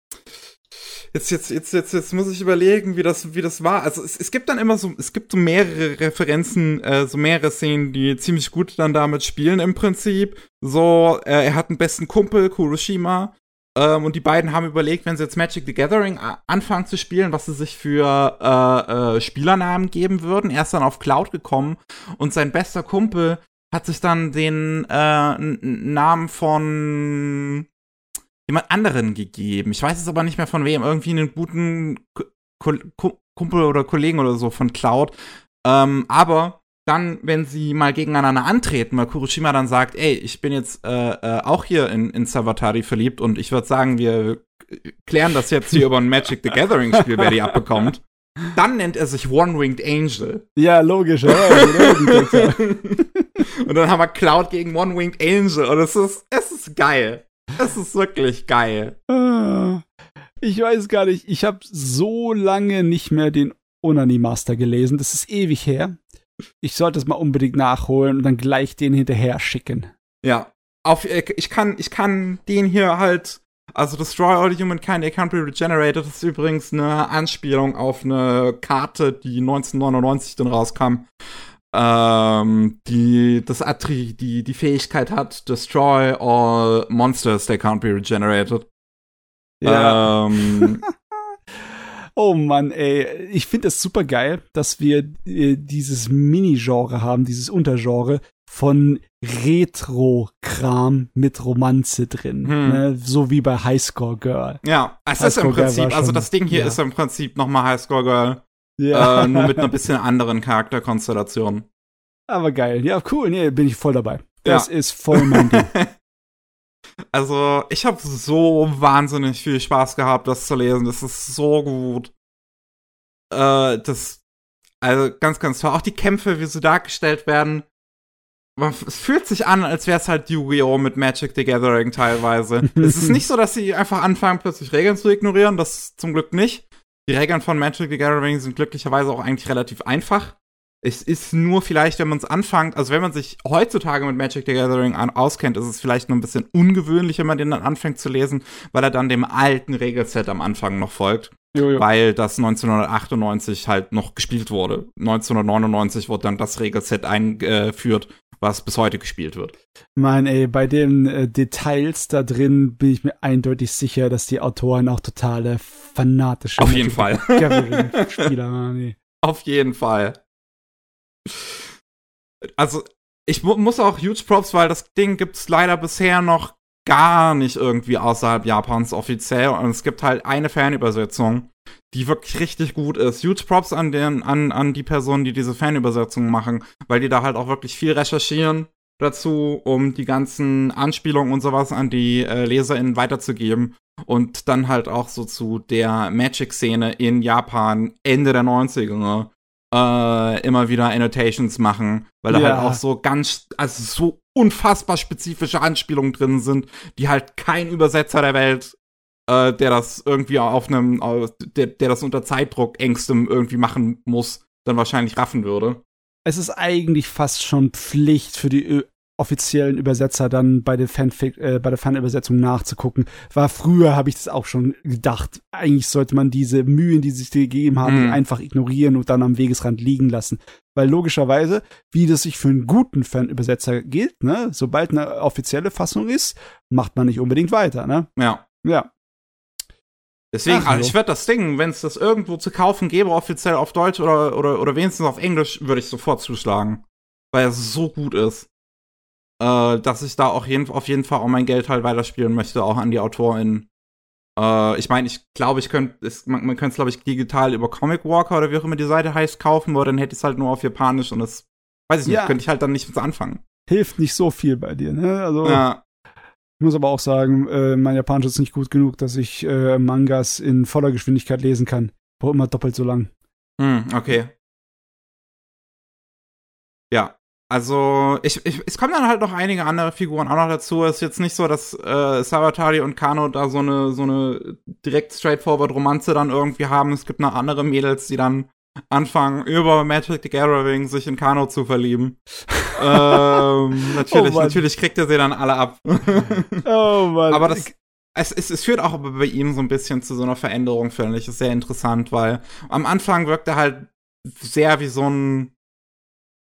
jetzt, jetzt, jetzt, jetzt, jetzt muss ich überlegen, wie das, wie das war. Also es, es gibt dann immer so, es gibt so mehrere Referenzen, äh, so mehrere Szenen, die ziemlich gut dann damit spielen im Prinzip. So, äh, er hat einen besten Kumpel, Kuroshima. Ähm, und die beiden haben überlegt, wenn sie jetzt Magic the Gathering äh, anfangen zu spielen, was sie sich für äh, äh, Spielernamen geben würden. Er ist dann auf Cloud gekommen und sein bester Kumpel hat sich dann den äh, Namen von jemand anderen gegeben. Ich weiß es aber nicht mehr von wem. Irgendwie einen guten Kumpel oder Kollegen oder so von Cloud. Ähm, aber dann, wenn sie mal gegeneinander antreten, weil Kuroshima dann sagt, ey, ich bin jetzt äh, äh, auch hier in, in Savatari verliebt und ich würde sagen, wir klären das jetzt hier über ein Magic the Gathering Spiel, wer die abbekommt. Dann nennt er sich One-Winged Angel. Ja, logisch, ja. (laughs) und dann haben wir Cloud gegen One-Winged Angel und es ist, es ist geil. Es ist wirklich geil. Ah, ich weiß gar nicht. Ich habe so lange nicht mehr den Onani Master gelesen. Das ist ewig her. Ich sollte es mal unbedingt nachholen und dann gleich den hinterher schicken. Ja. Auf, ich kann, ich kann den hier halt, also Destroy All the Humankind, They Can't Be Regenerated, das ist übrigens eine Anspielung auf eine Karte, die 1999 dann rauskam ähm, die das Attri die die Fähigkeit hat, destroy all monsters they can't be regenerated. Ja. Ähm, (laughs) oh Mann, ey, ich finde es super geil, dass wir äh, dieses Mini-Genre haben, dieses Untergenre von Retro-Kram mit Romanze drin, hm. ne? so wie bei Highscore Girl. Ja, es High ist im Prinzip, also das Ding hier ja. ist im Prinzip nochmal Highscore Girl. Ja. Äh, nur mit einer bisschen anderen Charakterkonstellation. Aber geil. Ja, cool. Nee, bin ich voll dabei. Das ja. ist voll mein Ding. (laughs) Also, ich habe so wahnsinnig viel Spaß gehabt, das zu lesen. Das ist so gut. Äh, das, also ganz, ganz toll. Auch die Kämpfe, wie sie dargestellt werden. Es fühlt sich an, als wäre es halt Yu-Gi-Oh! mit Magic the Gathering teilweise. (laughs) es ist nicht so, dass sie einfach anfangen, plötzlich Regeln zu ignorieren. Das zum Glück nicht. Die Regeln von Magic the Gathering sind glücklicherweise auch eigentlich relativ einfach. Es ist nur vielleicht, wenn man es anfängt, also wenn man sich heutzutage mit Magic the Gathering auskennt, ist es vielleicht nur ein bisschen ungewöhnlich, wenn man den dann anfängt zu lesen, weil er dann dem alten Regelset am Anfang noch folgt. Jojo. Weil das 1998 halt noch gespielt wurde. 1999 wurde dann das Regelset eingeführt, was bis heute gespielt wird. Mann, ey, bei den äh, Details da drin bin ich mir eindeutig sicher, dass die Autoren auch totale fanatische Auf jeden Fall. Spieler waren. (laughs) Auf jeden Fall. Also, ich mu muss auch huge Props, weil das Ding gibt's leider bisher noch gar nicht irgendwie außerhalb Japans offiziell. Und es gibt halt eine Fanübersetzung, die wirklich richtig gut ist. Huge Props an, den, an, an die Personen, die diese Fanübersetzung machen, weil die da halt auch wirklich viel recherchieren dazu, um die ganzen Anspielungen und sowas an die äh, LeserInnen weiterzugeben. Und dann halt auch so zu der Magic-Szene in Japan Ende der 90er äh, immer wieder Annotations machen, weil da halt auch so ganz, also so unfassbar spezifische Anspielungen drin sind, die halt kein Übersetzer der Welt äh, der das irgendwie auf einem, der, der das unter Zeitdruck engstem irgendwie machen muss, dann wahrscheinlich raffen würde. Es ist eigentlich fast schon Pflicht für die offiziellen Übersetzer dann bei der, Fanfic, äh, bei der Fanübersetzung nachzugucken. War früher, habe ich das auch schon gedacht. Eigentlich sollte man diese Mühen, die sich gegeben haben, mm. einfach ignorieren und dann am Wegesrand liegen lassen. Weil logischerweise, wie das sich für einen guten Fanübersetzer gilt, ne, sobald eine offizielle Fassung ist, macht man nicht unbedingt weiter, ne? Ja. Ja. Deswegen, Ach, also ich würde das Ding, wenn es das irgendwo zu kaufen gäbe, offiziell auf Deutsch oder, oder, oder wenigstens auf Englisch, würde ich sofort zuschlagen. Weil es so gut ist äh, dass ich da auch jeden, auf jeden Fall auch mein Geld halt weiterspielen möchte, auch an die Autorin. Äh, ich meine, ich glaube, ich könnte, man, man könnte es, glaube ich, digital über Comic Walker oder wie auch immer die Seite heißt, kaufen, aber dann hätte ich es halt nur auf Japanisch und das, weiß ich nicht, ja. könnte ich halt dann nicht anfangen. Hilft nicht so viel bei dir, ne? Also. Ja. Ich muss aber auch sagen, äh, mein Japanisch ist nicht gut genug, dass ich äh, Mangas in voller Geschwindigkeit lesen kann. Braucht immer doppelt so lang. Hm, okay. Ja, also, ich, ich, es kommen dann halt noch einige andere Figuren auch noch dazu. Es ist jetzt nicht so, dass äh, Sabatari und Kano da so eine, so eine direkt straightforward Romanze dann irgendwie haben. Es gibt noch andere Mädels, die dann anfangen, über Magic the Gathering sich in Kano zu verlieben. (laughs) ähm, natürlich, oh natürlich kriegt er sie dann alle ab. (laughs) oh Mann. Aber das, es, es, es führt auch bei ihm so ein bisschen zu so einer Veränderung, finde ich. Ist sehr interessant, weil am Anfang wirkt er halt sehr wie so ein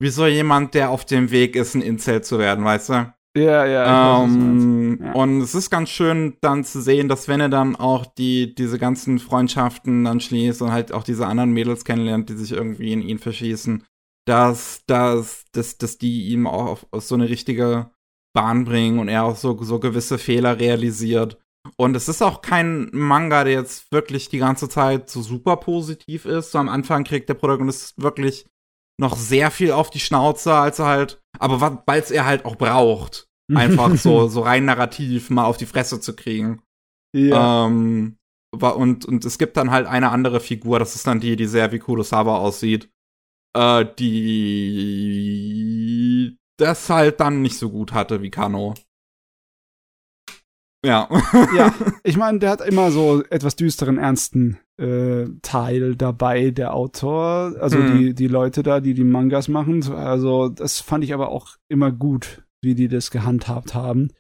wie so jemand, der auf dem Weg ist, ein Incel zu werden, weißt du? Ja, ja. Ähm, ja. Und es ist ganz schön dann zu sehen, dass wenn er dann auch die, diese ganzen Freundschaften dann schließt und halt auch diese anderen Mädels kennenlernt, die sich irgendwie in ihn verschießen, dass, dass, dass, dass die ihm auch auf, auf so eine richtige Bahn bringen und er auch so, so gewisse Fehler realisiert. Und es ist auch kein Manga, der jetzt wirklich die ganze Zeit so super positiv ist. So am Anfang kriegt der Protagonist wirklich noch sehr viel auf die Schnauze, als er halt, aber weil es er halt auch braucht, einfach so, (laughs) so rein narrativ mal auf die Fresse zu kriegen. Ja. Ähm, und, und es gibt dann halt eine andere Figur, das ist dann die, die sehr wie Kurosawa aussieht, äh, die das halt dann nicht so gut hatte wie Kano. Ja. ja, (laughs) ich meine, der hat immer so etwas düsteren, ernsten äh, Teil dabei, der Autor, also hm. die, die Leute da, die die Mangas machen. Also, das fand ich aber auch immer gut, wie die das gehandhabt haben.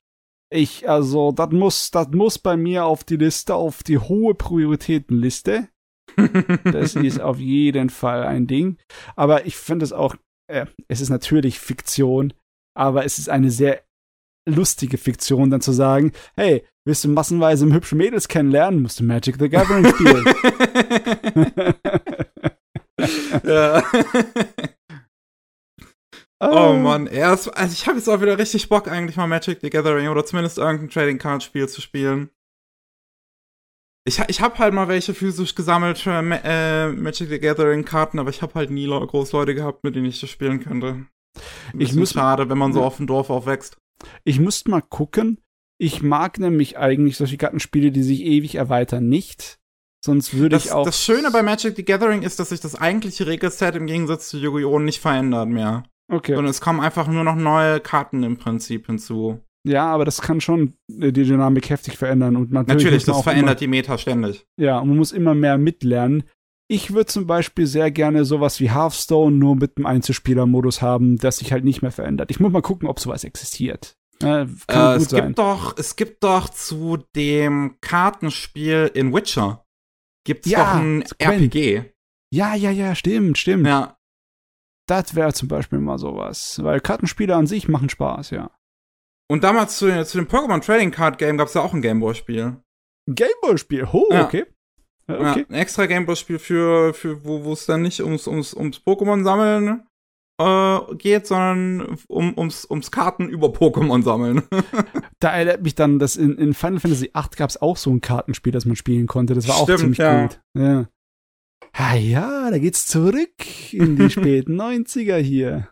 Ich, also, das muss, das muss bei mir auf die Liste, auf die hohe Prioritätenliste. (laughs) das ist auf jeden Fall ein Ding. Aber ich finde es auch, äh, es ist natürlich Fiktion, aber es ist eine sehr lustige Fiktion, dann zu sagen, hey, willst du massenweise hübsche Mädels kennenlernen, musst du Magic the Gathering spielen. (laughs) ja. (laughs) Oh ähm. Mann, erst, also ich habe jetzt auch wieder richtig Bock, eigentlich mal Magic the Gathering oder zumindest irgendein Trading Card Spiel zu spielen. Ich, ich habe halt mal welche physisch gesammelt für äh, Magic the Gathering Karten, aber ich habe halt nie groß Leute gehabt, mit denen ich das spielen könnte. Ich muss schade, wenn man so auf dem Dorf aufwächst. Ich müsste mal gucken. Ich mag nämlich eigentlich solche Kartenspiele, die sich ewig erweitern, nicht. Sonst würde ich auch. Das Schöne bei Magic the Gathering ist, dass sich das eigentliche Regelset im Gegensatz zu Yu-Gi-Oh! nicht verändert mehr. Okay. Und es kommen einfach nur noch neue Karten im Prinzip hinzu. Ja, aber das kann schon die Dynamik heftig verändern. Und natürlich, natürlich das verändert immer, die Meta ständig. Ja, und man muss immer mehr mitlernen. Ich würde zum Beispiel sehr gerne sowas wie Hearthstone nur mit einem Einzelspieler-Modus haben, das sich halt nicht mehr verändert. Ich muss mal gucken, ob sowas existiert. Äh, äh, es sein. gibt doch, es gibt doch zu dem Kartenspiel in Witcher gibt's ja, doch ein RPG. Ja, ja, ja, stimmt, stimmt. Ja. Das wäre zum Beispiel mal sowas, weil Kartenspiele an sich machen Spaß, ja. Und damals zu, zu dem Pokémon Trading Card Game gab es ja auch ein Gameboy-Spiel. Gameboy-Spiel? Oh, ja. okay. Okay. Ja, ein extra Gameboy-Spiel für, für wo es dann nicht ums, ums, ums Pokémon-Sammeln äh, geht, sondern um, ums, ums Karten über Pokémon sammeln. (laughs) da erinnert mich dann, dass in, in Final Fantasy VIII gab es auch so ein Kartenspiel, das man spielen konnte. Das war Stimmt, auch ziemlich ja. gut. Ja. Ah ja, da geht's zurück in die (laughs) späten 90er hier.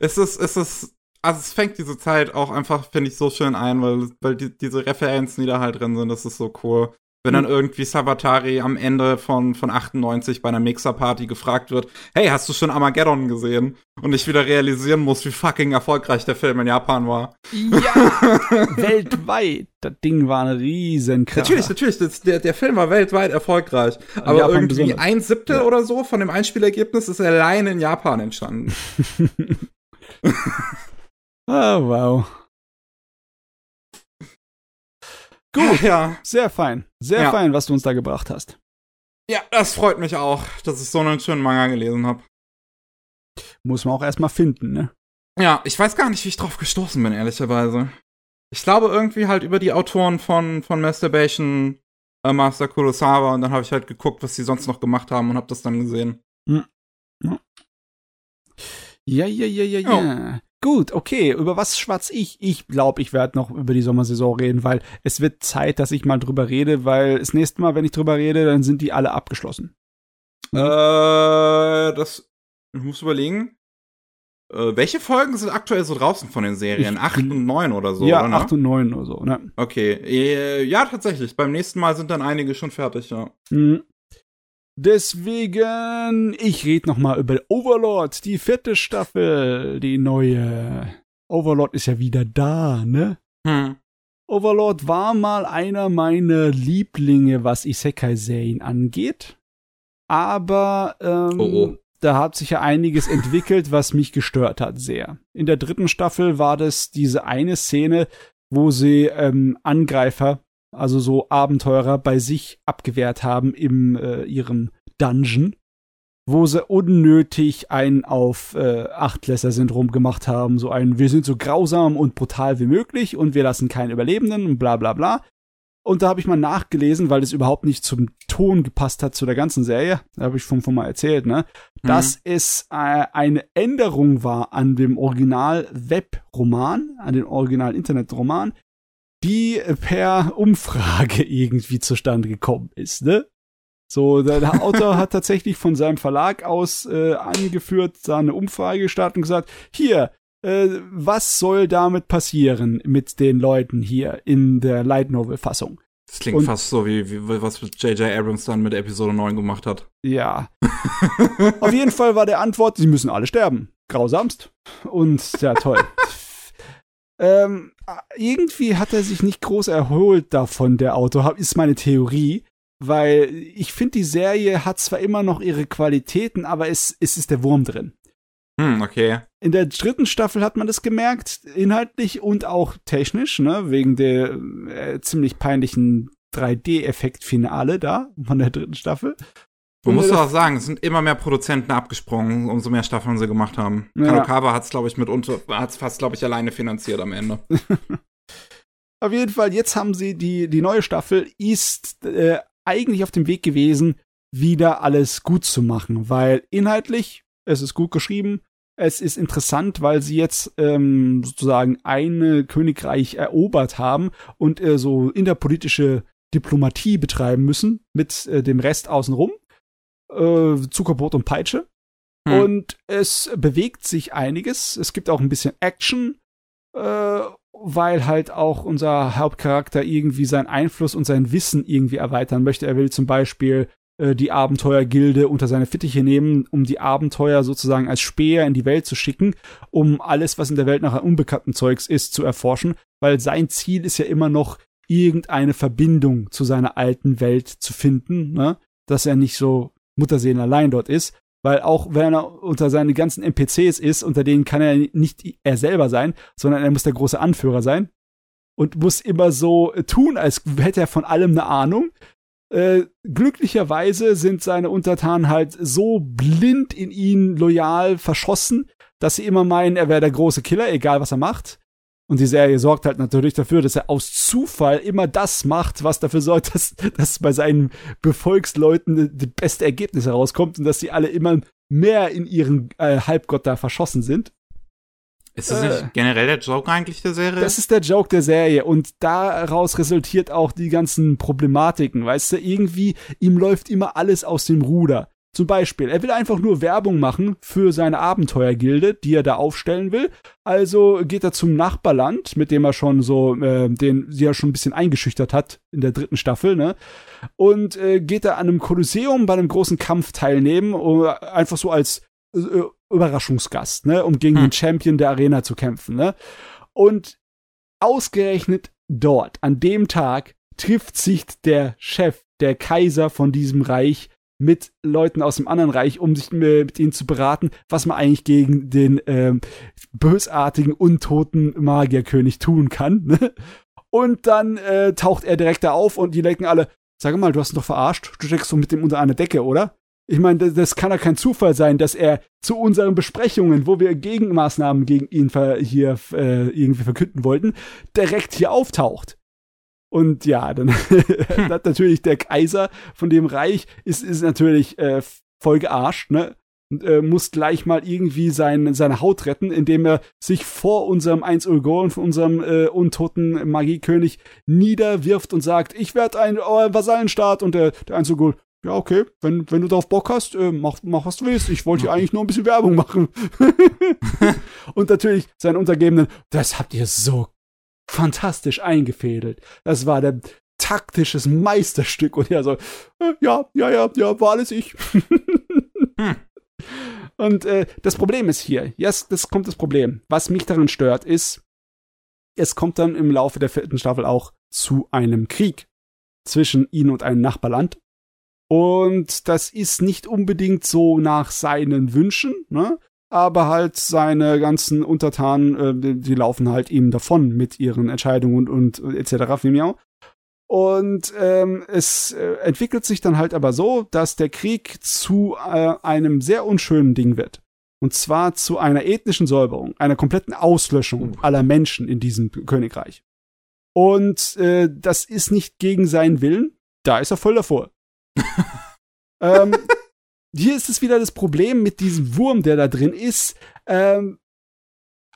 Es ist, es ist, also es fängt diese Zeit auch einfach, finde ich, so schön ein, weil, weil die, diese Referenzen, die da halt drin sind, das ist so cool. Wenn dann irgendwie Savatari am Ende von, von 98 bei einer Mixer-Party gefragt wird, hey, hast du schon Armageddon gesehen? Und ich wieder realisieren muss, wie fucking erfolgreich der Film in Japan war. Ja, (laughs) weltweit. Das Ding war ein riesen Kracher. Natürlich, natürlich, das, der, der Film war weltweit erfolgreich. Aber Japan irgendwie besonders. ein Siebtel ja. oder so von dem Einspielergebnis ist allein in Japan entstanden. (laughs) oh, wow. Gut, ja. Sehr fein. Sehr ja. fein, was du uns da gebracht hast. Ja, das freut mich auch, dass ich so einen schönen Manga gelesen habe. Muss man auch erstmal finden, ne? Ja, ich weiß gar nicht, wie ich drauf gestoßen bin, ehrlicherweise. Ich glaube irgendwie halt über die Autoren von, von Masturbation, äh, Master Kurosawa und dann habe ich halt geguckt, was sie sonst noch gemacht haben und habe das dann gesehen. Hm. Ja, ja, ja, ja, ja. Gut, okay. Über was schwatz ich? Ich glaube, ich werde noch über die Sommersaison reden, weil es wird Zeit, dass ich mal drüber rede, weil das nächste Mal, wenn ich drüber rede, dann sind die alle abgeschlossen. Äh, das. Ich muss überlegen. Äh, welche Folgen sind aktuell so draußen von den Serien? Ich, 8 und 9 oder so, ja, oder? Ja, 8 und 9 oder so, ne? Okay. Äh, ja, tatsächlich. Beim nächsten Mal sind dann einige schon fertig, ja. Mhm. Deswegen, ich rede noch mal über Overlord, die vierte Staffel, die neue. Overlord ist ja wieder da, ne? Hm. Overlord war mal einer meiner Lieblinge, was Isekai-Serien angeht. Aber ähm, oh, oh. da hat sich ja einiges entwickelt, was mich gestört hat sehr. In der dritten Staffel war das diese eine Szene, wo sie ähm, Angreifer also so Abenteurer bei sich abgewehrt haben im äh, ihrem Dungeon, wo sie unnötig ein auf äh, Achtklässler-Syndrom gemacht haben, so ein wir sind so grausam und brutal wie möglich und wir lassen keinen Überlebenden und bla bla bla. Und da habe ich mal nachgelesen, weil das überhaupt nicht zum Ton gepasst hat zu der ganzen Serie. Da habe ich von, von mal erzählt, ne? Mhm. Dass es äh, eine Änderung war an dem Original-Web-Roman, an den Original-Internet-Roman, die per Umfrage irgendwie zustande gekommen ist, ne? So, der, Autor hat tatsächlich von seinem Verlag aus äh, angeführt, da eine Umfrage gestartet und gesagt, hier, äh, was soll damit passieren mit den Leuten hier in der Light Novel Fassung? Das klingt und, fast so wie, wie was J.J. Abrams dann mit Episode 9 gemacht hat. Ja. (laughs) Auf jeden Fall war der Antwort, sie müssen alle sterben. Grausamst. Und ja, toll. (laughs) Ähm, irgendwie hat er sich nicht groß erholt davon, der Autor, ist meine Theorie. Weil ich finde, die Serie hat zwar immer noch ihre Qualitäten, aber es, es ist der Wurm drin. Hm, okay. In der dritten Staffel hat man das gemerkt, inhaltlich und auch technisch, ne, wegen der äh, ziemlich peinlichen 3D-Effekt-Finale da von der dritten Staffel. Du musst auch sagen, es sind immer mehr Produzenten abgesprungen, umso mehr Staffeln sie gemacht haben. Ja. Kadokawa hat es, glaube ich, mit unter, hat es fast, glaube ich, alleine finanziert am Ende. (laughs) auf jeden Fall, jetzt haben sie die, die neue Staffel, ist äh, eigentlich auf dem Weg gewesen, wieder alles gut zu machen, weil inhaltlich, es ist gut geschrieben, es ist interessant, weil sie jetzt ähm, sozusagen ein Königreich erobert haben und äh, so interpolitische Diplomatie betreiben müssen mit äh, dem Rest außenrum äh, Zuckerbrot und Peitsche. Hm. Und es bewegt sich einiges. Es gibt auch ein bisschen Action, äh, weil halt auch unser Hauptcharakter irgendwie seinen Einfluss und sein Wissen irgendwie erweitern möchte. Er will zum Beispiel äh, die Abenteuergilde unter seine Fittiche nehmen, um die Abenteuer sozusagen als Speer in die Welt zu schicken, um alles, was in der Welt nachher unbekannten Zeugs ist, zu erforschen, weil sein Ziel ist ja immer noch, irgendeine Verbindung zu seiner alten Welt zu finden, ne? Dass er nicht so Mutterseelen allein dort ist, weil auch wenn er unter seinen ganzen NPCs ist, unter denen kann er nicht er selber sein, sondern er muss der große Anführer sein und muss immer so tun, als hätte er von allem eine Ahnung. Äh, glücklicherweise sind seine Untertanen halt so blind in ihn loyal verschossen, dass sie immer meinen, er wäre der große Killer, egal was er macht. Und die Serie sorgt halt natürlich dafür, dass er aus Zufall immer das macht, was dafür sorgt, (laughs) dass, dass bei seinen Befolgsleuten das beste Ergebnis herauskommt und dass sie alle immer mehr in ihren äh, Halbgott da verschossen sind. Ist das äh, nicht generell der Joke eigentlich der Serie? Das ist der Joke der Serie und daraus resultiert auch die ganzen Problematiken, weißt du, irgendwie ihm läuft immer alles aus dem Ruder. Zum Beispiel, er will einfach nur Werbung machen für seine Abenteuergilde, die er da aufstellen will. Also geht er zum Nachbarland, mit dem er schon so, äh, den sie ja schon ein bisschen eingeschüchtert hat in der dritten Staffel, ne? Und äh, geht er an einem Kolosseum bei einem großen Kampf teilnehmen, uh, einfach so als äh, Überraschungsgast, ne? Um gegen hm. den Champion der Arena zu kämpfen, ne? Und ausgerechnet dort, an dem Tag, trifft sich der Chef, der Kaiser von diesem Reich mit Leuten aus dem anderen Reich, um sich mit ihnen zu beraten, was man eigentlich gegen den ähm, bösartigen, untoten Magierkönig tun kann. Ne? Und dann äh, taucht er direkt da auf und die denken alle, sag mal, du hast ihn doch verarscht, du steckst doch mit dem unter einer Decke, oder? Ich meine, das, das, kann ja kein Zufall sein, dass er zu unseren Besprechungen, wo wir Gegenmaßnahmen gegen ihn hier äh, irgendwie verkünden wollten, direkt hier auftaucht. Und ja, dann (laughs) hm. hat natürlich der Kaiser von dem Reich ist, ist natürlich äh, voll gearscht, ne? Und, äh, muss gleich mal irgendwie sein, seine Haut retten, indem er sich vor unserem 1 Ulgoren, von unserem äh, untoten Magiekönig niederwirft und sagt, ich werde ein äh, Vasallenstaat und der, der 1 Ulgor, ja, okay, wenn, wenn du darauf Bock hast, äh, mach, mach was du willst. Ich wollte hier eigentlich nur ein bisschen Werbung machen. (laughs) (laughs) und natürlich seinen Untergebenen, das habt ihr so fantastisch eingefädelt. Das war der taktisches Meisterstück und ja so, äh, ja, ja, ja, ja, war alles ich. (laughs) hm. Und äh, das Problem ist hier, yes, das kommt das Problem. Was mich daran stört, ist, es kommt dann im Laufe der vierten Staffel auch zu einem Krieg zwischen ihnen und einem Nachbarland. Und das ist nicht unbedingt so nach seinen Wünschen, ne? Aber halt seine ganzen Untertanen, äh, die, die, laufen halt ihm davon mit ihren Entscheidungen und, und etc. Filmiau. Und ähm, es äh, entwickelt sich dann halt aber so, dass der Krieg zu äh, einem sehr unschönen Ding wird. Und zwar zu einer ethnischen Säuberung, einer kompletten Auslöschung uh. aller Menschen in diesem Königreich. Und äh, das ist nicht gegen seinen Willen, da ist er voll davor. (laughs) ähm, hier ist es wieder das Problem mit diesem Wurm, der da drin ist. Ähm,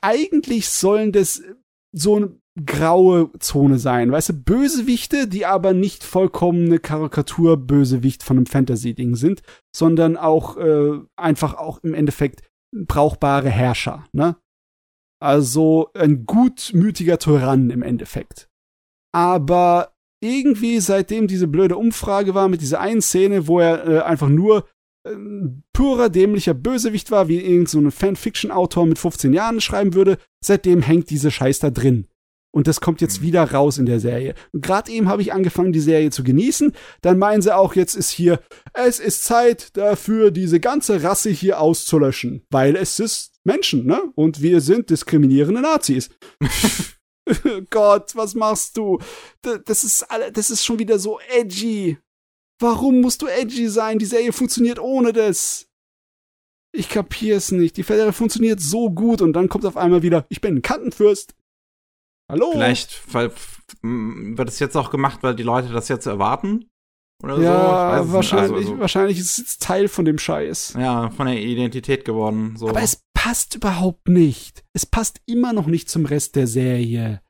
eigentlich sollen das so eine graue Zone sein, weißt du, Bösewichte, die aber nicht vollkommen eine Karikatur-Bösewicht von einem Fantasy-Ding sind, sondern auch äh, einfach auch im Endeffekt brauchbare Herrscher, ne? Also ein gutmütiger Tyrann im Endeffekt. Aber irgendwie, seitdem diese blöde Umfrage war mit dieser einen Szene, wo er äh, einfach nur purer dämlicher Bösewicht war, wie irgendein so Fanfiction-Autor mit 15 Jahren schreiben würde, seitdem hängt diese Scheiß da drin. Und das kommt jetzt mhm. wieder raus in der Serie. Und gerade eben habe ich angefangen, die Serie zu genießen. Dann meinen sie auch, jetzt ist hier, es ist Zeit dafür, diese ganze Rasse hier auszulöschen. Weil es ist Menschen, ne? Und wir sind diskriminierende Nazis. (laughs) (laughs) Gott, was machst du? Das ist, das ist schon wieder so edgy. Warum musst du edgy sein? Die Serie funktioniert ohne das. Ich kapier's nicht. Die Serie funktioniert so gut und dann kommt auf einmal wieder, ich bin ein Kantenfürst. Hallo? Vielleicht weil, wird es jetzt auch gemacht, weil die Leute das jetzt erwarten? Oder ja, so? wahrscheinlich, also, so. wahrscheinlich ist es Teil von dem Scheiß. Ja, von der Identität geworden. So. Aber es passt überhaupt nicht. Es passt immer noch nicht zum Rest der Serie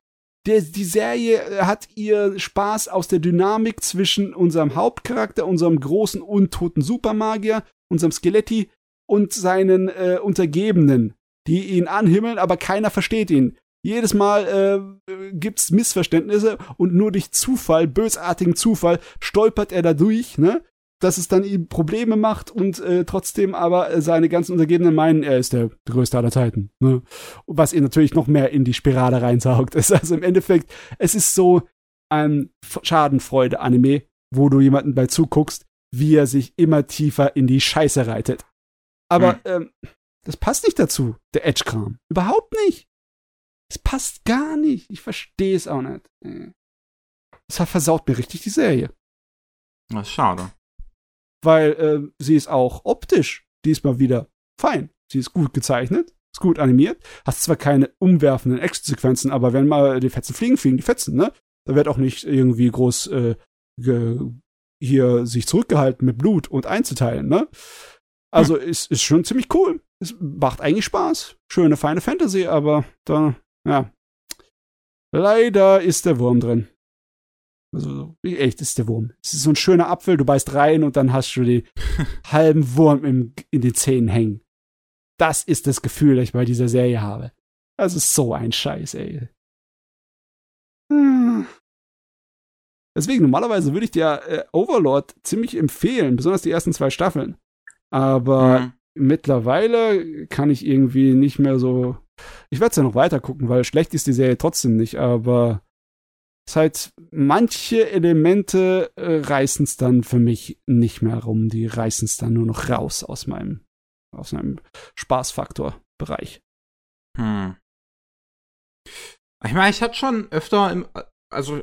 der, die Serie äh, hat ihr Spaß aus der Dynamik zwischen unserem Hauptcharakter, unserem großen untoten Supermagier, unserem Skeletti und seinen äh, Untergebenen, die ihn anhimmeln, aber keiner versteht ihn. Jedes Mal äh, gibt's Missverständnisse und nur durch Zufall, bösartigen Zufall, stolpert er da durch, ne? Dass es dann ihm Probleme macht und äh, trotzdem aber äh, seine ganzen Untergebenen meinen, er ist der größte aller Zeiten. Ne? Was ihn natürlich noch mehr in die Spirale reinsaugt. (laughs) Ist also im Endeffekt, es ist so ein Schadenfreude-Anime, wo du jemanden bei zuguckst, wie er sich immer tiefer in die Scheiße reitet. Aber hm. ähm, das passt nicht dazu, der Edge-Kram. Überhaupt nicht. Es passt gar nicht. Ich verstehe es auch nicht. Es versaut mir richtig die Serie. Das ist schade weil äh, sie ist auch optisch diesmal wieder fein. Sie ist gut gezeichnet, ist gut animiert, hast zwar keine umwerfenden Action-Sequenzen, aber wenn mal die Fetzen fliegen, fliegen die Fetzen, ne? Da wird auch nicht irgendwie groß äh, hier sich zurückgehalten mit Blut und einzuteilen, ne? Also hm. ist, ist schon ziemlich cool. Es macht eigentlich Spaß. Schöne, feine Fantasy, aber da, ja. Leider ist der Wurm drin. Also, echt, ist der Wurm. Es ist so ein schöner Apfel, du beißt rein und dann hast du den (laughs) halben Wurm im, in den Zähnen hängen. Das ist das Gefühl, das ich bei dieser Serie habe. Das ist so ein Scheiß, ey. Hm. (sighs) Deswegen, normalerweise würde ich dir äh, Overlord ziemlich empfehlen, besonders die ersten zwei Staffeln. Aber mhm. mittlerweile kann ich irgendwie nicht mehr so. Ich werde es ja noch weiter gucken, weil schlecht ist die Serie trotzdem nicht, aber es halt manche Elemente äh, reißen es dann für mich nicht mehr rum. Die reißen es dann nur noch raus aus meinem, aus meinem Spaßfaktor-Bereich. Hm. Ich meine, ich hatte schon öfter im, also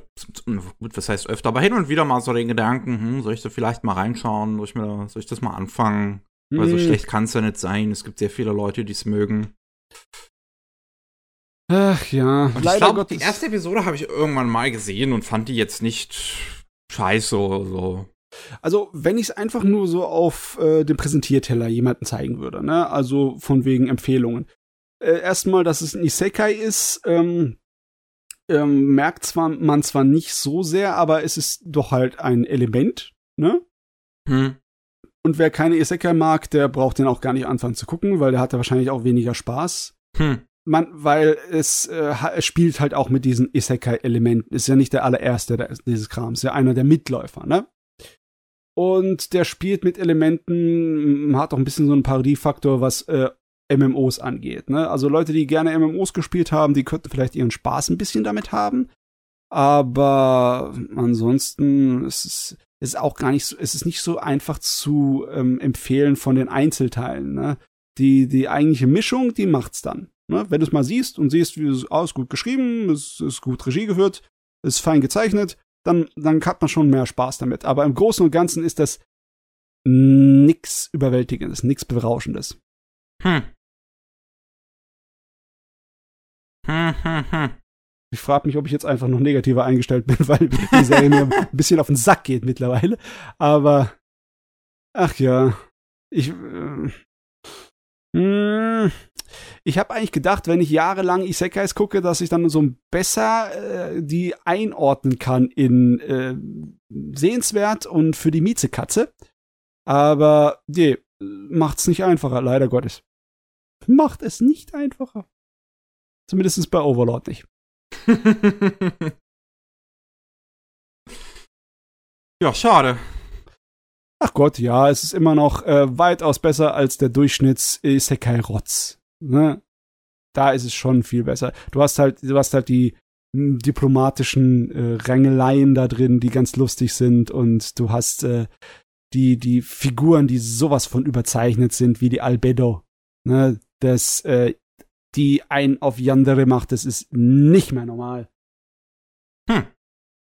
gut, was heißt öfter, aber hin und wieder mal so den Gedanken, hm, soll ich da vielleicht mal reinschauen, soll ich, mir, soll ich das mal anfangen? Hm. Weil so hm. schlecht kann es ja nicht sein. Es gibt sehr viele Leute, die es mögen. Ach ja, und leider ich glaube, die erste Episode habe ich irgendwann mal gesehen und fand die jetzt nicht scheiße oder so. Also, wenn ich es einfach nur so auf äh, dem Präsentierteller jemanden zeigen würde, ne? Also von wegen Empfehlungen. Äh, erstmal, dass es ein Isekai ist, ähm, ähm, merkt zwar man zwar nicht so sehr, aber es ist doch halt ein Element, ne? Hm. Und wer keine Isekai mag, der braucht den auch gar nicht anfangen zu gucken, weil der hat da wahrscheinlich auch weniger Spaß. Hm. Man, weil es, äh, es spielt halt auch mit diesen Isekai-Elementen. Ist ja nicht der allererste der, dieses Krams, ist ja einer der Mitläufer, ne? Und der spielt mit Elementen, hat auch ein bisschen so einen Parodiefaktor, was äh, MMOs angeht. Ne? Also Leute, die gerne MMOs gespielt haben, die könnten vielleicht ihren Spaß ein bisschen damit haben. Aber ansonsten ist es ist auch gar nicht so, es ist nicht so einfach zu ähm, empfehlen von den Einzelteilen. Ne? Die, die eigentliche Mischung, die macht's dann. Ne? Wenn du es mal siehst und siehst, wie es aus gut geschrieben, es ist gut Regie geführt, ist fein gezeichnet, dann, dann hat man schon mehr Spaß damit. Aber im Großen und Ganzen ist das nix Überwältigendes, nix Berauschendes. Hm. Hm, hm, hm. Ich frage mich, ob ich jetzt einfach noch negativer eingestellt bin, (laughs) weil die Serie mir ein bisschen auf den Sack geht mittlerweile. Aber ach ja, ich äh, hm, ich habe eigentlich gedacht, wenn ich jahrelang Isekais gucke, dass ich dann so besser äh, die einordnen kann in äh, sehenswert und für die Miezekatze. Aber nee, macht's nicht einfacher, leider Gottes. Macht es nicht einfacher. Zumindest bei Overlord nicht. (laughs) ja, schade. Ach Gott, ja, es ist immer noch äh, weitaus besser als der Durchschnitts Isekai Rotz. Ne? Da ist es schon viel besser. Du hast halt, du hast halt die hm, diplomatischen äh, Rängeleien da drin, die ganz lustig sind und du hast äh, die die Figuren, die sowas von überzeichnet sind, wie die Albedo. Ne? Das äh, die ein auf Yandere macht, das ist nicht mehr normal. Hm.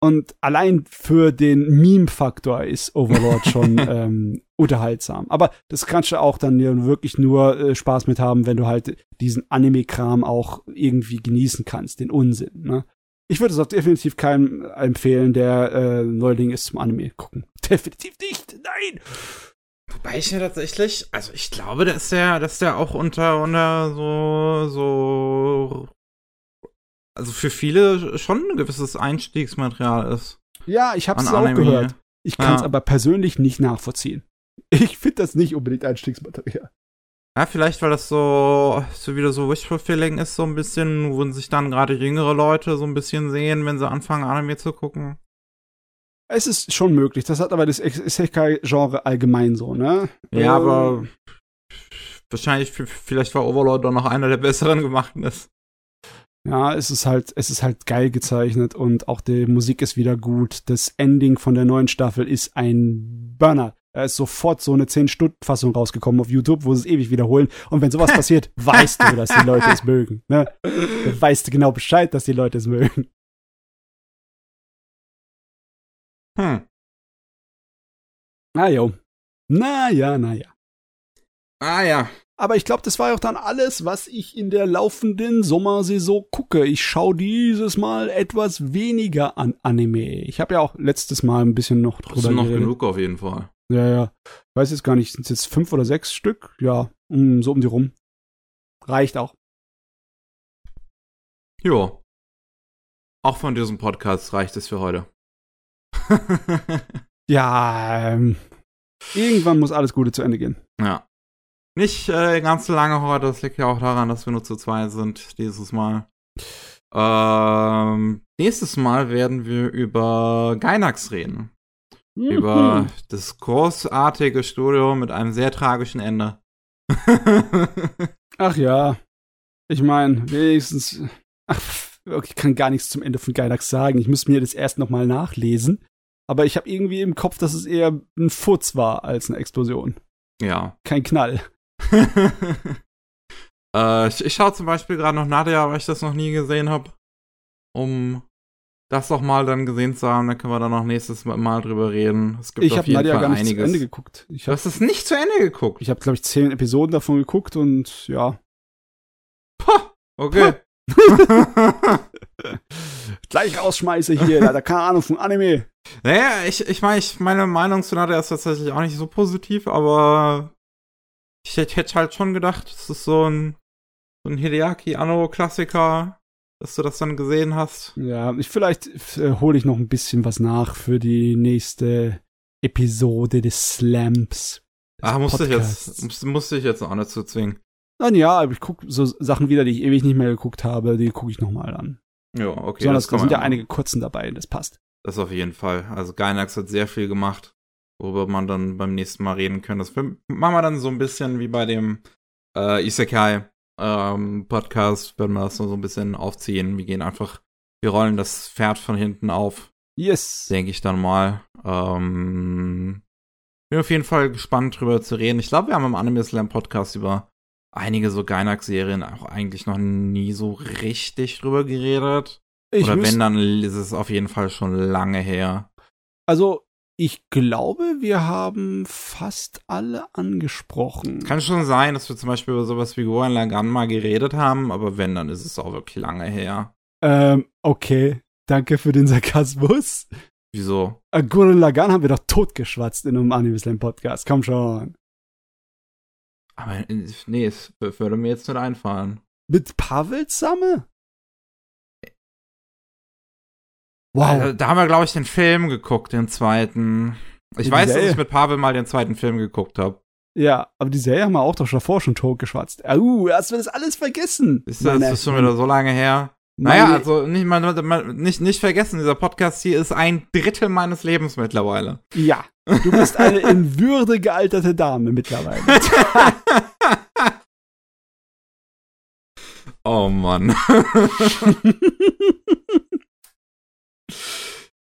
Und allein für den Meme-Faktor ist Overlord schon (laughs) ähm, unterhaltsam. Aber das kannst du auch dann wirklich nur äh, Spaß mit haben, wenn du halt diesen Anime-Kram auch irgendwie genießen kannst, den Unsinn. Ne? Ich würde es auch definitiv keinem empfehlen, der äh, Neuling ist zum Anime gucken. (laughs) Definitiv nicht. Nein. Wobei ich mir tatsächlich, also ich glaube, dass der, dass der auch unter, unter so, so, also für viele schon ein gewisses Einstiegsmaterial ist. Ja, ich hab's auch gehört. Ich kann es ja. aber persönlich nicht nachvollziehen. (laughs) Ich finde das nicht unbedingt Einstiegsmaterial. Ja, vielleicht, weil das so, so wieder so Wishful Feeling ist, so ein bisschen, wo sich dann gerade jüngere Leute so ein bisschen sehen, wenn sie anfangen, Anime zu gucken. Es ist schon möglich. Das hat aber das Isekai-Genre allgemein so, ne? Ja, ähm, aber wahrscheinlich, vielleicht war Overlord doch noch einer der besseren gemachten ist. Ja, es ist halt, es ist halt geil gezeichnet und auch die Musik ist wieder gut. Das Ending von der neuen Staffel ist ein Burner. Da ist sofort so eine 10-Stunden-Fassung rausgekommen auf YouTube, wo sie es ewig wiederholen. Und wenn sowas (laughs) passiert, weißt du, dass die Leute es mögen. Ne? Dann weißt du genau Bescheid, dass die Leute es mögen. Hm. Na jo. Na ja, na ja. Ah ja. Aber ich glaube, das war auch dann alles, was ich in der laufenden Sommersaison gucke. Ich schaue dieses Mal etwas weniger an Anime. Ich habe ja auch letztes Mal ein bisschen noch drüber das ist noch geredet. genug auf jeden Fall. Ja, ja. Ich weiß jetzt gar nicht, sind es jetzt fünf oder sechs Stück? Ja, um, so um die rum. Reicht auch. Jo. Auch von diesem Podcast reicht es für heute. (laughs) ja, ähm, irgendwann muss alles Gute zu Ende gehen. Ja. Nicht äh, ganz so lange heute, das liegt ja auch daran, dass wir nur zu zweit sind dieses Mal. Ähm, nächstes Mal werden wir über Gainax reden. Mhm. Über das großartige Studio mit einem sehr tragischen Ende. (laughs) Ach ja. Ich meine, wenigstens. Ach, ich kann gar nichts zum Ende von Gainax sagen. Ich muss mir das erst nochmal nachlesen. Aber ich habe irgendwie im Kopf, dass es eher ein Furz war als eine Explosion. Ja. Kein Knall. (laughs) äh, ich, ich schaue zum Beispiel gerade noch Nadia, weil ich das noch nie gesehen habe. Um das doch mal dann gesehen zu haben, dann können wir dann noch nächstes Mal drüber reden. Es gibt ich habe Nadia Fall gar nicht einiges. zu Ende geguckt. Ich hab, du hast es nicht zu Ende geguckt. Ich habe, glaube ich, zehn Episoden davon geguckt und ja. Pah, okay. (laughs) Gleich rausschmeiße hier, da keine Ahnung von Anime. Naja, ich, ich meine, ich, meine Meinung zu Nadia ist tatsächlich auch nicht so positiv, aber ich hätte halt schon gedacht, es ist so ein, so ein Hideaki Anno-Klassiker, dass du das dann gesehen hast. Ja, ich, vielleicht äh, hole ich noch ein bisschen was nach für die nächste Episode des Slams. Des ah, musste ich jetzt, musste, musste ich jetzt auch nicht zu zwingen. Nein, ja, aber ich gucke so Sachen wieder, die ich ewig nicht mehr geguckt habe, die gucke ich nochmal an. Ja, okay. Besonders da sind ja einige kurzen dabei, das passt. Das auf jeden Fall. Also Gainax hat sehr viel gemacht, worüber man dann beim nächsten Mal reden kann. Das machen wir dann so ein bisschen wie bei dem äh, Isekai ähm, Podcast, wenn wir das so ein bisschen aufziehen. Wir gehen einfach, wir rollen das Pferd von hinten auf. Yes. Denke ich dann mal. Ähm, bin auf jeden Fall gespannt drüber zu reden. Ich glaube, wir haben im Anime Slam Podcast über einige so Gainax-Serien auch eigentlich noch nie so richtig drüber geredet. Ich Oder wenn, dann ist es auf jeden Fall schon lange her. Also, ich glaube, wir haben fast alle angesprochen. Kann schon sein, dass wir zum Beispiel über sowas wie Gohan Lagan mal geredet haben, aber wenn, dann ist es auch wirklich lange her. Ähm, okay. Danke für den Sarkasmus. Wieso? Äh, Gurren Lagan haben wir doch totgeschwatzt in einem Anime Slam Podcast. Komm schon. Aber nee, es würde mir jetzt nicht einfallen. Mit Pavel Samme? Wow. Äh, da haben wir, glaube ich, den Film geguckt, den zweiten. Ich die weiß, Serie. dass ich mit Pavel mal den zweiten Film geguckt habe. Ja, aber die Serie haben wir auch doch davor schon tot geschwatzt. Uh, hast du das alles vergessen? Ist das, das ist schon wieder so lange her? Naja, also nicht, man, nicht, nicht vergessen, dieser Podcast hier ist ein Drittel meines Lebens mittlerweile. Ja, du bist eine in Würde gealterte Dame mittlerweile. (laughs) oh Mann. (laughs)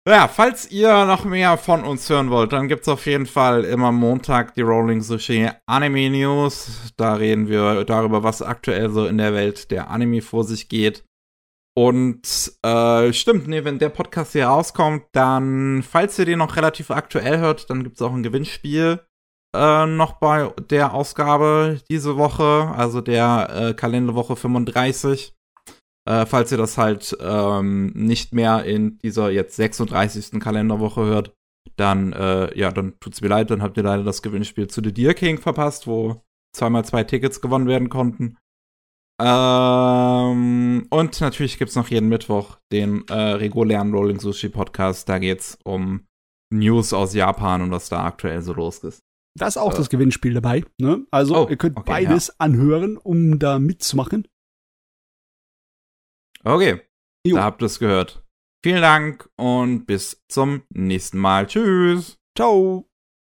Ja, falls ihr noch mehr von uns hören wollt, dann gibt's auf jeden Fall immer Montag die Rolling Sushi Anime News. Da reden wir darüber, was aktuell so in der Welt der Anime vor sich geht. Und äh, stimmt, nee, wenn der Podcast hier rauskommt, dann, falls ihr den noch relativ aktuell hört, dann gibt's auch ein Gewinnspiel äh, noch bei der Ausgabe diese Woche, also der äh, Kalenderwoche 35. Äh, falls ihr das halt ähm, nicht mehr in dieser jetzt 36. Kalenderwoche hört, dann, äh, ja, dann tut's mir leid, dann habt ihr leider das Gewinnspiel zu The Deer King verpasst, wo zweimal zwei Tickets gewonnen werden konnten. Ähm, und natürlich gibt's noch jeden Mittwoch den äh, regulären Rolling Sushi Podcast. Da geht's um News aus Japan und was da aktuell so los ist. Da ist auch äh. das Gewinnspiel dabei. Ne? Also oh, ihr könnt okay, beides ja. anhören, um da mitzumachen. Okay, jo. da habt ihr es gehört. Vielen Dank und bis zum nächsten Mal. Tschüss. Ciao.